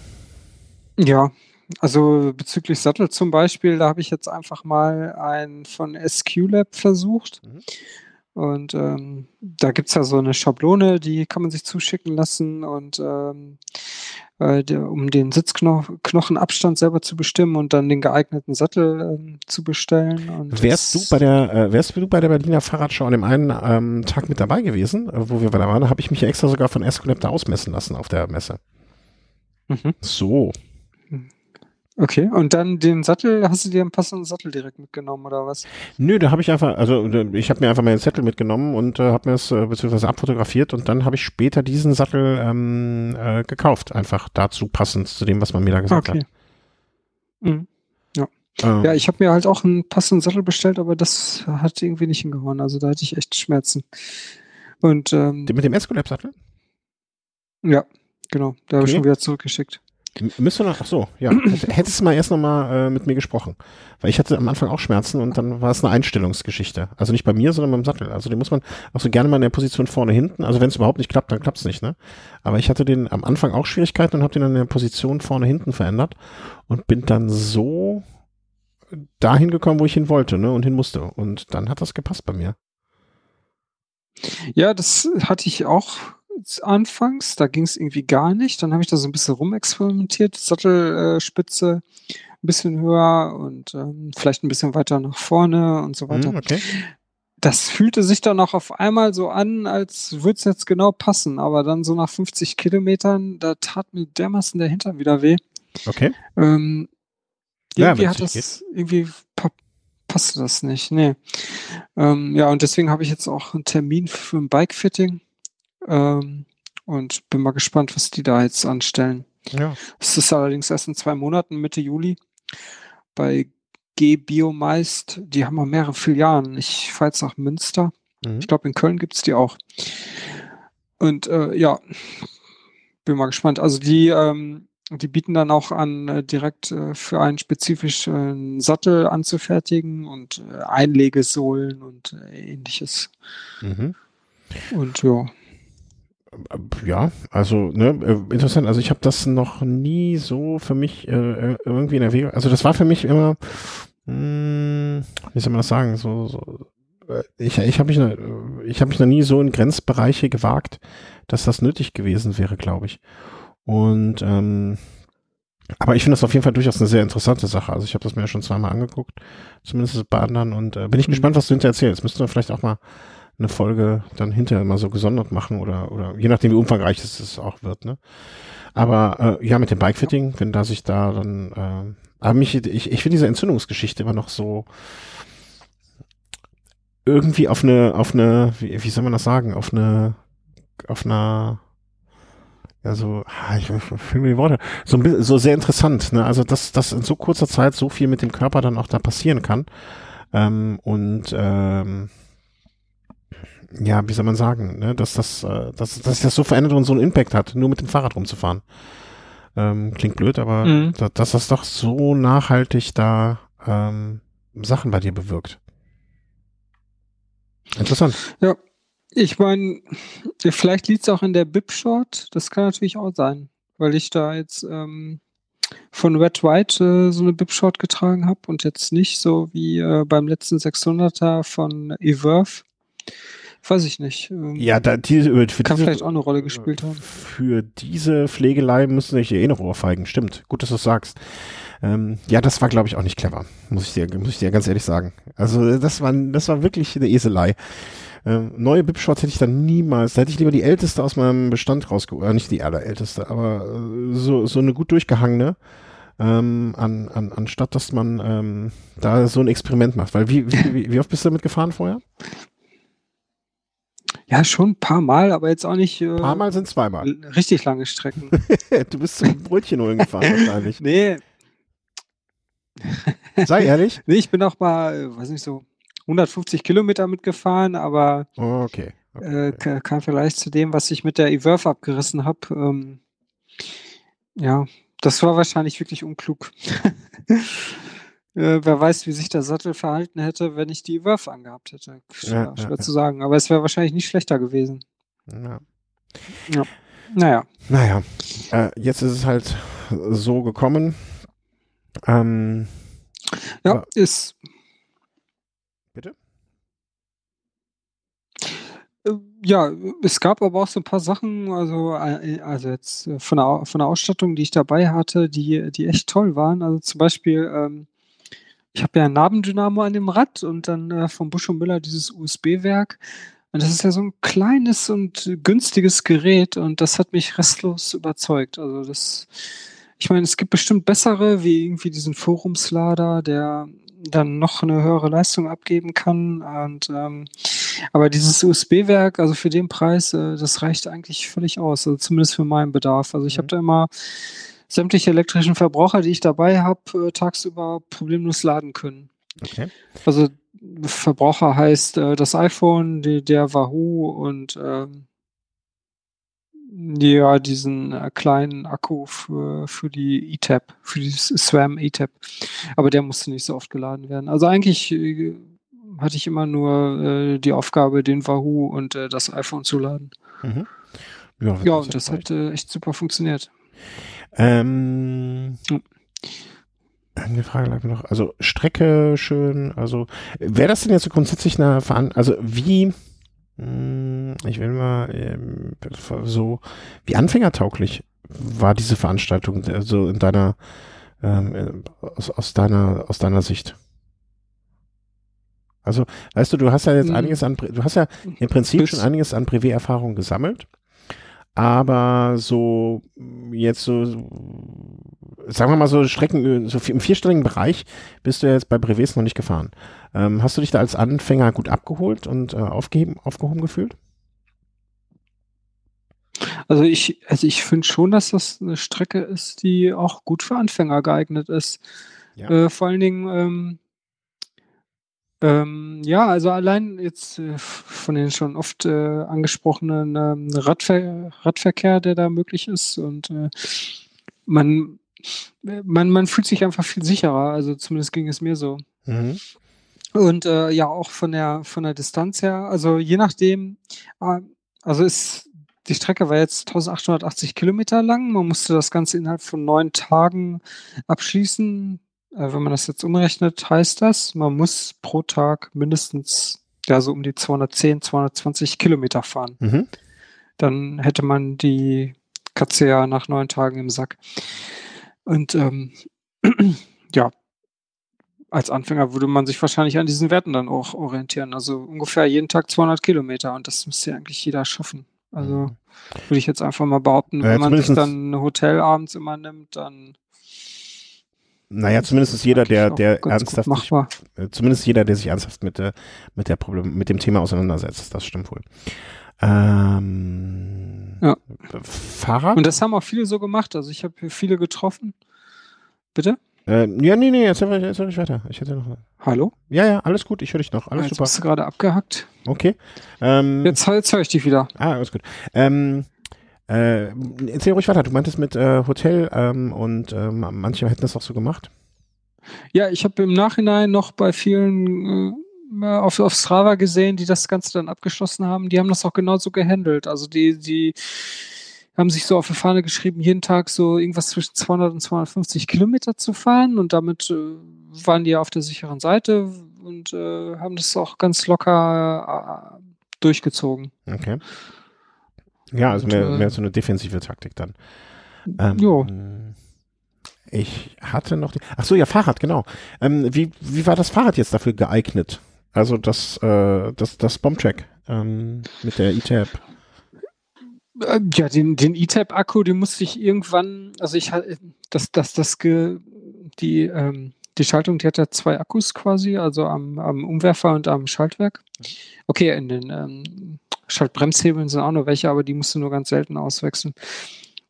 Ja, also bezüglich Sattel zum Beispiel, da habe ich jetzt einfach mal einen von SQ Lab versucht. Mhm. Und ähm, da gibt es ja so eine Schablone, die kann man sich zuschicken lassen und ähm, äh, der, um den Sitzknochenabstand selber zu bestimmen und dann den geeigneten Sattel ähm, zu bestellen. Und wärst du bei der äh, wärst du bei der Berliner Fahrradschau an dem einen ähm, Tag mit dabei gewesen, äh, wo wir da waren, habe ich mich extra sogar von Escolab da ausmessen lassen auf der Messe. Mhm. So. Okay, und dann den Sattel, hast du dir einen passenden Sattel direkt mitgenommen oder was? Nö, da habe ich einfach, also ich habe mir einfach meinen Zettel mitgenommen und äh, habe mir es äh, beziehungsweise abfotografiert und dann habe ich später diesen Sattel ähm, äh, gekauft, einfach dazu passend zu dem, was man mir da gesagt okay. hat. Mhm. Ja. Ähm. ja, ich habe mir halt auch einen passenden Sattel bestellt, aber das hat irgendwie nicht hingehauen, also da hatte ich echt Schmerzen. Und ähm, mit dem Escolab-Sattel? Ja, genau, da habe okay. ich schon wieder zurückgeschickt. Müsste noch, ach so, ja. Hättest du mal erst nochmal äh, mit mir gesprochen. Weil ich hatte am Anfang auch Schmerzen und dann war es eine Einstellungsgeschichte. Also nicht bei mir, sondern beim Sattel. Also den muss man auch so gerne mal in der Position vorne hinten. Also wenn es überhaupt nicht klappt, dann klappt es nicht, ne? Aber ich hatte den am Anfang auch Schwierigkeiten und habe den dann in der Position vorne hinten verändert und bin dann so dahin gekommen, wo ich hin wollte, ne? Und hin musste. Und dann hat das gepasst bei mir. Ja, das hatte ich auch anfangs, da ging es irgendwie gar nicht. Dann habe ich da so ein bisschen rumexperimentiert, Sattelspitze äh, ein bisschen höher und ähm, vielleicht ein bisschen weiter nach vorne und so weiter. Mm, okay. Das fühlte sich dann auch auf einmal so an, als würde es jetzt genau passen, aber dann so nach 50 Kilometern, da tat mir dermaßen der Hintern wieder weh. Okay. Ähm, irgendwie ja, hat das, geht. irgendwie passte das nicht. Nee. Ähm, ja, und deswegen habe ich jetzt auch einen Termin für ein Bike-Fitting. Ähm, und bin mal gespannt, was die da jetzt anstellen. Ja. Es ist allerdings erst in zwei Monaten, Mitte Juli. Bei G Biomeist, die haben auch mehrere Filialen. Ich fahre jetzt nach Münster. Mhm. Ich glaube, in Köln gibt es die auch. Und äh, ja, bin mal gespannt. Also die, ähm, die bieten dann auch an, äh, direkt äh, für einen spezifischen Sattel anzufertigen und äh, Einlegesohlen und äh, ähnliches. Mhm. Und ja. Ja, also ne, äh, interessant. Also ich habe das noch nie so für mich äh, äh, irgendwie in Erwägung. Also das war für mich immer, mh, hm, wie soll man das sagen? So, so äh, ich, ich habe mich, ich habe mich noch nie so in Grenzbereiche gewagt, dass das nötig gewesen wäre, glaube ich. Und ähm, aber ich finde das auf jeden Fall durchaus eine sehr interessante Sache. Also ich habe das mir ja schon zweimal angeguckt, zumindest bei anderen. Und äh, bin ich mhm. gespannt, was du hinterher erzählst. Müssten wir vielleicht auch mal eine Folge dann hinterher mal so gesondert machen oder, oder je nachdem, wie umfangreich es, auch wird. Ne? Aber äh, ja, mit dem Bikefitting, wenn da sich da dann, äh, aber mich, ich, ich finde diese Entzündungsgeschichte immer noch so irgendwie auf eine, auf eine, wie, wie soll man das sagen, auf eine, auf einer, ja, so, ah, ich finde die Worte, so, ein so sehr interessant, ne? Also, dass, dass in so kurzer Zeit so viel mit dem Körper dann auch da passieren kann. Ähm, und ähm, ja, wie soll man sagen, ne, dass das, äh, dass, dass sich das so verändert und so einen Impact hat, nur mit dem Fahrrad rumzufahren. Ähm, klingt blöd, aber mhm. da, dass das doch so nachhaltig da ähm, Sachen bei dir bewirkt. Interessant. Ja, ich meine, vielleicht liegt es auch in der Bip-Short, das kann natürlich auch sein, weil ich da jetzt ähm, von Red White äh, so eine Bip-Short getragen habe und jetzt nicht so wie äh, beim letzten 600er von Everve weiß ich nicht. Ähm, ja, da, diese, für kann diese, vielleicht auch eine Rolle gespielt haben. Für diese Pflegelei müssen sich eh noch ohrfeigen. Stimmt. Gut, dass du es sagst. Ähm, ja, das war, glaube ich, auch nicht clever. Muss ich dir, muss ich dir ganz ehrlich sagen. Also, das war, das war wirklich eine Eselei. Ähm, neue Bip-Shots hätte ich dann niemals, da hätte ich lieber die älteste aus meinem Bestand rausgeholt, äh, nicht die allerälteste, aber äh, so, so eine gut durchgehangene, ähm, an, an, anstatt dass man ähm, da so ein Experiment macht. Weil wie, wie, wie oft bist du damit gefahren vorher? Ja, schon ein paar Mal, aber jetzt auch nicht. Ein äh, paar Mal sind zweimal. Richtig lange Strecken. du bist zum Brötchen holen gefahren wahrscheinlich. Nee. Sei ehrlich. nee, ich bin auch mal, äh, weiß nicht, so 150 Kilometer mitgefahren, aber oh, okay. okay. Äh, kann vielleicht zu dem, was ich mit der Everve abgerissen habe. Ähm, Ja, das war wahrscheinlich wirklich unklug. Äh, wer weiß, wie sich der Sattel verhalten hätte, wenn ich die Wurf angehabt hätte. Schwer, Ja, schwer ja, zu sagen. Aber es wäre wahrscheinlich nicht schlechter gewesen. ja. Ja. Naja. Naja, äh, jetzt ist es halt so gekommen. Ähm, Ja, ist. Bitte? Äh, Ja, es gab aber auch so ein paar Sachen, also, äh, also jetzt äh, von der, von der Ausstattung, die ich dabei hatte, die, die echt toll waren. Also zum Beispiel, ähm, ich habe ja ein Nabendynamo an dem Rad und dann äh, von Busch und Müller dieses USB-Werk. Und das ist ja so ein kleines und günstiges Gerät und das hat mich restlos überzeugt. Also das, ich meine, es gibt bestimmt bessere, wie irgendwie diesen Forumslader, der dann noch eine höhere Leistung abgeben kann. Und ähm, aber dieses USB-Werk, also für den Preis, äh, das reicht eigentlich völlig aus, also zumindest für meinen Bedarf. Also ich habe Mhm. da immer sämtliche elektrischen Verbraucher, die ich dabei habe, äh, tagsüber problemlos laden können. Okay. Also Verbraucher heißt äh, das iPhone, die, der Wahoo und ähm, ja, diesen äh, kleinen Akku für, für die E-Tab, für die SWAM E-Tab. Aber der musste nicht so oft geladen werden. Also eigentlich äh, hatte ich immer nur äh, die Aufgabe, den Wahoo und äh, das iPhone zu laden. Mhm. Ja, Ja, und das hat echt super funktioniert. Ähm, eine Frage lag mir noch. Also Strecke schön. Also wäre das denn jetzt so grundsätzlich eine Veran also wie mh, ich will mal ähm, so wie anfängertauglich war diese Veranstaltung also in deiner ähm, aus, aus deiner aus deiner Sicht? Also, weißt du, du hast ja jetzt Mhm. einiges an, du hast ja im Prinzip schon einiges an Privé-Erfahrung gesammelt. Aber so mh, jetzt so, sagen wir mal so Strecken, so im vierstelligen Bereich bist du jetzt bei Brevets noch nicht gefahren. Ähm, hast du dich da als Anfänger gut abgeholt und äh, aufgeheben, aufgehoben gefühlt? Also ich, also ich finde schon, dass das eine Strecke ist, die auch gut für Anfänger geeignet ist. Ja. Äh, vor allen Dingen, ähm, ähm, ja, also allein jetzt äh, von den schon oft äh, angesprochenen ähm, Radver Radverkehr, der da möglich ist und äh, man, man, man fühlt sich einfach viel sicherer, also zumindest ging es mir so. Mhm. Und äh, ja, auch von der von der Distanz her, also je nachdem, äh, also ist die Strecke war jetzt 1880 Kilometer lang. Man musste das Ganze innerhalb von neun Tagen abschließen. Äh, wenn man das jetzt umrechnet, heißt das, man muss pro Tag mindestens ja so um die 210, 220 Kilometer fahren. Mhm. Dann hätte man die Katze ja nach neun Tagen im Sack. Und ähm, ja, als Anfänger würde man sich wahrscheinlich an diesen Werten dann auch orientieren. Also ungefähr jeden Tag 200 Kilometer und das müsste ja eigentlich jeder schaffen. Also Mhm. würde ich jetzt einfach mal behaupten, Ja, wenn man sich dann ein Hotel abends immer nimmt, dann Naja, zumindest ist jeder, der, der ernsthaft sich machbar. Äh, zumindest jeder, der sich ernsthaft mit, der, mit, der Problem, mit dem Thema auseinandersetzt. Das stimmt wohl. Ähm, Ja. Fahrrad? Und das haben auch viele so gemacht. Also ich habe hier viele getroffen. Bitte? äh, ja, nee, nee, weiter, erzähl ruhig weiter. Ich hätte noch. Hallo? Ja, ja, alles gut, ich höre dich noch. Alles Ah, jetzt super. bist du gerade abgehackt. Okay. Ähm, Jetzt, jetzt höre ich dich wieder. Ah, alles gut. Ähm, äh, erzähl ruhig weiter. Du meintest mit äh, Hotel ähm, und ähm, manche hätten das auch so gemacht. Ja, ich habe im Nachhinein noch bei vielen äh, auf, auf Strava gesehen, die das Ganze dann abgeschlossen haben. Die haben das auch genauso gehandelt. Also die, die haben sich so auf die Fahne geschrieben, jeden Tag so irgendwas zwischen 200 und 250 Kilometer zu fahren und damit äh, waren die auf der sicheren Seite und äh, haben das auch ganz locker äh, durchgezogen. Okay. Ja, also Und, mehr, mehr so eine defensive Taktik dann. Ähm, jo. Ich hatte noch die. Ach so, ja, Fahrrad, genau. Ähm, wie, wie war das Fahrrad jetzt dafür geeignet? Also das, äh, das, das Bombtrack ähm, mit der E-Tab. Äh, Ja, den, den E-Tab-Akku, den musste ich irgendwann, also ich hatte, das, das, das, die, ähm, die Schaltung, die hat ja zwei Akkus quasi, also am, am Umwerfer und am Schaltwerk. Okay, in den ähm, Schaltbremshebeln sind auch noch welche, aber die musst du nur ganz selten auswechseln.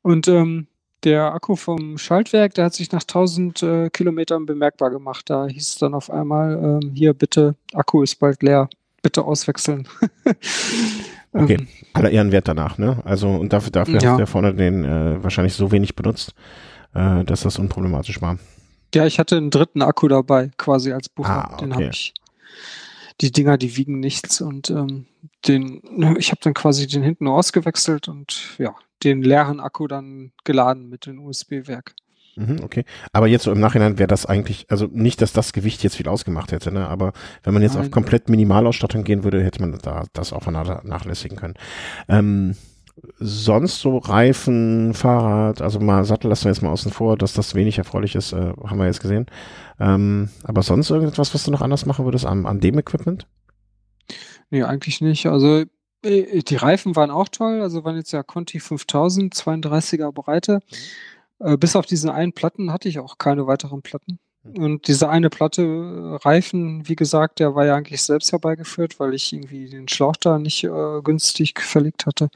Und ähm, der Akku vom Schaltwerk, der hat sich nach 1000 äh, Kilometern bemerkbar gemacht. Da hieß es dann auf einmal, ähm, hier bitte, Akku ist bald leer, bitte auswechseln. Okay, Ähm, aller Ehrenwert danach, ne? Also und dafür, dafür Ja. hast du ja vorne den äh, wahrscheinlich so wenig benutzt, äh, dass das unproblematisch war. Ja, ich hatte einen dritten Akku dabei, quasi als Buffer. Ah, Den okay. habe ich. Die Dinger, die wiegen nichts und ähm, den, ich habe dann quasi den hinten ausgewechselt und ja, den leeren Akku dann geladen mit dem USB-Werk. Mhm, okay. Aber jetzt so im Nachhinein wäre das eigentlich, also nicht, dass das Gewicht jetzt viel ausgemacht hätte, ne? Aber wenn man jetzt auf Nein. komplett Minimalausstattung gehen würde, hätte man da das auch vernachlässigen können. Ähm, sonst so Reifen, Fahrrad, also mal Sattel lassen wir jetzt mal außen vor, dass das wenig erfreulich ist, äh, haben wir jetzt gesehen. Ähm, aber sonst irgendetwas, was du noch anders machen würdest an, an dem Equipment? Nee, eigentlich nicht. Also äh, die Reifen waren auch toll. Also waren jetzt ja Conti 5000, 32er Breite. Äh, bis auf diesen einen Platten hatte ich auch keine weiteren Platten. Und diese eine Platte äh, Reifen, wie gesagt, der war ja eigentlich selbst herbeigeführt, weil ich irgendwie den Schlauch da nicht äh, günstig verlegt hatte.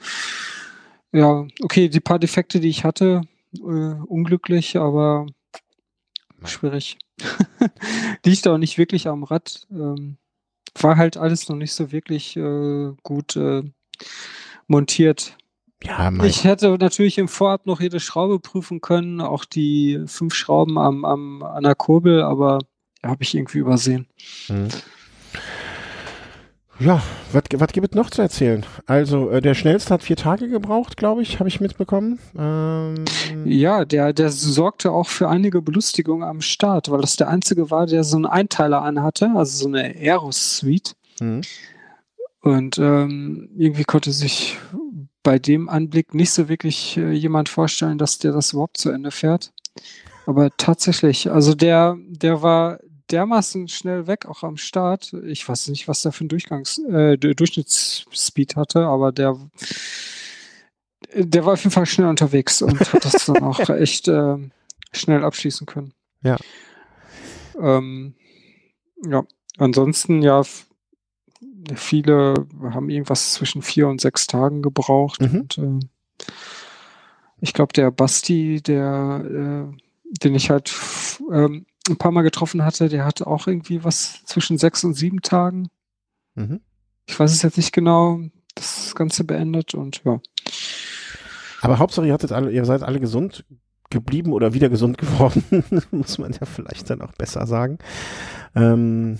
Ja, okay, die paar Defekte, die ich hatte, äh, unglücklich, aber schwierig. Liegt auch nicht wirklich am Rad. Ähm, war halt alles noch nicht so wirklich äh, gut äh, montiert. Ja, mein, Ich hätte natürlich im Vorab noch jede Schraube prüfen können, auch die fünf Schrauben am, am, an der Kurbel, aber habe ich irgendwie übersehen. Mhm. Ja, was was gibt es noch zu erzählen? Also, äh, der schnellste hat vier Tage gebraucht, glaube ich, habe ich mitbekommen. Ähm, Ja, der, der sorgte auch für einige Belustigung am Start, weil das der einzige war, der so einen Einteiler anhatte, also so eine Aero-Suite. mhm. Und ähm, irgendwie konnte sich bei dem Anblick nicht so wirklich äh, jemand vorstellen, dass der das überhaupt zu Ende fährt. Aber tatsächlich, also der, der war dermaßen schnell weg, auch am Start. Ich weiß nicht, was der für einen Durchgangs, äh, Du- Durchschnittsspeed hatte, aber der, der war auf jeden Fall schnell unterwegs und hat das dann auch echt ähm, schnell abschließen können. Ja. Ähm, ja, ansonsten ja, viele haben irgendwas zwischen vier und sechs Tagen gebraucht. Mhm. Und äh, ich glaube, der Basti, der, äh, den ich halt ähm, ein paar Mal getroffen hatte, der hatte auch irgendwie was zwischen sechs und sieben Tagen. Mhm. Ich weiß es jetzt nicht genau. Das Ganze beendet und ja. Aber Hauptsache, ihr, hattet alle, ihr seid alle gesund geblieben oder wieder gesund geworden, muss man ja vielleicht dann auch besser sagen. Ähm,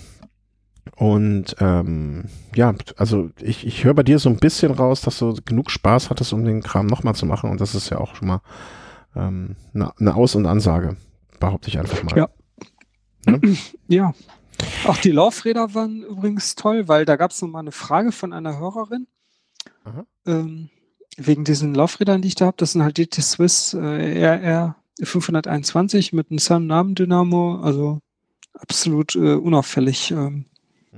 und ähm, ja, also ich, ich höre bei dir so ein bisschen raus, dass du genug Spaß hattest, um den Kram nochmal zu machen. Und das ist ja auch schon mal ähm, eine, eine Aus- und Ansage, behaupte ich einfach mal. Ja. Ne? Ja. Auch die Laufräder waren übrigens toll, weil da gab es nochmal eine Frage von einer Hörerin. Ähm, wegen diesen Laufrädern, die ich da habe. Das sind halt DT Swiss äh, RR 521 mit einem Sam-Namen-Dynamo. Also absolut äh, unauffällig. Ähm,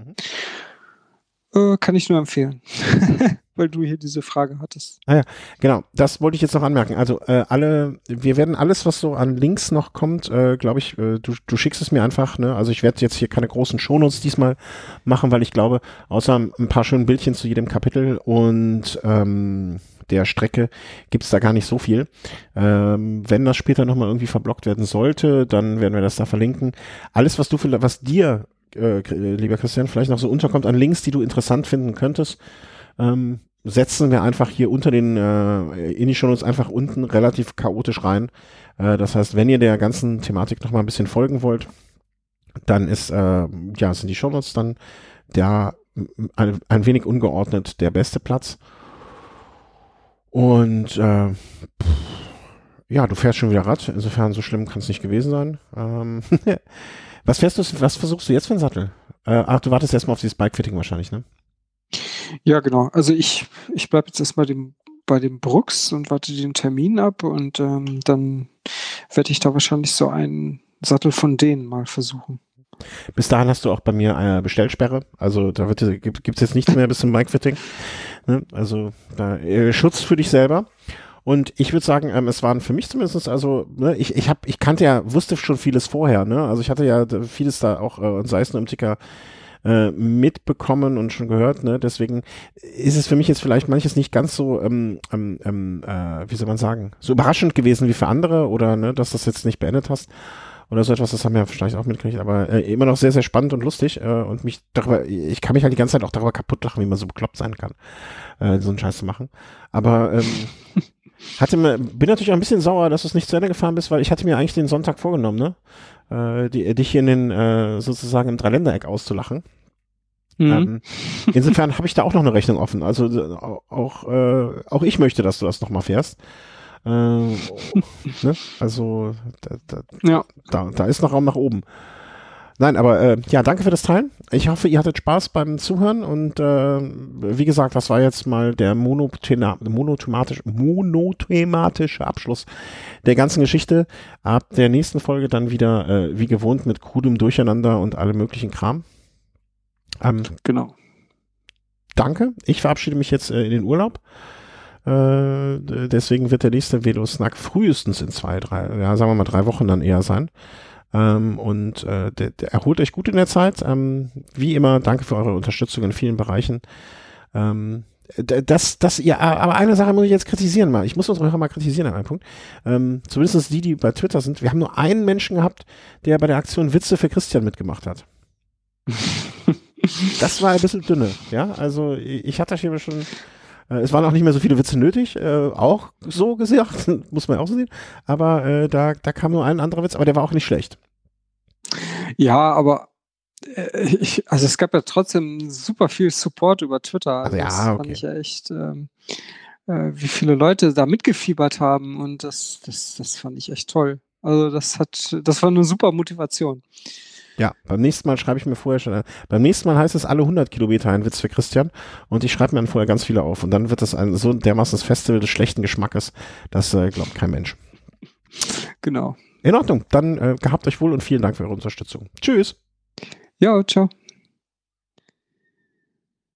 Mhm. äh, kann ich nur empfehlen. weil du hier diese Frage hattest. Genau, das wollte ich jetzt noch anmerken. Also äh, alle, wir werden alles, was so an Links noch kommt, äh, glaube ich, äh, du, du schickst es mir einfach. Ne? Also ich werde jetzt hier keine großen Shownotes diesmal machen, weil ich glaube, außer ein paar schönen Bildchen zu jedem Kapitel und ähm, der Strecke gibt's da gar nicht so viel. Ähm, wenn das später nochmal irgendwie verblockt werden sollte, dann werden wir das da verlinken. Alles, was du, vielleicht- was dir, äh, lieber Christian, vielleicht noch so unterkommt an Links, die du interessant finden könntest, ähm, setzen wir einfach hier unter den, äh, in die Shownotes einfach unten relativ chaotisch rein. Äh, das heißt, wenn ihr der ganzen Thematik noch mal ein bisschen folgen wollt, dann ist, äh, ja, sind die Shownotes dann der m- ein, ein wenig ungeordnet der beste Platz. Und äh, pff, ja, du fährst schon wieder Rad. Insofern so schlimm kann es nicht gewesen sein. Ähm, was fährst du, was versuchst du jetzt für einen Sattel? Äh, ach, du wartest erstmal auf dieses Bikefitting wahrscheinlich, ne? Ja, genau. Also ich, ich bleibe jetzt erstmal dem, bei dem Brooks und warte den Termin ab und ähm, dann werde ich da wahrscheinlich so einen Sattel von denen mal versuchen. Bis dahin hast du auch bei mir eine Bestellsperre. Also da wird, gibt es jetzt nichts mehr bis zum Bikefitting. Ne? Also da, äh, Schutz für dich selber. Und ich würde sagen, ähm, es waren für mich zumindest, also ne, ich, ich hab, ich kannte ja, wusste schon vieles vorher. Ne? Also ich hatte ja vieles da auch, äh, sei es nur im Ticker, äh, mitbekommen und schon gehört. Ne? Deswegen ist es für mich jetzt vielleicht manches nicht ganz so, ähm, ähm, ähm, äh, wie soll man sagen, so überraschend gewesen wie für andere oder ne, dass das jetzt nicht beendet hast. oder so etwas, das haben wir vielleicht auch mitgekriegt, aber äh, immer noch sehr, sehr spannend und lustig äh, und mich darüber, ich kann mich halt die ganze Zeit auch darüber kaputt lachen, wie man so bekloppt sein kann, äh, so einen Scheiß zu machen. Aber ähm, hatte mir, bin natürlich auch ein bisschen sauer, dass du es nicht zu Ende gefahren bist, weil ich hatte mir eigentlich den Sonntag vorgenommen, ne? Äh, die, dich hier in den, äh, sozusagen im Dreiländereck auszulachen. Mhm. Ähm, insofern habe ich da auch noch eine Rechnung offen. Also äh, auch, äh, auch ich möchte, dass du das nochmal fährst. Äh, ne? Also da, da, ja. da, da ist noch Raum nach oben. Nein, aber äh, ja, danke für das Teilen. Ich hoffe, ihr hattet Spaß beim Zuhören und äh, wie gesagt, das war jetzt mal der monothematische, monothematische Abschluss der ganzen Geschichte. Ab der nächsten Folge dann wieder äh, wie gewohnt mit krudem Durcheinander und allem möglichen Kram. Ähm, genau. Danke. Ich verabschiede mich jetzt äh, in den Urlaub. Äh, deswegen wird der nächste Velo-Snack frühestens in zwei, drei, ja, sagen wir mal drei Wochen dann eher sein. Ähm, und äh, der, der erholt euch gut in der Zeit. Ähm, wie immer, danke für eure Unterstützung in vielen Bereichen. Ähm, das, das, ja, aber eine Sache muss ich jetzt kritisieren mal. Ich muss uns auch mal kritisieren an einem Punkt. Ähm, zumindest die, die bei Twitter sind. Wir haben nur einen Menschen gehabt, der bei der Aktion Witze für Christian mitgemacht hat. das war ein bisschen dünne, ja. Also ich hatte hier schon, es waren auch nicht mehr so viele Witze nötig, äh, auch so gesagt, muss man auch so sehen. Aber äh, da, da kam nur ein anderer Witz, aber der war auch nicht schlecht. Ja, aber äh, ich, also es gab ja trotzdem super viel Support über Twitter. Also ja, das okay. fand ich ja echt, ähm, äh, wie viele Leute da mitgefiebert haben und das, das, das fand ich echt toll. Also das hat, das war eine super Motivation. Ja, beim nächsten Mal schreibe ich mir vorher schon, beim nächsten Mal heißt es alle 100 Kilometer ein Witz für Christian und ich schreibe mir dann vorher ganz viele auf und dann wird das ein so dermaßen das Festival des schlechten Geschmackes, das äh, glaubt kein Mensch. Genau. In Ordnung, dann äh, gehabt euch wohl und vielen Dank für eure Unterstützung. Tschüss. Ja, ciao.